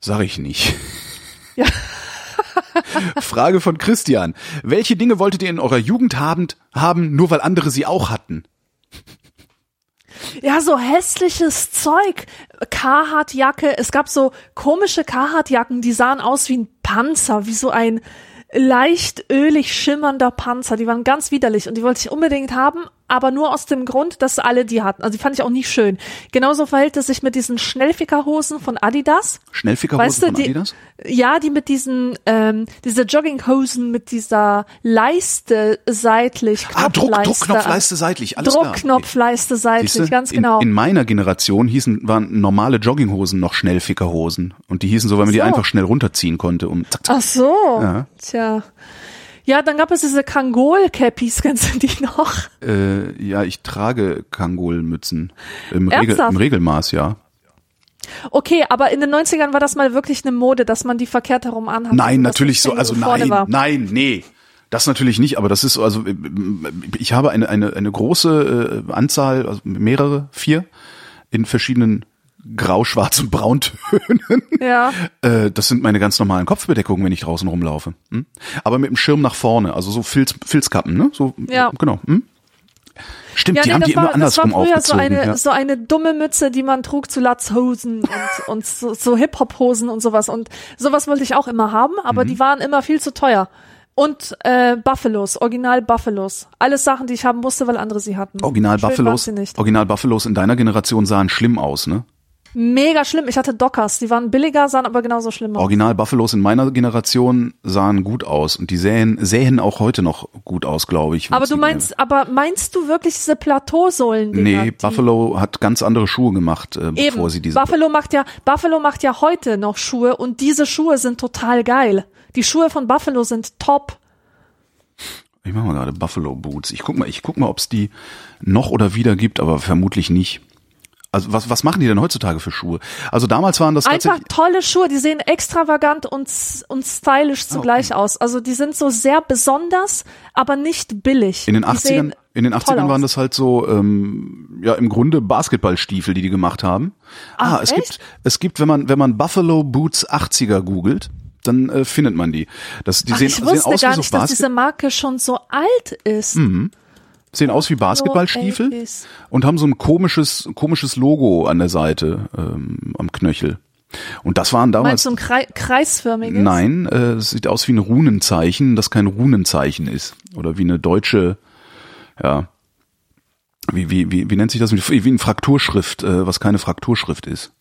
Speaker 2: Sag ich nicht.
Speaker 1: Ja.
Speaker 2: Frage von Christian. Welche Dinge wolltet ihr in eurer Jugend haben, haben, nur weil andere sie auch hatten?
Speaker 1: Ja, so hässliches Zeug. Carhartt-Jacke. Es gab so komische Carhartt-Jacken, die sahen aus wie ein Panzer, wie so ein leicht ölig schimmernder Panzer. Die waren ganz widerlich und die wollte ich unbedingt haben, aber nur aus dem Grund, dass alle die hatten. Also die fand ich auch nie schön. Genauso verhält es sich mit diesen Schnellfickerhosen von Adidas.
Speaker 2: Schnellfickerhosen
Speaker 1: Weißt du,
Speaker 2: von
Speaker 1: die,
Speaker 2: Adidas?
Speaker 1: ja, die mit diesen, ähm, diese Jogginghosen mit dieser Leiste seitlich,
Speaker 2: Ah, Druck,
Speaker 1: Knopfleiste.
Speaker 2: Druckknopfleiste seitlich, alles klar.
Speaker 1: Druckknopfleiste seitlich,
Speaker 2: Siehste,
Speaker 1: ganz
Speaker 2: in,
Speaker 1: genau.
Speaker 2: In meiner Generation hießen, waren normale Jogginghosen noch Schnellfickerhosen. Und die hießen so, weil man die
Speaker 1: So.
Speaker 2: einfach schnell runterziehen konnte, um zack, zack.
Speaker 1: Ach so.
Speaker 2: Ja.
Speaker 1: Tja. Ja, dann gab es diese Kangol-Cappies, kennst du die noch?
Speaker 2: Äh, ja, ich trage Kangolmützen. Im, Regel? Im Regelmaß, ja.
Speaker 1: Okay, aber in den 90ern war das mal wirklich eine Mode, dass man die verkehrt herum anhat.
Speaker 2: Nein, natürlich so, also nein, nein, nee. Das natürlich nicht, aber das ist so, also äh, ich habe eine, eine, eine große äh, Anzahl, also mehrere, vier, in verschiedenen Grau, Schwarz und Brauntönen.
Speaker 1: Ja.
Speaker 2: Äh, das sind meine ganz normalen Kopfbedeckungen, wenn ich draußen rumlaufe. Hm? Aber mit dem Schirm nach vorne, also so Filz, Filzkappen, ne? So,
Speaker 1: Ja.
Speaker 2: genau. Hm? Stimmt,
Speaker 1: Ja,
Speaker 2: die
Speaker 1: nee,
Speaker 2: haben
Speaker 1: das
Speaker 2: die
Speaker 1: war,
Speaker 2: immer andersrum
Speaker 1: das war früher so
Speaker 2: aufgezogen.
Speaker 1: eine,
Speaker 2: ja.
Speaker 1: so eine dumme Mütze, die man trug zu Latzhosen und, und so, so Hip-Hop-Hosen und sowas. Und sowas wollte ich auch immer haben, aber
Speaker 2: Mhm.
Speaker 1: die waren immer viel zu teuer. Und äh, Buffalos, Original Buffalos. Alles Sachen, die ich haben musste, weil andere sie hatten.
Speaker 2: Original
Speaker 1: Schön
Speaker 2: Buffalos. Original Buffalos in deiner Generation sahen schlimm aus, ne?
Speaker 1: Mega schlimm. Ich hatte Dockers, die waren billiger, sahen aber genauso schlimm aus.
Speaker 2: Original Buffalos in meiner Generation sahen gut aus und die sähen, sähen auch heute noch gut aus, glaube ich.
Speaker 1: Aber du meinst, aber meinst du wirklich diese Plateausohlen?
Speaker 2: Nee, Buffalo hat ganz andere Schuhe gemacht, äh,
Speaker 1: Eben.
Speaker 2: bevor sie diese.
Speaker 1: Buffalo macht ja, Buffalo macht ja heute noch Schuhe und diese Schuhe sind total geil. Die Schuhe von Buffalo sind top.
Speaker 2: Ich mach mal gerade Buffalo Boots. Ich guck mal, ich guck mal, ob es die noch oder wieder gibt, aber vermutlich nicht. Also was, was machen die denn heutzutage für Schuhe? Also damals waren das
Speaker 1: Einfach tolle Schuhe, die sehen extravagant und, und stylisch zugleich aus. Also die sind so sehr besonders, aber nicht billig.
Speaker 2: In den
Speaker 1: Die
Speaker 2: 80ern,
Speaker 1: sehen
Speaker 2: in den
Speaker 1: toll
Speaker 2: 80ern waren das halt so, ähm, ja, im Grunde Basketballstiefel, die die gemacht haben.
Speaker 1: Ach,
Speaker 2: ah, es
Speaker 1: echt?
Speaker 2: gibt, es gibt, wenn man, wenn man Buffalo Boots 80er googelt, dann äh, findet man die. Das, die
Speaker 1: Ach,
Speaker 2: sehen,
Speaker 1: ich
Speaker 2: sehen
Speaker 1: wusste
Speaker 2: aus
Speaker 1: gar nicht, dass
Speaker 2: Basket,
Speaker 1: diese Marke schon so alt ist.
Speaker 2: Sehen aus wie Basketballstiefel
Speaker 1: 80s.
Speaker 2: und haben so ein komisches, komisches Logo an der Seite, ähm, am Knöchel. Und das waren damals.
Speaker 1: Meinst du ein Krei kreisförmiges?
Speaker 2: Nein, äh, es sieht aus wie ein Runenzeichen, das kein Runenzeichen ist. Oder wie eine deutsche, ja, wie, wie, wie, wie nennt sich das? Wie, wie eine Frakturschrift, äh, was keine Frakturschrift ist.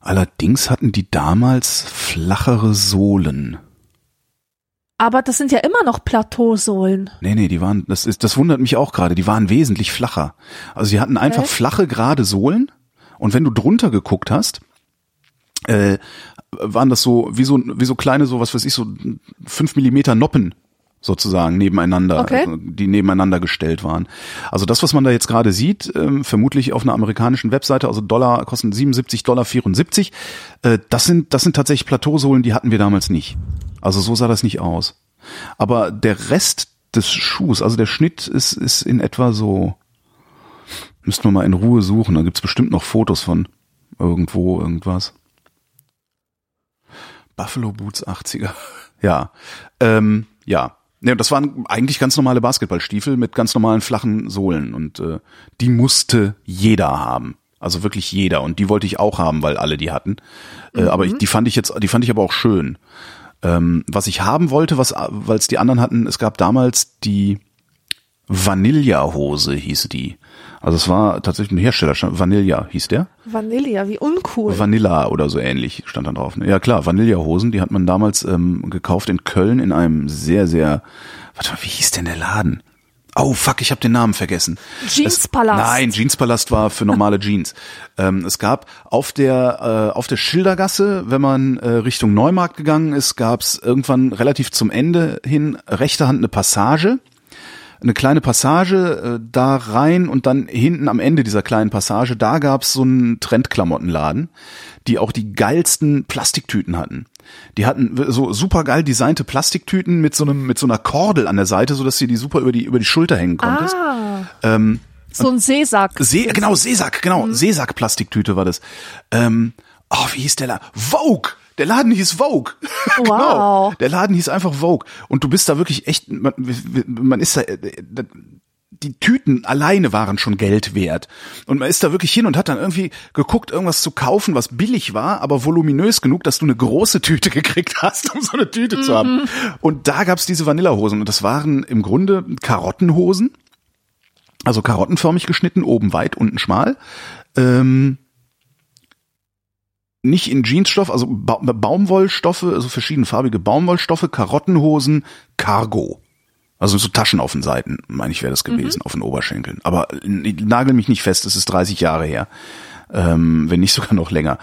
Speaker 2: Allerdings hatten die damals flachere Sohlen.
Speaker 1: Aber das sind ja immer noch Plateausohlen.
Speaker 2: Nee, nee, die waren, das ist, das wundert mich auch gerade, die waren wesentlich flacher. Also sie hatten einfach
Speaker 1: Okay.
Speaker 2: flache, gerade Sohlen und wenn du drunter geguckt hast, äh, waren das so, wie so, wie so kleine, so was weiß ich, so fünf Millimeter Noppen sozusagen nebeneinander,
Speaker 1: Okay.
Speaker 2: also, die nebeneinander gestellt waren. Also das, was man da jetzt gerade sieht, ähm, vermutlich auf einer amerikanischen Webseite, also Dollar kosten 77 Dollar 74, äh, das sind, das sind tatsächlich Plateausohlen, die hatten wir damals nicht. Also so sah das nicht aus. Aber der Rest des Schuhs, also der Schnitt ist, ist in etwa so, müssten wir mal in Ruhe suchen, da gibt's bestimmt noch Fotos von irgendwo, irgendwas. Buffalo Boots 80er. Ja. Ähm, ja. Ja, das waren eigentlich ganz normale Basketballstiefel mit ganz normalen flachen Sohlen und äh, die musste jeder haben. Also wirklich jeder und die wollte ich auch haben, weil alle die hatten. Äh, aber ich, die fand ich jetzt, die fand ich aber auch schön. Ähm, was ich haben wollte, was, weil es die anderen hatten, es gab damals die Vanilla-Hose hieß die. Also es war tatsächlich ein Hersteller, Vanilla hieß der.
Speaker 1: Vanilla, wie uncool.
Speaker 2: Vanilla oder so ähnlich stand dann drauf. Ja klar, Vanilla-Hosen, die hat man damals ähm, gekauft in Köln in einem sehr, sehr, warte mal, wie hieß denn der Laden? Oh fuck, ich habe den Namen vergessen.
Speaker 1: Jeanspalast.
Speaker 2: Es, nein, Jeanspalast war für normale Jeans. Ähm, es gab auf der äh, auf der Schildergasse, wenn man äh, Richtung Neumarkt gegangen ist, gab es irgendwann relativ zum Ende hin rechter Hand eine Passage eine kleine Passage äh, da rein und dann hinten am Ende dieser kleinen Passage, da gab's so einen Trendklamottenladen, die auch die geilsten Plastiktüten hatten. Die hatten so super geil designte Plastiktüten mit so einem mit so einer Kordel an der Seite, so dass du die super über die über die Schulter hängen konntest.
Speaker 1: Ah,
Speaker 2: Ähm,
Speaker 1: so ein Seesack.
Speaker 2: See, genau, Seesack, genau,
Speaker 1: Mhm.
Speaker 2: Seesack-Plastiktüte war das. Ähm, oh, wie hieß der Laden? Vogue! Der Laden hieß Vogue.
Speaker 1: Wow.
Speaker 2: genau. Der Laden hieß einfach Vogue. Und du bist da wirklich echt, man, man ist da, äh, die Tüten alleine waren schon Geld wert. Und man ist da wirklich hin und hat dann irgendwie geguckt, irgendwas zu kaufen, was billig war, aber voluminös genug, dass du eine große Tüte gekriegt hast, um so eine Tüte zu haben. Und da gab's diese Vanillahosen. Und das waren im Grunde Karottenhosen. Also karottenförmig geschnitten, oben weit, unten schmal. Ähm, nicht in Jeansstoff, also ba Baumwollstoffe, also verschiedenfarbige Baumwollstoffe, Karottenhosen, Cargo. Also so Taschen auf den Seiten, meine ich, wäre das gewesen, auf den Oberschenkeln. Aber nagel mich nicht fest, es ist 30 Jahre her. Ähm, wenn nicht sogar noch länger.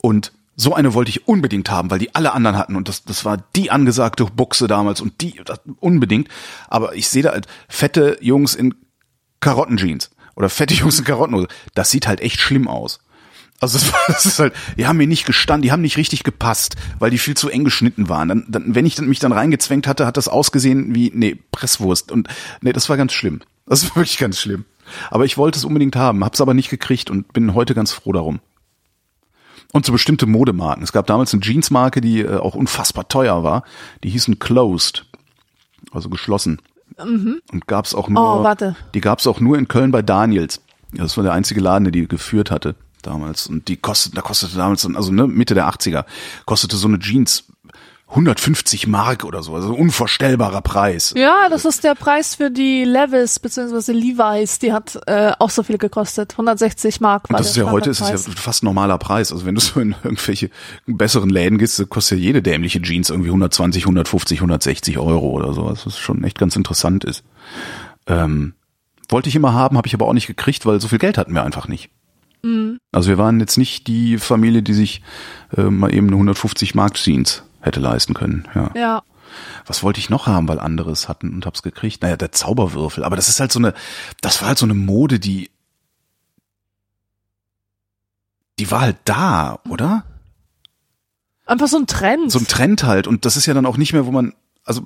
Speaker 2: Und so eine wollte ich unbedingt haben, weil die alle anderen hatten und das, das war die angesagte Buchse damals und die das, unbedingt. Aber ich sehe da halt fette Jungs in Karottenjeans oder fette Jungs in Karottenhose. Das sieht halt echt schlimm aus. Also das, war, das ist halt, die haben mir nicht gestanden, die haben nicht richtig gepasst, weil die viel zu eng geschnitten waren. Dann, dann, wenn ich dann, mich dann reingezwängt hatte, hat das ausgesehen wie, nee, Presswurst. Und nee, das war ganz schlimm. Das war wirklich ganz schlimm. Aber ich wollte es unbedingt haben, hab's aber nicht gekriegt und bin heute ganz froh darum. Und so bestimmte Modemarken. Es gab damals eine Jeansmarke, die äh, auch unfassbar teuer war. Die hießen Closed, also geschlossen. Und gab's auch nur,
Speaker 1: Oh, warte.
Speaker 2: die gab's auch nur in Köln bei Daniels. Das war der einzige Laden, der die geführt hatte damals. Und die kostete, da kostete damals, also ne, Mitte der 80er, kostete so eine Jeans 150 Mark oder so, also ein unvorstellbarer Preis.
Speaker 1: Ja, das ist der Preis für die Levis bzw. Levi's. Die hat äh, auch so viel gekostet. 160 Mark.
Speaker 2: Und das ist ja heute ist es ja fast normaler Preis. Also wenn du so in irgendwelche besseren Läden gehst, kostet ja jede dämliche Jeans irgendwie 120, 150, 160 Euro oder sowas, was schon echt ganz interessant ist. Ähm, wollte ich immer haben, habe ich aber auch nicht gekriegt, weil so viel Geld hatten wir einfach nicht. Also wir waren jetzt nicht die Familie, die sich äh, mal eben eine 150 Mark Jeans hätte leisten können. Ja.
Speaker 1: Ja.
Speaker 2: Was wollte ich noch haben, weil anderes hatten und hab's gekriegt? Naja, der Zauberwürfel. Aber das ist halt so eine, das war halt so eine Mode, die, die war halt da, oder?
Speaker 1: Einfach so ein Trend.
Speaker 2: So ein Trend halt. Und das ist ja dann auch nicht mehr, wo man, also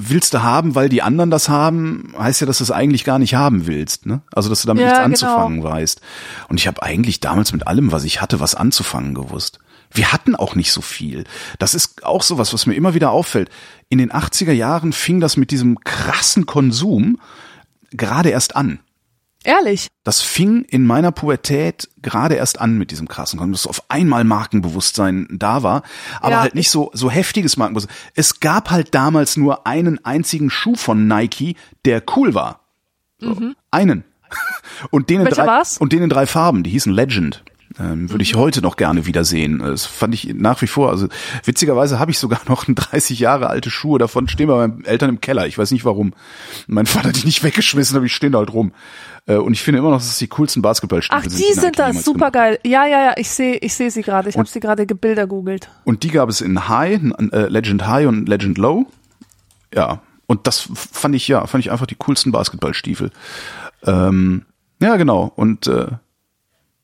Speaker 2: willst du haben, weil die anderen das haben, heißt ja, dass du es eigentlich gar nicht haben willst. Ne? Also dass du damit
Speaker 1: Ja,
Speaker 2: nichts
Speaker 1: genau.
Speaker 2: anzufangen weißt. Und ich habe eigentlich damals mit allem, was ich hatte, was anzufangen gewusst. Wir hatten auch nicht so viel. Das ist auch sowas, was mir immer wieder auffällt. In den 80er Jahren fing das mit diesem krassen Konsum gerade erst an.
Speaker 1: Ehrlich.
Speaker 2: Das fing in meiner Pubertät gerade erst an mit diesem krassen Konsum, dass auf einmal Markenbewusstsein da war, aber
Speaker 1: Ja,
Speaker 2: halt nicht so so heftiges Markenbewusstsein. Es gab halt damals nur einen einzigen Schuh von Nike, der cool war. So, Einen. Und den in
Speaker 1: Mhm.
Speaker 2: Drei,
Speaker 1: war's?
Speaker 2: und den in drei Farben, die hießen Legend. Ähm, würde ich
Speaker 1: Mhm.
Speaker 2: heute noch gerne wiedersehen. Das fand ich nach wie vor, also witzigerweise habe ich sogar noch ein 30 Jahre alte Schuhe davon stehen bei meinen Eltern im Keller. Ich weiß nicht warum. Mein Vater hat die nicht weggeschmissen, aber die stehen da halt rum. Äh, Und ich finde immer noch, dass es die coolsten Basketballstiefel
Speaker 1: Ach,
Speaker 2: sind.
Speaker 1: die sind da
Speaker 2: jemals
Speaker 1: super geil. Ja, ja, ja, ich sehe ich sehe sie gerade. Ich habe sie gerade gebilder googelt.
Speaker 2: Und die gab es in High, äh, Legend High und Legend Low. Ja. Und das fand ich, ja, fand ich einfach die coolsten Basketballstiefel. Ähm, ja, genau. Und äh,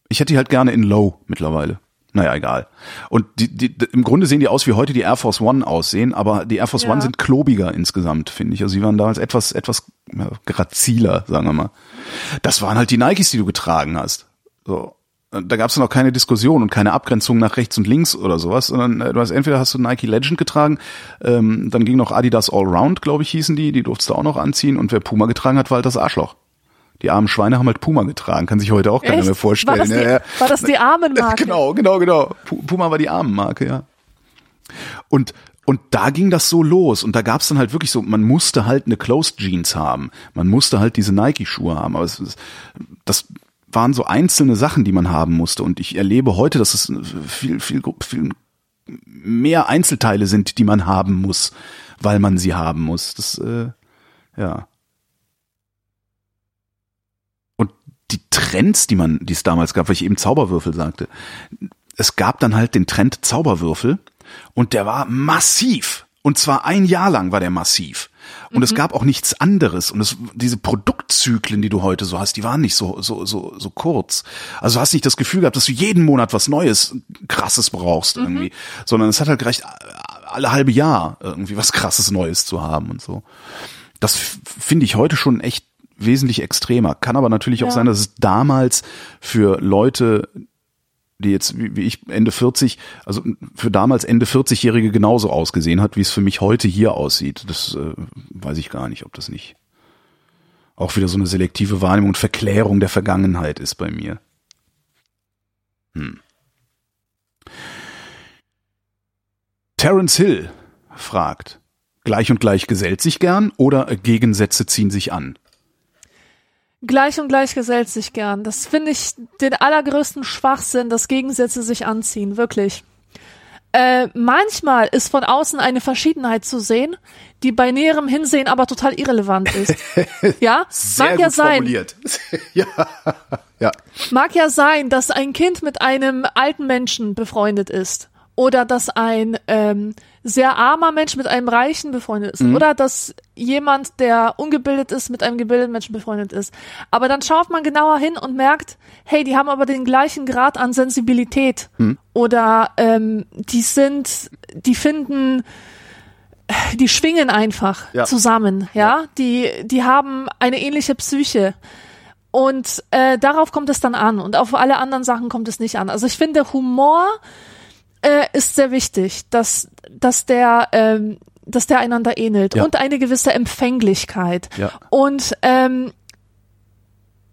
Speaker 2: ich hätte die halt gerne in Low mittlerweile. Naja, egal. Und die, die, im Grunde sehen die aus, wie heute die Air Force One aussehen, aber die Air Force
Speaker 1: Ja.
Speaker 2: One sind klobiger insgesamt, finde ich. Also sie waren damals etwas, etwas ja, graziler, sagen wir mal. Das waren halt die Nikes, die du getragen hast. So. Da gab es noch keine Diskussion und keine Abgrenzung nach rechts und links oder sowas, sondern äh, du hast entweder hast du Nike Legend getragen, ähm, dann ging noch Adidas Allround, glaube ich, hießen die, die durfst du auch noch anziehen und wer Puma getragen hat, war halt das Arschloch. Die armen Schweine haben halt Puma getragen, kann sich heute auch keiner
Speaker 1: Echt?
Speaker 2: mehr vorstellen.
Speaker 1: War das die,
Speaker 2: Ja, ja.
Speaker 1: war das die Armenmarke?
Speaker 2: Genau, genau, genau. Pu- Puma war die Armenmarke, ja. Und und da ging das so los und da gab es dann halt wirklich so, man musste halt eine Closed Jeans haben, man musste halt diese Nike-Schuhe haben, aber es, das waren so einzelne Sachen, die man haben musste und ich erlebe heute, dass es viel, viel, viel mehr Einzelteile sind, die man haben muss, weil man sie haben muss. Das, äh, ja. Und die Trends, die man, die es damals gab, weil ich eben Zauberwürfel sagte, es gab dann halt den Trend Zauberwürfel und der war massiv. Und zwar ein Jahr lang war der massiv. Und es gab auch nichts anderes. Und es, diese Produktzyklen, die du heute so hast, die waren nicht so, so, so, so kurz. Also du hast nicht das Gefühl gehabt, dass du jeden Monat was Neues, krasses brauchst irgendwie. Sondern es hat halt gereicht, alle halbe Jahr irgendwie was krasses Neues zu haben und so. Das finde ich heute schon echt wesentlich extremer. Kann aber natürlich auch
Speaker 1: Ja.
Speaker 2: sein, dass es damals für Leute, die jetzt wie, wie ich Ende 40, also für damals Ende 40-Jährige genauso ausgesehen hat, wie es für mich heute hier aussieht. Das äh, weiß ich gar nicht, ob das nicht auch wieder so eine selektive Wahrnehmung und Verklärung der Vergangenheit ist bei mir. Hm. Terence Hill fragt, gleich und gleich gesellt sich gern oder Gegensätze ziehen sich an?
Speaker 1: Gleich und gleich gesellt sich gern. Das finde ich den allergrößten Schwachsinn, dass Gegensätze sich anziehen, wirklich. Äh, manchmal ist von außen eine Verschiedenheit zu sehen, die bei näherem Hinsehen aber total irrelevant ist. ja, mag ja sein.
Speaker 2: ja. ja.
Speaker 1: Mag ja sein, dass ein Kind mit einem alten Menschen befreundet ist. Oder dass ein ähm, sehr armer Mensch mit einem Reichen befreundet ist. Oder dass jemand, der ungebildet ist, mit einem gebildeten Menschen befreundet ist. Aber dann schaut man genauer hin und merkt, hey, die haben aber den gleichen Grad an Sensibilität. Oder ähm, die sind, die finden, die schwingen einfach
Speaker 2: Ja.
Speaker 1: zusammen, ja? Die, die haben eine ähnliche Psyche. Und äh, darauf kommt es dann an und auf alle anderen Sachen kommt es nicht an. Also ich finde, Humor äh, ist sehr wichtig, dass, dass der ähm, dass der einander ähnelt
Speaker 2: Ja.
Speaker 1: und eine gewisse Empfänglichkeit.
Speaker 2: Ja.
Speaker 1: Und ähm,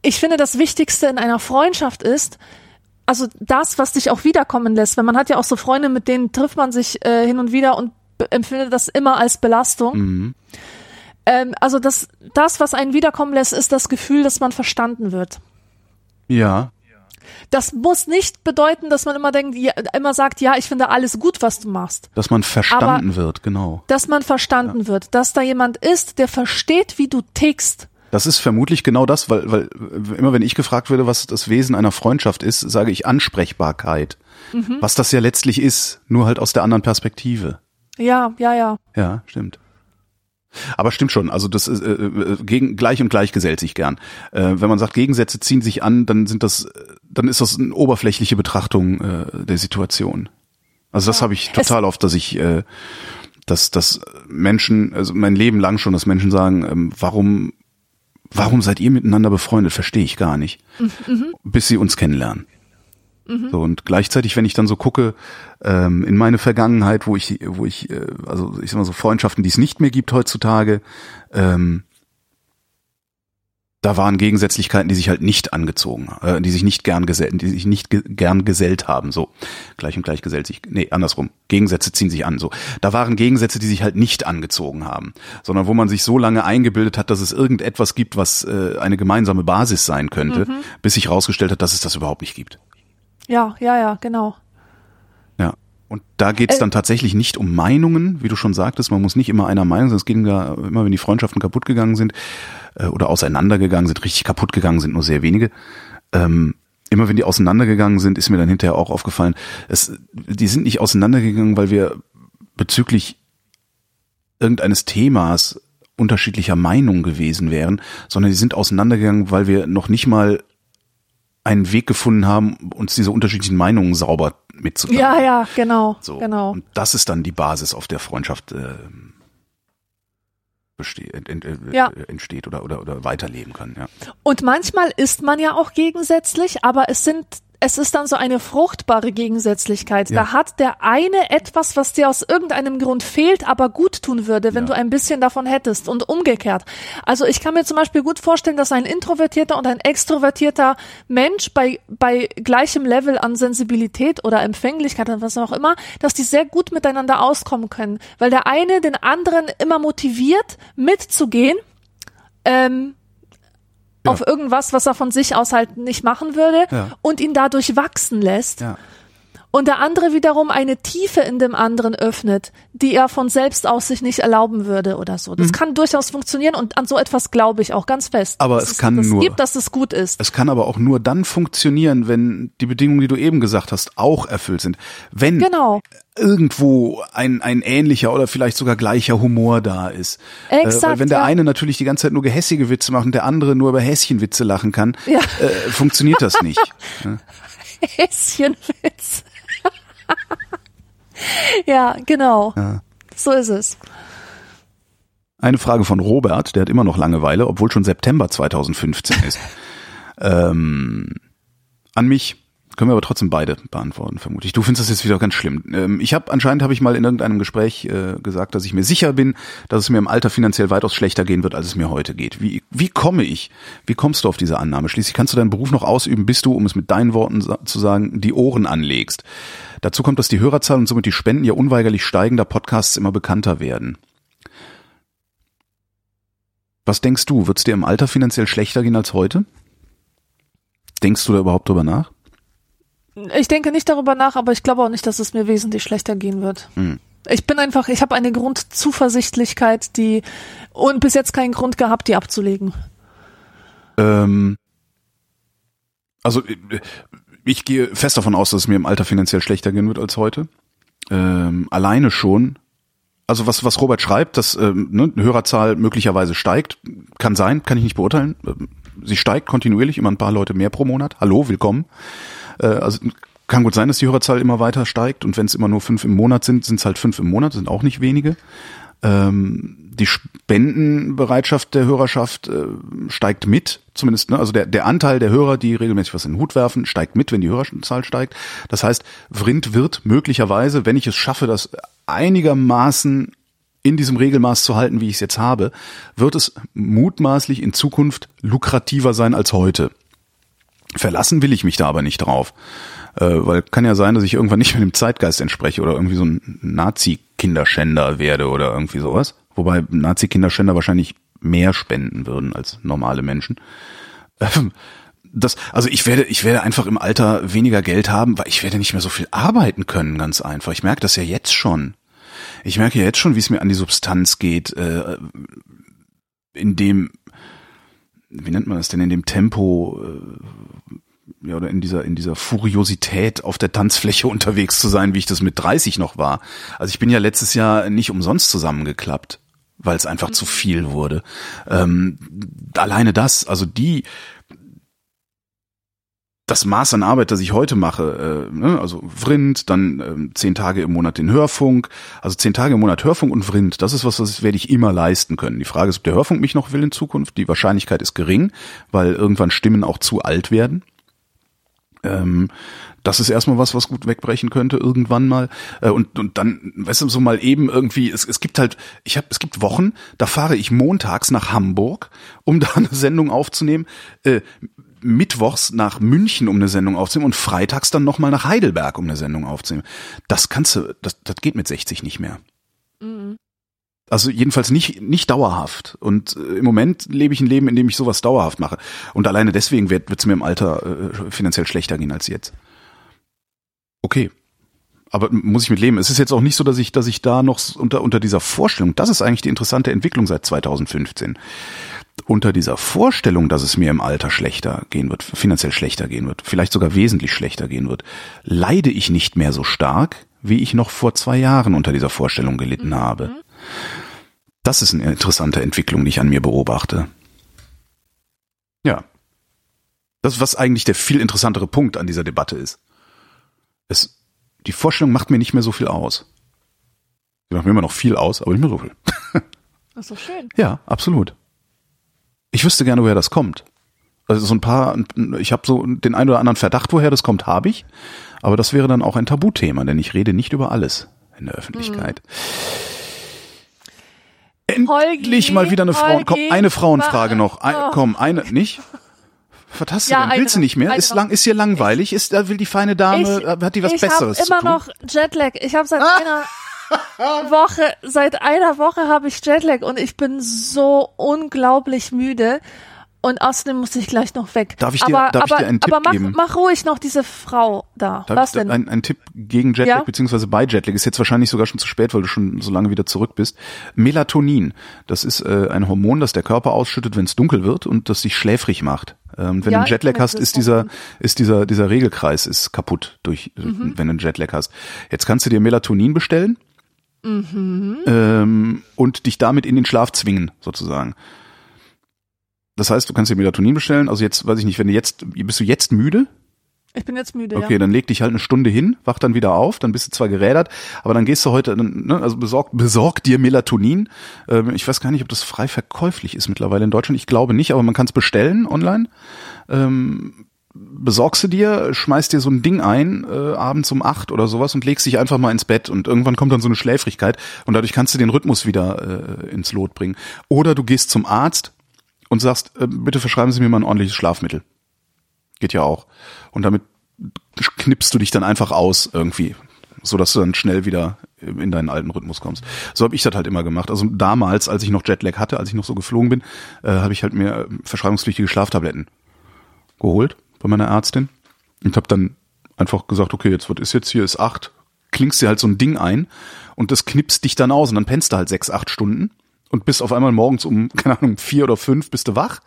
Speaker 1: ich finde, das Wichtigste in einer Freundschaft ist, also das, was dich auch wiederkommen lässt. Weil man hat ja auch so Freunde, mit denen trifft man sich äh, hin und wieder und empfindet das immer als Belastung. Ähm, also das, das, was einen wiederkommen lässt, ist das Gefühl, dass man verstanden wird.
Speaker 2: Ja.
Speaker 1: Das muss nicht bedeuten, dass man immer denkt, ja, immer sagt, ja, ich finde alles gut, was du machst.
Speaker 2: Dass man verstanden wird, genau.
Speaker 1: Dass man verstanden wird, dass da jemand ist, der versteht, wie du tickst.
Speaker 2: Das ist vermutlich genau das, weil, weil immer wenn ich gefragt werde, was das Wesen einer Freundschaft ist, sage ich Ansprechbarkeit. Was das ja letztlich ist, nur halt aus der anderen Perspektive.
Speaker 1: Ja, ja, ja.
Speaker 2: Ja, stimmt. Aber stimmt schon, also das ist, äh, äh, gegen gleich und gleich gesellt sich gern. Äh, wenn man sagt, Gegensätze ziehen sich an, dann sind das äh, dann ist das eine oberflächliche Betrachtung äh, der Situation. Also das ja. habe ich total es oft, dass ich, äh, dass, dass Menschen, also mein Leben lang schon, dass Menschen sagen, ähm, warum, warum seid ihr miteinander befreundet? Verstehe ich gar nicht. Mhm. Bis sie uns kennenlernen. Mhm. So, und gleichzeitig, wenn ich dann so gucke, ähm, in meine Vergangenheit, wo ich, wo ich, äh, also ich sag mal so Freundschaften, die es nicht mehr gibt heutzutage, ähm, da waren Gegensätzlichkeiten, die sich halt nicht angezogen, äh, die sich nicht gern gesellt, die sich nicht ge gern gesellt haben, so. Gleich und gleich gesellt sich, nee, andersrum. Gegensätze ziehen sich an, so. Da waren Gegensätze, die sich halt nicht angezogen haben, sondern wo man sich so lange eingebildet hat, dass es irgendetwas gibt, was äh, eine gemeinsame Basis sein könnte, mhm. bis sich herausgestellt hat, dass es das überhaupt nicht gibt.
Speaker 1: Ja, ja, ja, genau.
Speaker 2: Ja. Und da geht es äh, dann tatsächlich nicht um Meinungen, wie du schon sagtest, man muss nicht immer einer Meinung sein. Es ging da immer, wenn die Freundschaften kaputt gegangen sind, äh, oder auseinandergegangen sind, richtig kaputt gegangen sind, nur sehr wenige. Ähm, immer wenn die auseinandergegangen sind, ist mir dann hinterher auch aufgefallen, es, die sind nicht auseinandergegangen, weil wir bezüglich irgendeines Themas unterschiedlicher Meinung gewesen wären, sondern die sind auseinandergegangen, weil wir noch nicht mal einen Weg gefunden haben, uns diese unterschiedlichen Meinungen sauber mitzuteilen.
Speaker 1: Ja, ja, genau,
Speaker 2: so.
Speaker 1: genau.
Speaker 2: Und das ist dann die Basis, auf der Freundschaft äh, besteht, ent, ent,
Speaker 1: ja.
Speaker 2: entsteht oder, oder, oder weiterleben kann. Ja.
Speaker 1: Und manchmal ist man ja auch gegensätzlich, aber es sind es ist dann so eine fruchtbare Gegensätzlichkeit. Ja. Da hat der eine etwas, was dir aus irgendeinem Grund fehlt, aber gut tun würde, wenn ja. du ein bisschen davon hättest und umgekehrt. Also ich kann mir zum Beispiel gut vorstellen, dass ein introvertierter und ein extrovertierter Mensch bei, bei gleichem Level an Sensibilität oder Empfänglichkeit oder was auch immer, dass die sehr gut miteinander auskommen können, weil der eine den anderen immer motiviert, mitzugehen. Ähm, ja. auf irgendwas, was er von sich aus halt nicht machen würde ja. und ihn dadurch wachsen lässt. Ja. Und der andere wiederum eine Tiefe in dem anderen öffnet, die er von selbst aus sich nicht erlauben würde oder so. Das mhm. kann durchaus funktionieren und an so etwas glaube ich auch ganz fest.
Speaker 2: Aber es kann
Speaker 1: es
Speaker 2: nur,
Speaker 1: gibt, dass es gut ist.
Speaker 2: Es kann aber auch nur dann funktionieren, wenn die Bedingungen, die du eben gesagt hast, auch erfüllt sind. Wenn
Speaker 1: genau
Speaker 2: irgendwo ein, ein ähnlicher oder vielleicht sogar gleicher Humor da ist.
Speaker 1: Exakt,
Speaker 2: äh, weil wenn der
Speaker 1: ja.
Speaker 2: eine natürlich die ganze Zeit nur gehässige Witze macht und der andere nur über Häschenwitze lachen kann,
Speaker 1: ja.
Speaker 2: äh, funktioniert das nicht.
Speaker 1: Häschenwitz. ja, genau. Ja. So ist es.
Speaker 2: Eine Frage von Robert, der hat immer noch Langeweile, obwohl schon September 2015 ist. ähm, an mich. Können wir aber trotzdem beide beantworten, vermutlich. Du findest das jetzt wieder ganz schlimm. Ähm, ich habe anscheinend habe ich mal in irgendeinem Gespräch äh, gesagt, dass ich mir sicher bin, dass es mir im Alter finanziell weitaus schlechter gehen wird, als es mir heute geht. Wie, wie komme ich? Wie kommst du auf diese Annahme? Schließlich kannst du deinen Beruf noch ausüben, bis du, um es mit deinen Worten zu sagen, die Ohren anlegst. Dazu kommt, dass die Hörerzahl und somit die Spenden ja unweigerlich steigen, da Podcasts immer bekannter werden. Was denkst du? Wird es dir im Alter finanziell schlechter gehen als heute? Denkst du da überhaupt drüber nach?
Speaker 1: Ich denke nicht darüber nach, aber ich glaube auch nicht, dass es mir wesentlich schlechter gehen wird. Hm. Ich bin einfach, ich habe eine Grundzuversichtlichkeit, die und bis jetzt keinen Grund gehabt, die abzulegen.
Speaker 2: Ähm, also ich gehe fest davon aus, dass es mir im Alter finanziell schlechter gehen wird als heute. Ähm, alleine schon. Also was was Robert schreibt, dass ähm, ne, Hörerzahl möglicherweise steigt, kann sein, kann ich nicht beurteilen. Ähm, sie steigt kontinuierlich, immer ein paar Leute mehr pro Monat. Hallo, willkommen. Äh, also kann gut sein, dass die Hörerzahl immer weiter steigt und wenn es immer nur fünf im Monat sind, sind es halt fünf im Monat, sind auch nicht wenige. Ähm, die Spendenbereitschaft der Hörerschaft äh, steigt mit, zumindest, ne? also der, der Anteil der Hörer, die regelmäßig was in den Hut werfen, steigt mit, wenn die Hörerzahl steigt. Das heißt, Vrind wird möglicherweise, wenn ich es schaffe, das einigermaßen in diesem Regelmaß zu halten, wie ich es jetzt habe, wird es mutmaßlich in Zukunft lukrativer sein als heute. Verlassen will ich mich da aber nicht drauf. Äh, weil kann ja sein, dass ich irgendwann nicht mehr dem Zeitgeist entspreche oder irgendwie so ein Nazi-Kinderschänder werde oder irgendwie sowas. Wobei Nazi-Kinderschänder wahrscheinlich mehr spenden würden als normale Menschen. Ähm, das, also ich werde, ich werde einfach im Alter weniger Geld haben, weil ich werde nicht mehr so viel arbeiten können, ganz einfach. Ich merke das ja jetzt schon. Ich merke ja jetzt schon, wie es mir an die Substanz geht, äh, in dem, wie nennt man das denn, in dem Tempo, äh, ja, oder in dieser, in dieser Furiosität auf der Tanzfläche unterwegs zu sein, wie ich das mit 30 noch war. Also ich bin ja letztes Jahr nicht umsonst zusammengeklappt weil es einfach mhm. zu viel wurde. Ähm, alleine das, also die, das Maß an Arbeit, das ich heute mache, äh, ne, also Vrind, dann ähm, zehn Tage im Monat den Hörfunk, also zehn Tage im Monat Hörfunk und Vrind, das ist was, das werde ich immer leisten können. Die Frage ist, ob der Hörfunk mich noch will in Zukunft. Die Wahrscheinlichkeit ist gering, weil irgendwann Stimmen auch zu alt werden. Ähm, das ist erstmal was, was gut wegbrechen könnte irgendwann mal. Äh, und, und dann, weißt du, so mal eben irgendwie, es, es gibt halt, ich habe, es gibt Wochen, da fahre ich montags nach Hamburg, um da eine Sendung aufzunehmen. Äh, mittwochs nach München, um eine Sendung aufzunehmen und freitags dann nochmal nach Heidelberg, um eine Sendung aufzunehmen. Das kannst du, das, das geht mit 60 nicht mehr. Mhm. Also jedenfalls nicht, nicht dauerhaft. Und äh, im Moment lebe ich ein Leben, in dem ich sowas dauerhaft mache. Und alleine deswegen wird es mir im Alter äh, finanziell schlechter gehen als jetzt. Okay. Aber muss ich mit leben. Es ist jetzt auch nicht so, dass ich, dass ich da noch unter, unter dieser Vorstellung, das ist eigentlich die interessante Entwicklung seit 2015 unter dieser Vorstellung, dass es mir im Alter schlechter gehen wird, finanziell schlechter gehen wird, vielleicht sogar wesentlich schlechter gehen wird, leide ich nicht mehr so stark, wie ich noch vor zwei Jahren unter dieser Vorstellung gelitten mhm. habe. Das ist eine interessante Entwicklung, die ich an mir beobachte. Ja. Das, was eigentlich der viel interessantere Punkt an dieser Debatte ist. Es, die Vorstellung macht mir nicht mehr so viel aus. Sie macht mir immer noch viel aus, aber nicht mehr so viel.
Speaker 1: Das ist so schön.
Speaker 2: Ja, absolut. Ich wüsste gerne, woher das kommt. Also so ein paar, ich habe so den einen oder anderen Verdacht, woher das kommt, habe ich. Aber das wäre dann auch ein Tabuthema, denn ich rede nicht über alles in der Öffentlichkeit. Mhm. Endlich Holgi, mal wieder eine Frau. Komm, eine Frauenfrage noch. Ein, oh. Komm, eine, nicht? Was hast du ja, denn? Willst du nicht mehr? Ist lang, ist hier langweilig? Ist, da will die feine Dame, ich, hat die was
Speaker 1: ich
Speaker 2: Besseres
Speaker 1: Ich habe immer noch Jetlag. Ich habe seit ah. einer Woche, seit einer Woche habe ich Jetlag und ich bin so unglaublich müde. Und außerdem muss ich gleich noch weg.
Speaker 2: Darf ich dir, aber, darf aber, ich dir einen Tipp
Speaker 1: aber mach,
Speaker 2: geben?
Speaker 1: mach ruhig noch diese Frau da.
Speaker 2: Darf
Speaker 1: Was denn?
Speaker 2: Ein, ein Tipp gegen Jetlag ja? beziehungsweise bei Jetlag ist jetzt wahrscheinlich sogar schon zu spät, weil du schon so lange wieder zurück bist. Melatonin, das ist äh, ein Hormon, das der Körper ausschüttet, wenn es dunkel wird und das sich schläfrig macht. Ähm, wenn ja, du einen Jetlag hast, ist dieser, ist dieser, dieser Regelkreis ist kaputt durch, mhm. wenn du einen Jetlag hast. Jetzt kannst du dir Melatonin bestellen mhm. ähm, und dich damit in den Schlaf zwingen, sozusagen. Das heißt, du kannst dir Melatonin bestellen. Also jetzt, weiß ich nicht, wenn du jetzt, bist du jetzt müde?
Speaker 1: Ich bin jetzt müde.
Speaker 2: Okay,
Speaker 1: ja.
Speaker 2: dann leg dich halt eine Stunde hin, wach dann wieder auf, dann bist du zwar gerädert, aber dann gehst du heute, ne, also besorg, besorg dir Melatonin. Ähm, ich weiß gar nicht, ob das frei verkäuflich ist mittlerweile in Deutschland. Ich glaube nicht, aber man kann es bestellen online. Ähm, besorgst du dir, schmeißt dir so ein Ding ein, äh, abends um acht oder sowas und legst dich einfach mal ins Bett und irgendwann kommt dann so eine Schläfrigkeit und dadurch kannst du den Rhythmus wieder äh, ins Lot bringen. Oder du gehst zum Arzt und sagst, äh, bitte verschreiben Sie mir mal ein ordentliches Schlafmittel. Geht ja auch. Und damit knippst du dich dann einfach aus irgendwie, so dass du dann schnell wieder in deinen alten Rhythmus kommst. So habe ich das halt immer gemacht. Also damals, als ich noch Jetlag hatte, als ich noch so geflogen bin, äh, habe ich halt mir verschreibungspflichtige Schlaftabletten geholt bei meiner Ärztin und habe dann einfach gesagt, okay, jetzt wird ist jetzt hier? Ist acht, klingst dir halt so ein Ding ein und das knipst dich dann aus und dann pennst du halt sechs, acht Stunden und bist auf einmal morgens um, keine Ahnung, vier oder fünf bist du wach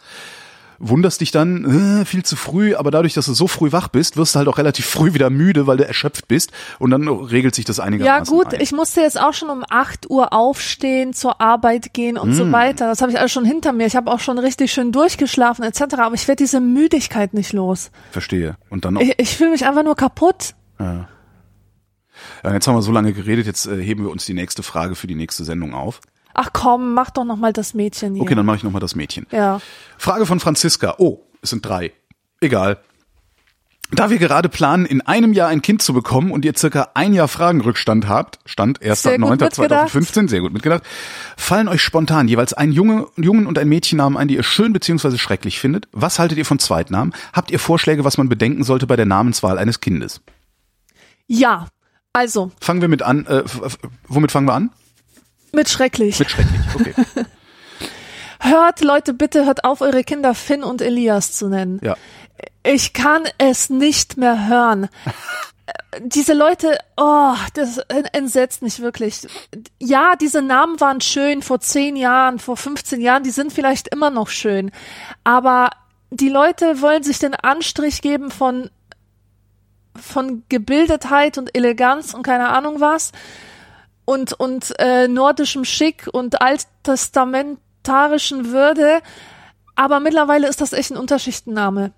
Speaker 2: wunderst dich dann äh, viel zu früh, aber dadurch, dass du so früh wach bist, wirst du halt auch relativ früh wieder müde, weil du erschöpft bist und dann regelt sich das einigermaßen.
Speaker 1: Ja gut, ein. ich musste jetzt auch schon um acht Uhr aufstehen, zur Arbeit gehen und mm. so weiter. Das habe ich alles schon hinter mir. Ich habe auch schon richtig schön durchgeschlafen etc. Aber ich werde diese Müdigkeit nicht los.
Speaker 2: Verstehe. Und dann auch.
Speaker 1: Ich, ich fühle mich einfach nur kaputt.
Speaker 2: Ja. ja. Jetzt haben wir so lange geredet, jetzt äh, heben wir uns die nächste Frage für die nächste Sendung auf.
Speaker 1: Ach komm, mach doch noch mal das Mädchen hier.
Speaker 2: Okay, dann mache ich noch mal das Mädchen.
Speaker 1: Ja.
Speaker 2: Frage von Franziska. Oh, es sind drei. Egal. Da wir gerade planen, in einem Jahr ein Kind zu bekommen und ihr circa ein Jahr Fragenrückstand habt, Stand 1.9.2015, sehr gut mitgedacht, fallen euch spontan jeweils ein Junge, Jungen und ein Mädchennamen ein, die ihr schön bzw. schrecklich findet. Was haltet ihr von Zweitnamen? Habt ihr Vorschläge, was man bedenken sollte bei der Namenswahl eines Kindes?
Speaker 1: Ja, also.
Speaker 2: Fangen wir mit an. Äh, womit fangen wir an?
Speaker 1: Mit schrecklich.
Speaker 2: Mit schrecklich, okay.
Speaker 1: hört, Leute, bitte hört auf, eure Kinder Finn und Elias zu nennen.
Speaker 2: Ja.
Speaker 1: Ich kann es nicht mehr hören. diese Leute, oh, das entsetzt mich wirklich. Ja, diese Namen waren schön vor zehn Jahren, vor 15 Jahren, die sind vielleicht immer noch schön. Aber die Leute wollen sich den Anstrich geben von, von Gebildetheit und Eleganz und keine Ahnung was und, und äh, nordischem Schick und alttestamentarischen Würde. Aber mittlerweile ist das echt ein Unterschichtenname.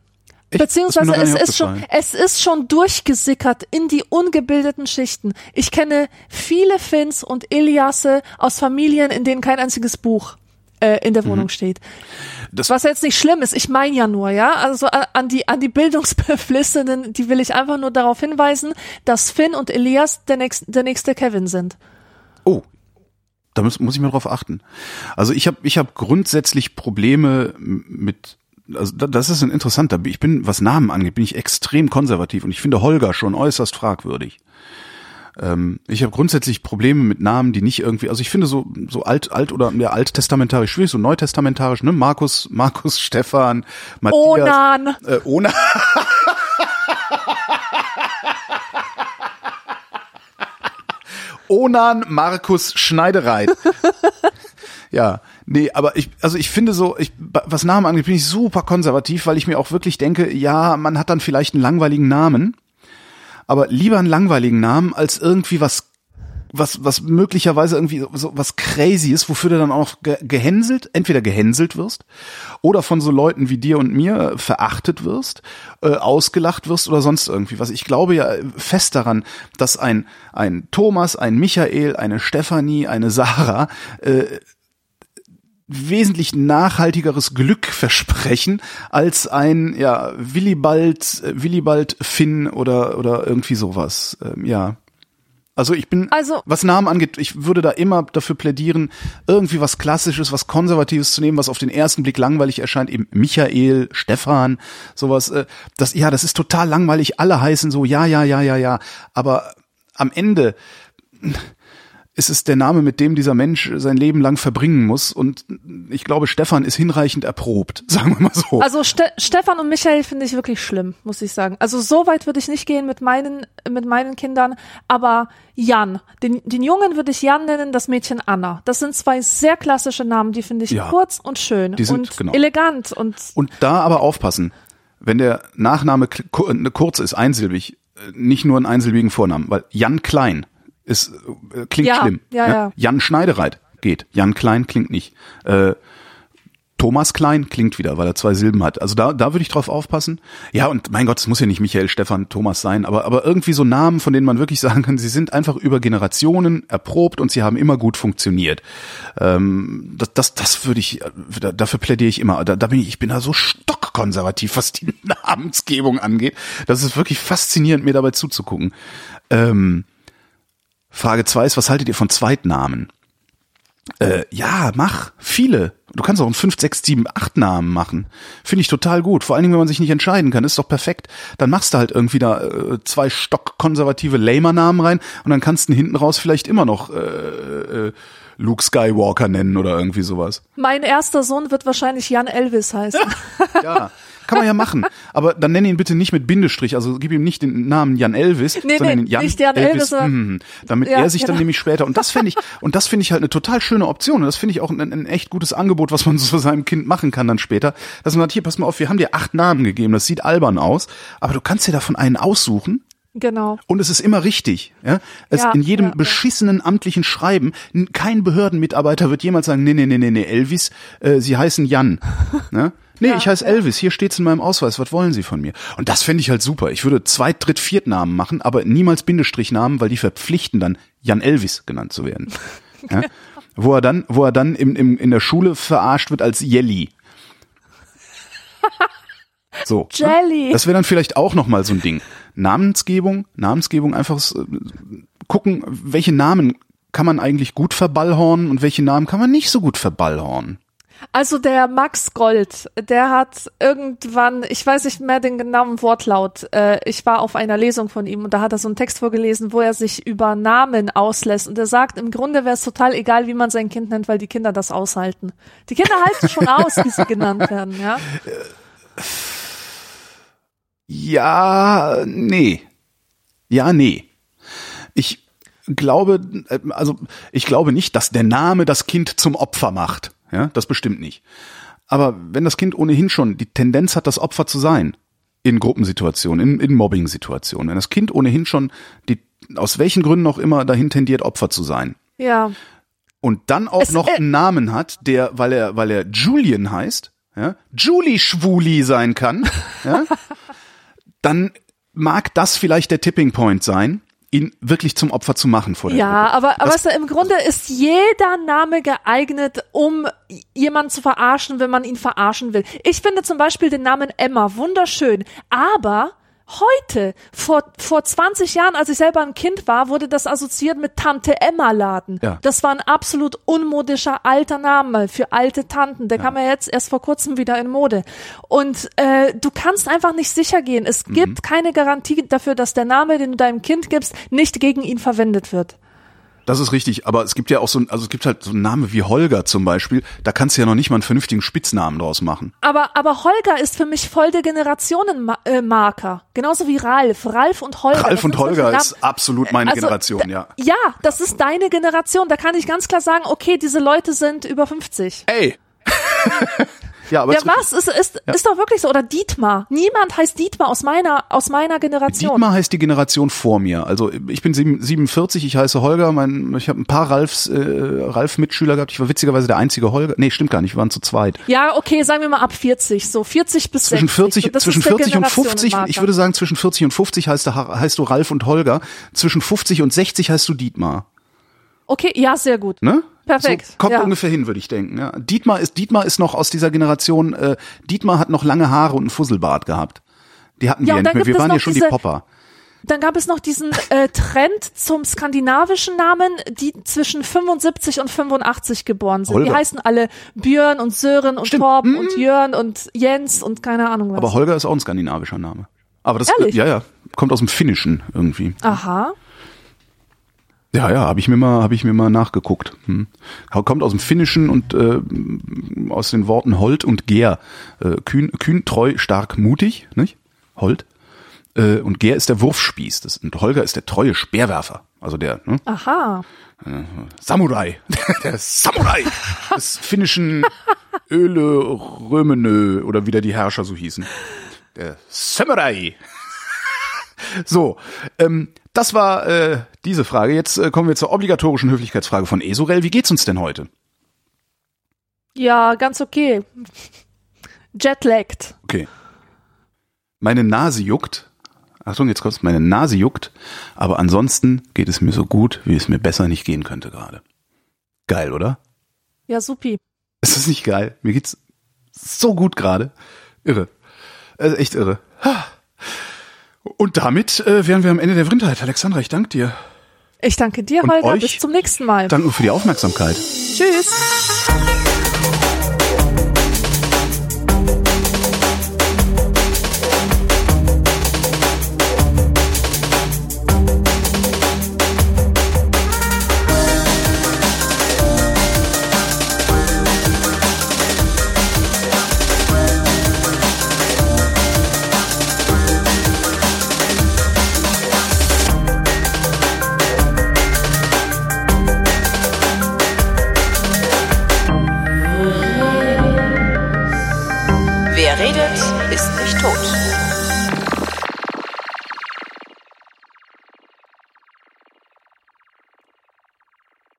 Speaker 1: Beziehungsweise
Speaker 2: mir noch
Speaker 1: es ist schon, es ist schon durchgesickert in die ungebildeten Schichten. Ich kenne viele Finns und Iliasse aus Familien, in denen kein einziges Buch äh, in der
Speaker 2: Mhm.
Speaker 1: Wohnung steht.
Speaker 2: Das-
Speaker 1: Was jetzt nicht schlimm ist, ich meine ja nur, ja, also an, an die an die Bildungsbeflissenen, die will ich einfach nur darauf hinweisen, dass Finn und Elias der nächste, der nächste Kevin sind.
Speaker 2: Oh, da muss, muss ich mal drauf achten. Also ich habe ich hab grundsätzlich Probleme mit, also da- das ist ein interessanter, ich bin, was Namen angeht, bin ich extrem konservativ und ich finde Holger schon äußerst fragwürdig. Ähm, ich habe grundsätzlich Probleme mit Namen, die nicht irgendwie, also ich finde so so alt alt oder ja, alttestamentarisch schwierig, so neutestamentarisch, ne? Markus, Markus, Stefan, Matthias,
Speaker 1: Onan.
Speaker 2: äh, Ona. Onan Markus Schneidereit. ja, nee, aber ich, also ich finde so, ich, was Namen angeht, bin ich super konservativ, weil ich mir auch wirklich denke, ja, man hat dann vielleicht einen langweiligen Namen, aber lieber einen langweiligen Namen als irgendwie was was, was möglicherweise irgendwie so, was crazy ist, wofür du dann auch noch ge gehänselt, entweder gehänselt wirst oder von so Leuten wie dir und mir verachtet wirst, äh, ausgelacht wirst oder sonst irgendwie was. Ich glaube ja fest daran, dass ein, ein Thomas, ein Michael, eine Stefanie, eine Sarah äh, wesentlich nachhaltigeres Glück versprechen als ein ja Willibald äh, Willibald Finn oder oder irgendwie sowas ähm, ja also ich bin
Speaker 1: Also-
Speaker 2: was Namen angeht ich würde da immer dafür plädieren irgendwie was klassisches was konservatives zu nehmen was auf den ersten Blick langweilig erscheint eben Michael Stefan sowas äh, das ja das ist total langweilig alle heißen so ja ja ja ja ja aber am Ende ist es der Name, mit dem dieser Mensch sein Leben lang verbringen muss. Und ich glaube, Stefan ist hinreichend erprobt, sagen wir mal so.
Speaker 1: Also Ste Stefan und Michael finde ich wirklich schlimm, muss ich sagen. Also so weit würde ich nicht gehen mit meinen mit meinen Kindern, aber Jan, den, den Jungen würde ich Jan nennen, das Mädchen Anna. Das sind zwei sehr klassische Namen, die finde ich
Speaker 2: Ja.
Speaker 1: kurz und schön
Speaker 2: Die sind-
Speaker 1: und
Speaker 2: genau.
Speaker 1: elegant und
Speaker 2: Und da aber aufpassen, wenn der Nachname kurz ist, einsilbig, äh, nicht nur einen einsilbigen Vornamen, weil Jan Klein ist, äh, klingt
Speaker 1: Ja,
Speaker 2: schlimm.
Speaker 1: ja, ja.
Speaker 2: Jan Schneidereit geht. Jan Klein klingt nicht. Äh, Thomas Klein klingt wieder, weil er zwei Silben hat. Also da, da würde ich drauf aufpassen. Ja, und mein Gott, es muss ja nicht Michael, Stefan, Thomas sein, aber, aber irgendwie so Namen, von denen man wirklich sagen kann, sie sind einfach über Generationen erprobt und sie haben immer gut funktioniert. Ähm, das, das, das würde ich, äh, da- dafür plädiere ich immer. Da, da bin ich, ich bin da so stockkonservativ, was die Namensgebung angeht. Das ist wirklich faszinierend, mir dabei zuzugucken. Ähm, Frage zwei ist, was haltet ihr von Zweitnamen? Äh, ja, mach. Viele. Du kannst auch einen 5, 6, 7, 8 Namen machen. Finde ich total gut. Vor allen Dingen, wenn man sich nicht entscheiden kann, ist doch perfekt. Dann machst du halt irgendwie da äh, zwei stockkonservative Lamer-Namen rein und dann kannst du hinten raus vielleicht immer noch äh, äh, Luke Skywalker nennen oder irgendwie sowas.
Speaker 1: mein erster Sohn wird wahrscheinlich Jan Elvis heißen.
Speaker 2: Ja, kann man ja machen. Aber dann nenn ihn bitte nicht mit Bindestrich. Also gib ihm nicht den Namen Jan Elvis,
Speaker 1: Nee,
Speaker 2: sondern
Speaker 1: nee,
Speaker 2: Jan,
Speaker 1: nicht Jan Elvis, sondern-
Speaker 2: mhm, damit
Speaker 1: Ja,
Speaker 2: er sich dann
Speaker 1: genau.
Speaker 2: nämlich später und das finde ich und das finde ich halt eine total schöne Option und das finde ich auch ein, ein echt gutes Angebot, was man so seinem Kind machen kann dann später, dass man sagt, hier pass mal auf, wir haben dir acht Namen gegeben, das sieht albern aus, aber du kannst dir davon einen aussuchen
Speaker 1: genau.
Speaker 2: und es ist immer richtig. Ja? Es
Speaker 1: Ja,
Speaker 2: in jedem
Speaker 1: ja, ja.
Speaker 2: beschissenen amtlichen Schreiben, kein Behördenmitarbeiter wird jemals sagen, nee, nee, nee, nee, nee, Elvis, äh, Sie heißen Jan. ne? Nee,
Speaker 1: Ja,
Speaker 2: ich heiße Elvis, hier steht's in meinem Ausweis, was wollen Sie von mir? Und das fände ich halt super. Ich würde Zweit-, Dritt-, Viertnamen machen, aber niemals Bindestrichnamen, weil die verpflichten dann, Jan Elvis genannt zu werden. ja? Wo er dann, wo er dann im, im, in der Schule verarscht wird als Jelly. So. ne?
Speaker 1: Jelly.
Speaker 2: Das wäre dann vielleicht auch noch mal so ein Ding. Namensgebung, Namensgebung einfach äh, gucken, welche Namen kann man eigentlich gut verballhornen und welche Namen kann man nicht so gut verballhornen.
Speaker 1: Also der Max Gold, der hat irgendwann, ich weiß nicht mehr den genauen Wortlaut, äh, ich war auf einer Lesung von ihm und da hat er so einen Text vorgelesen, wo er sich über Namen auslässt und er sagt, im Grunde wäre es total egal, wie man sein Kind nennt, weil die Kinder das aushalten. Die Kinder halten schon aus, wie sie genannt werden, ja.
Speaker 2: Ja, nee. Ja, nee. Ich glaube, äh, also ich glaube nicht, dass der Name das Kind zum Opfer macht. Ja, das bestimmt nicht. Aber wenn das Kind ohnehin schon die Tendenz hat, das Opfer zu sein, in Gruppensituationen, in, in Mobbing-Situationen, wenn das Kind ohnehin schon die, aus welchen Gründen auch immer dahin tendiert, Opfer zu sein,
Speaker 1: Ja,
Speaker 2: und dann auch
Speaker 1: Es-
Speaker 2: noch
Speaker 1: äh,
Speaker 2: einen Namen hat, der, weil er, weil er Julian heißt, ja, Julie Schwuli sein kann, ja, dann mag das vielleicht der Tipping Point sein, ihn wirklich zum Opfer zu machen vor der
Speaker 1: Ja,
Speaker 2: Gruppe.
Speaker 1: aber, aber
Speaker 2: Das-
Speaker 1: im Grunde ist jeder Name geeignet, um jemanden zu verarschen, wenn man ihn verarschen will. Ich finde zum Beispiel den Namen Emma wunderschön, aber heute, vor, vor 20 Jahren, als ich selber ein Kind war, wurde das assoziiert mit Tante Emma Laden.
Speaker 2: Ja.
Speaker 1: Das war ein absolut unmodischer alter Name für alte Tanten. Der kam ja jetzt erst vor kurzem wieder in Mode. Und äh, du kannst einfach nicht sicher gehen. Es
Speaker 2: Mhm.
Speaker 1: gibt keine Garantie dafür, dass der Name, den du deinem Kind gibst, nicht gegen ihn verwendet wird.
Speaker 2: Das ist richtig, aber es gibt ja auch so, ein- also es gibt halt so einen Namen wie Holger zum Beispiel, da kannst du ja noch nicht mal einen vernünftigen Spitznamen draus machen.
Speaker 1: Aber, aber Holger ist für mich voll der Generationenmarker. Genauso wie Ralf. Ralf und Holger.
Speaker 2: Ralf und Holger ist absolut meine
Speaker 1: Also,
Speaker 2: Generation, ja.
Speaker 1: Ja, das ist deine Generation. Da kann ich ganz klar sagen, okay, diese Leute sind über 50.
Speaker 2: Ey! ja, aber
Speaker 1: Ja, was? Ist, ist, ist doch wirklich so. Oder Dietmar. Niemand heißt Dietmar aus meiner, aus meiner Generation.
Speaker 2: Dietmar heißt die Generation vor mir. Also ich bin sieben- 47, ich heiße Holger, mein, ich habe ein paar Ralfs, äh, Ralf-Mitschüler gehabt. Ich war witzigerweise der einzige Holger. Nee, stimmt gar nicht, wir waren zu zweit.
Speaker 1: Ja, okay, sagen wir mal ab 40. So 40 bis
Speaker 2: Zwischen
Speaker 1: 60.
Speaker 2: 40,
Speaker 1: Und das
Speaker 2: zwischen
Speaker 1: ist der
Speaker 2: 40 und 50, ich würde sagen zwischen 40 und 50 heißt, du, heißt du Ralf und Holger. Zwischen 50 und 60 heißt du Dietmar.
Speaker 1: Okay, ja, sehr gut.
Speaker 2: Ne?
Speaker 1: Perfekt,
Speaker 2: So kommt
Speaker 1: ja.
Speaker 2: ungefähr hin, würde ich denken. Ja. Dietmar ist Dietmar ist noch aus dieser Generation. Äh, Dietmar hat noch lange Haare und einen Fusselbart gehabt. Die hatten
Speaker 1: Ja,
Speaker 2: wir ja nicht mehr. Wir waren ja schon die Popper.
Speaker 1: Dann gab es noch diesen äh, Trend zum skandinavischen Namen, die zwischen 75 und 85 geboren sind.
Speaker 2: Holger.
Speaker 1: Die heißen alle Björn und Sören und
Speaker 2: Stimmt.
Speaker 1: Torben und Jörn und Jens und keine Ahnung was.
Speaker 2: Aber Holger ist auch ein skandinavischer Name. Aber das,
Speaker 1: Ehrlich?
Speaker 2: ja, ja, kommt aus dem Finnischen irgendwie.
Speaker 1: Aha.
Speaker 2: Ja, ja, habe ich mir mal, habe ich mir mal nachgeguckt. Hm. Kommt aus dem Finnischen und äh, aus den Worten Hold und Ger. Äh, kühn, kühn, treu, stark, mutig, nicht? Hold. Äh, und Ger ist der Wurfspieß. Das, und Holger ist der treue Speerwerfer. Also der ne?
Speaker 1: Aha.
Speaker 2: Samurai. der Samurai des finnischen Öle Römenö oder wie da die Herrscher so hießen. Der Samurai. So, ähm, das war äh, diese Frage. Jetzt äh, kommen wir zur obligatorischen Höflichkeitsfrage von Esorel. Wie geht's uns denn heute?
Speaker 1: Ja, ganz okay. Jetlagged.
Speaker 2: Okay. Meine Nase juckt. Achtung, jetzt kommt's. Meine Nase juckt. Aber ansonsten geht es mir so gut, wie es mir besser nicht gehen könnte gerade. Geil, oder?
Speaker 1: Ja, supi.
Speaker 2: Ist das nicht geil? Mir geht's so gut gerade. Irre. Also echt irre. Und damit äh, wären wir am Ende der Vrindheit. Alexandra, ich danke dir.
Speaker 1: Ich danke dir,
Speaker 2: Und
Speaker 1: Holger. Bis zum nächsten Mal.
Speaker 2: Danke für die Aufmerksamkeit.
Speaker 1: Tschüss.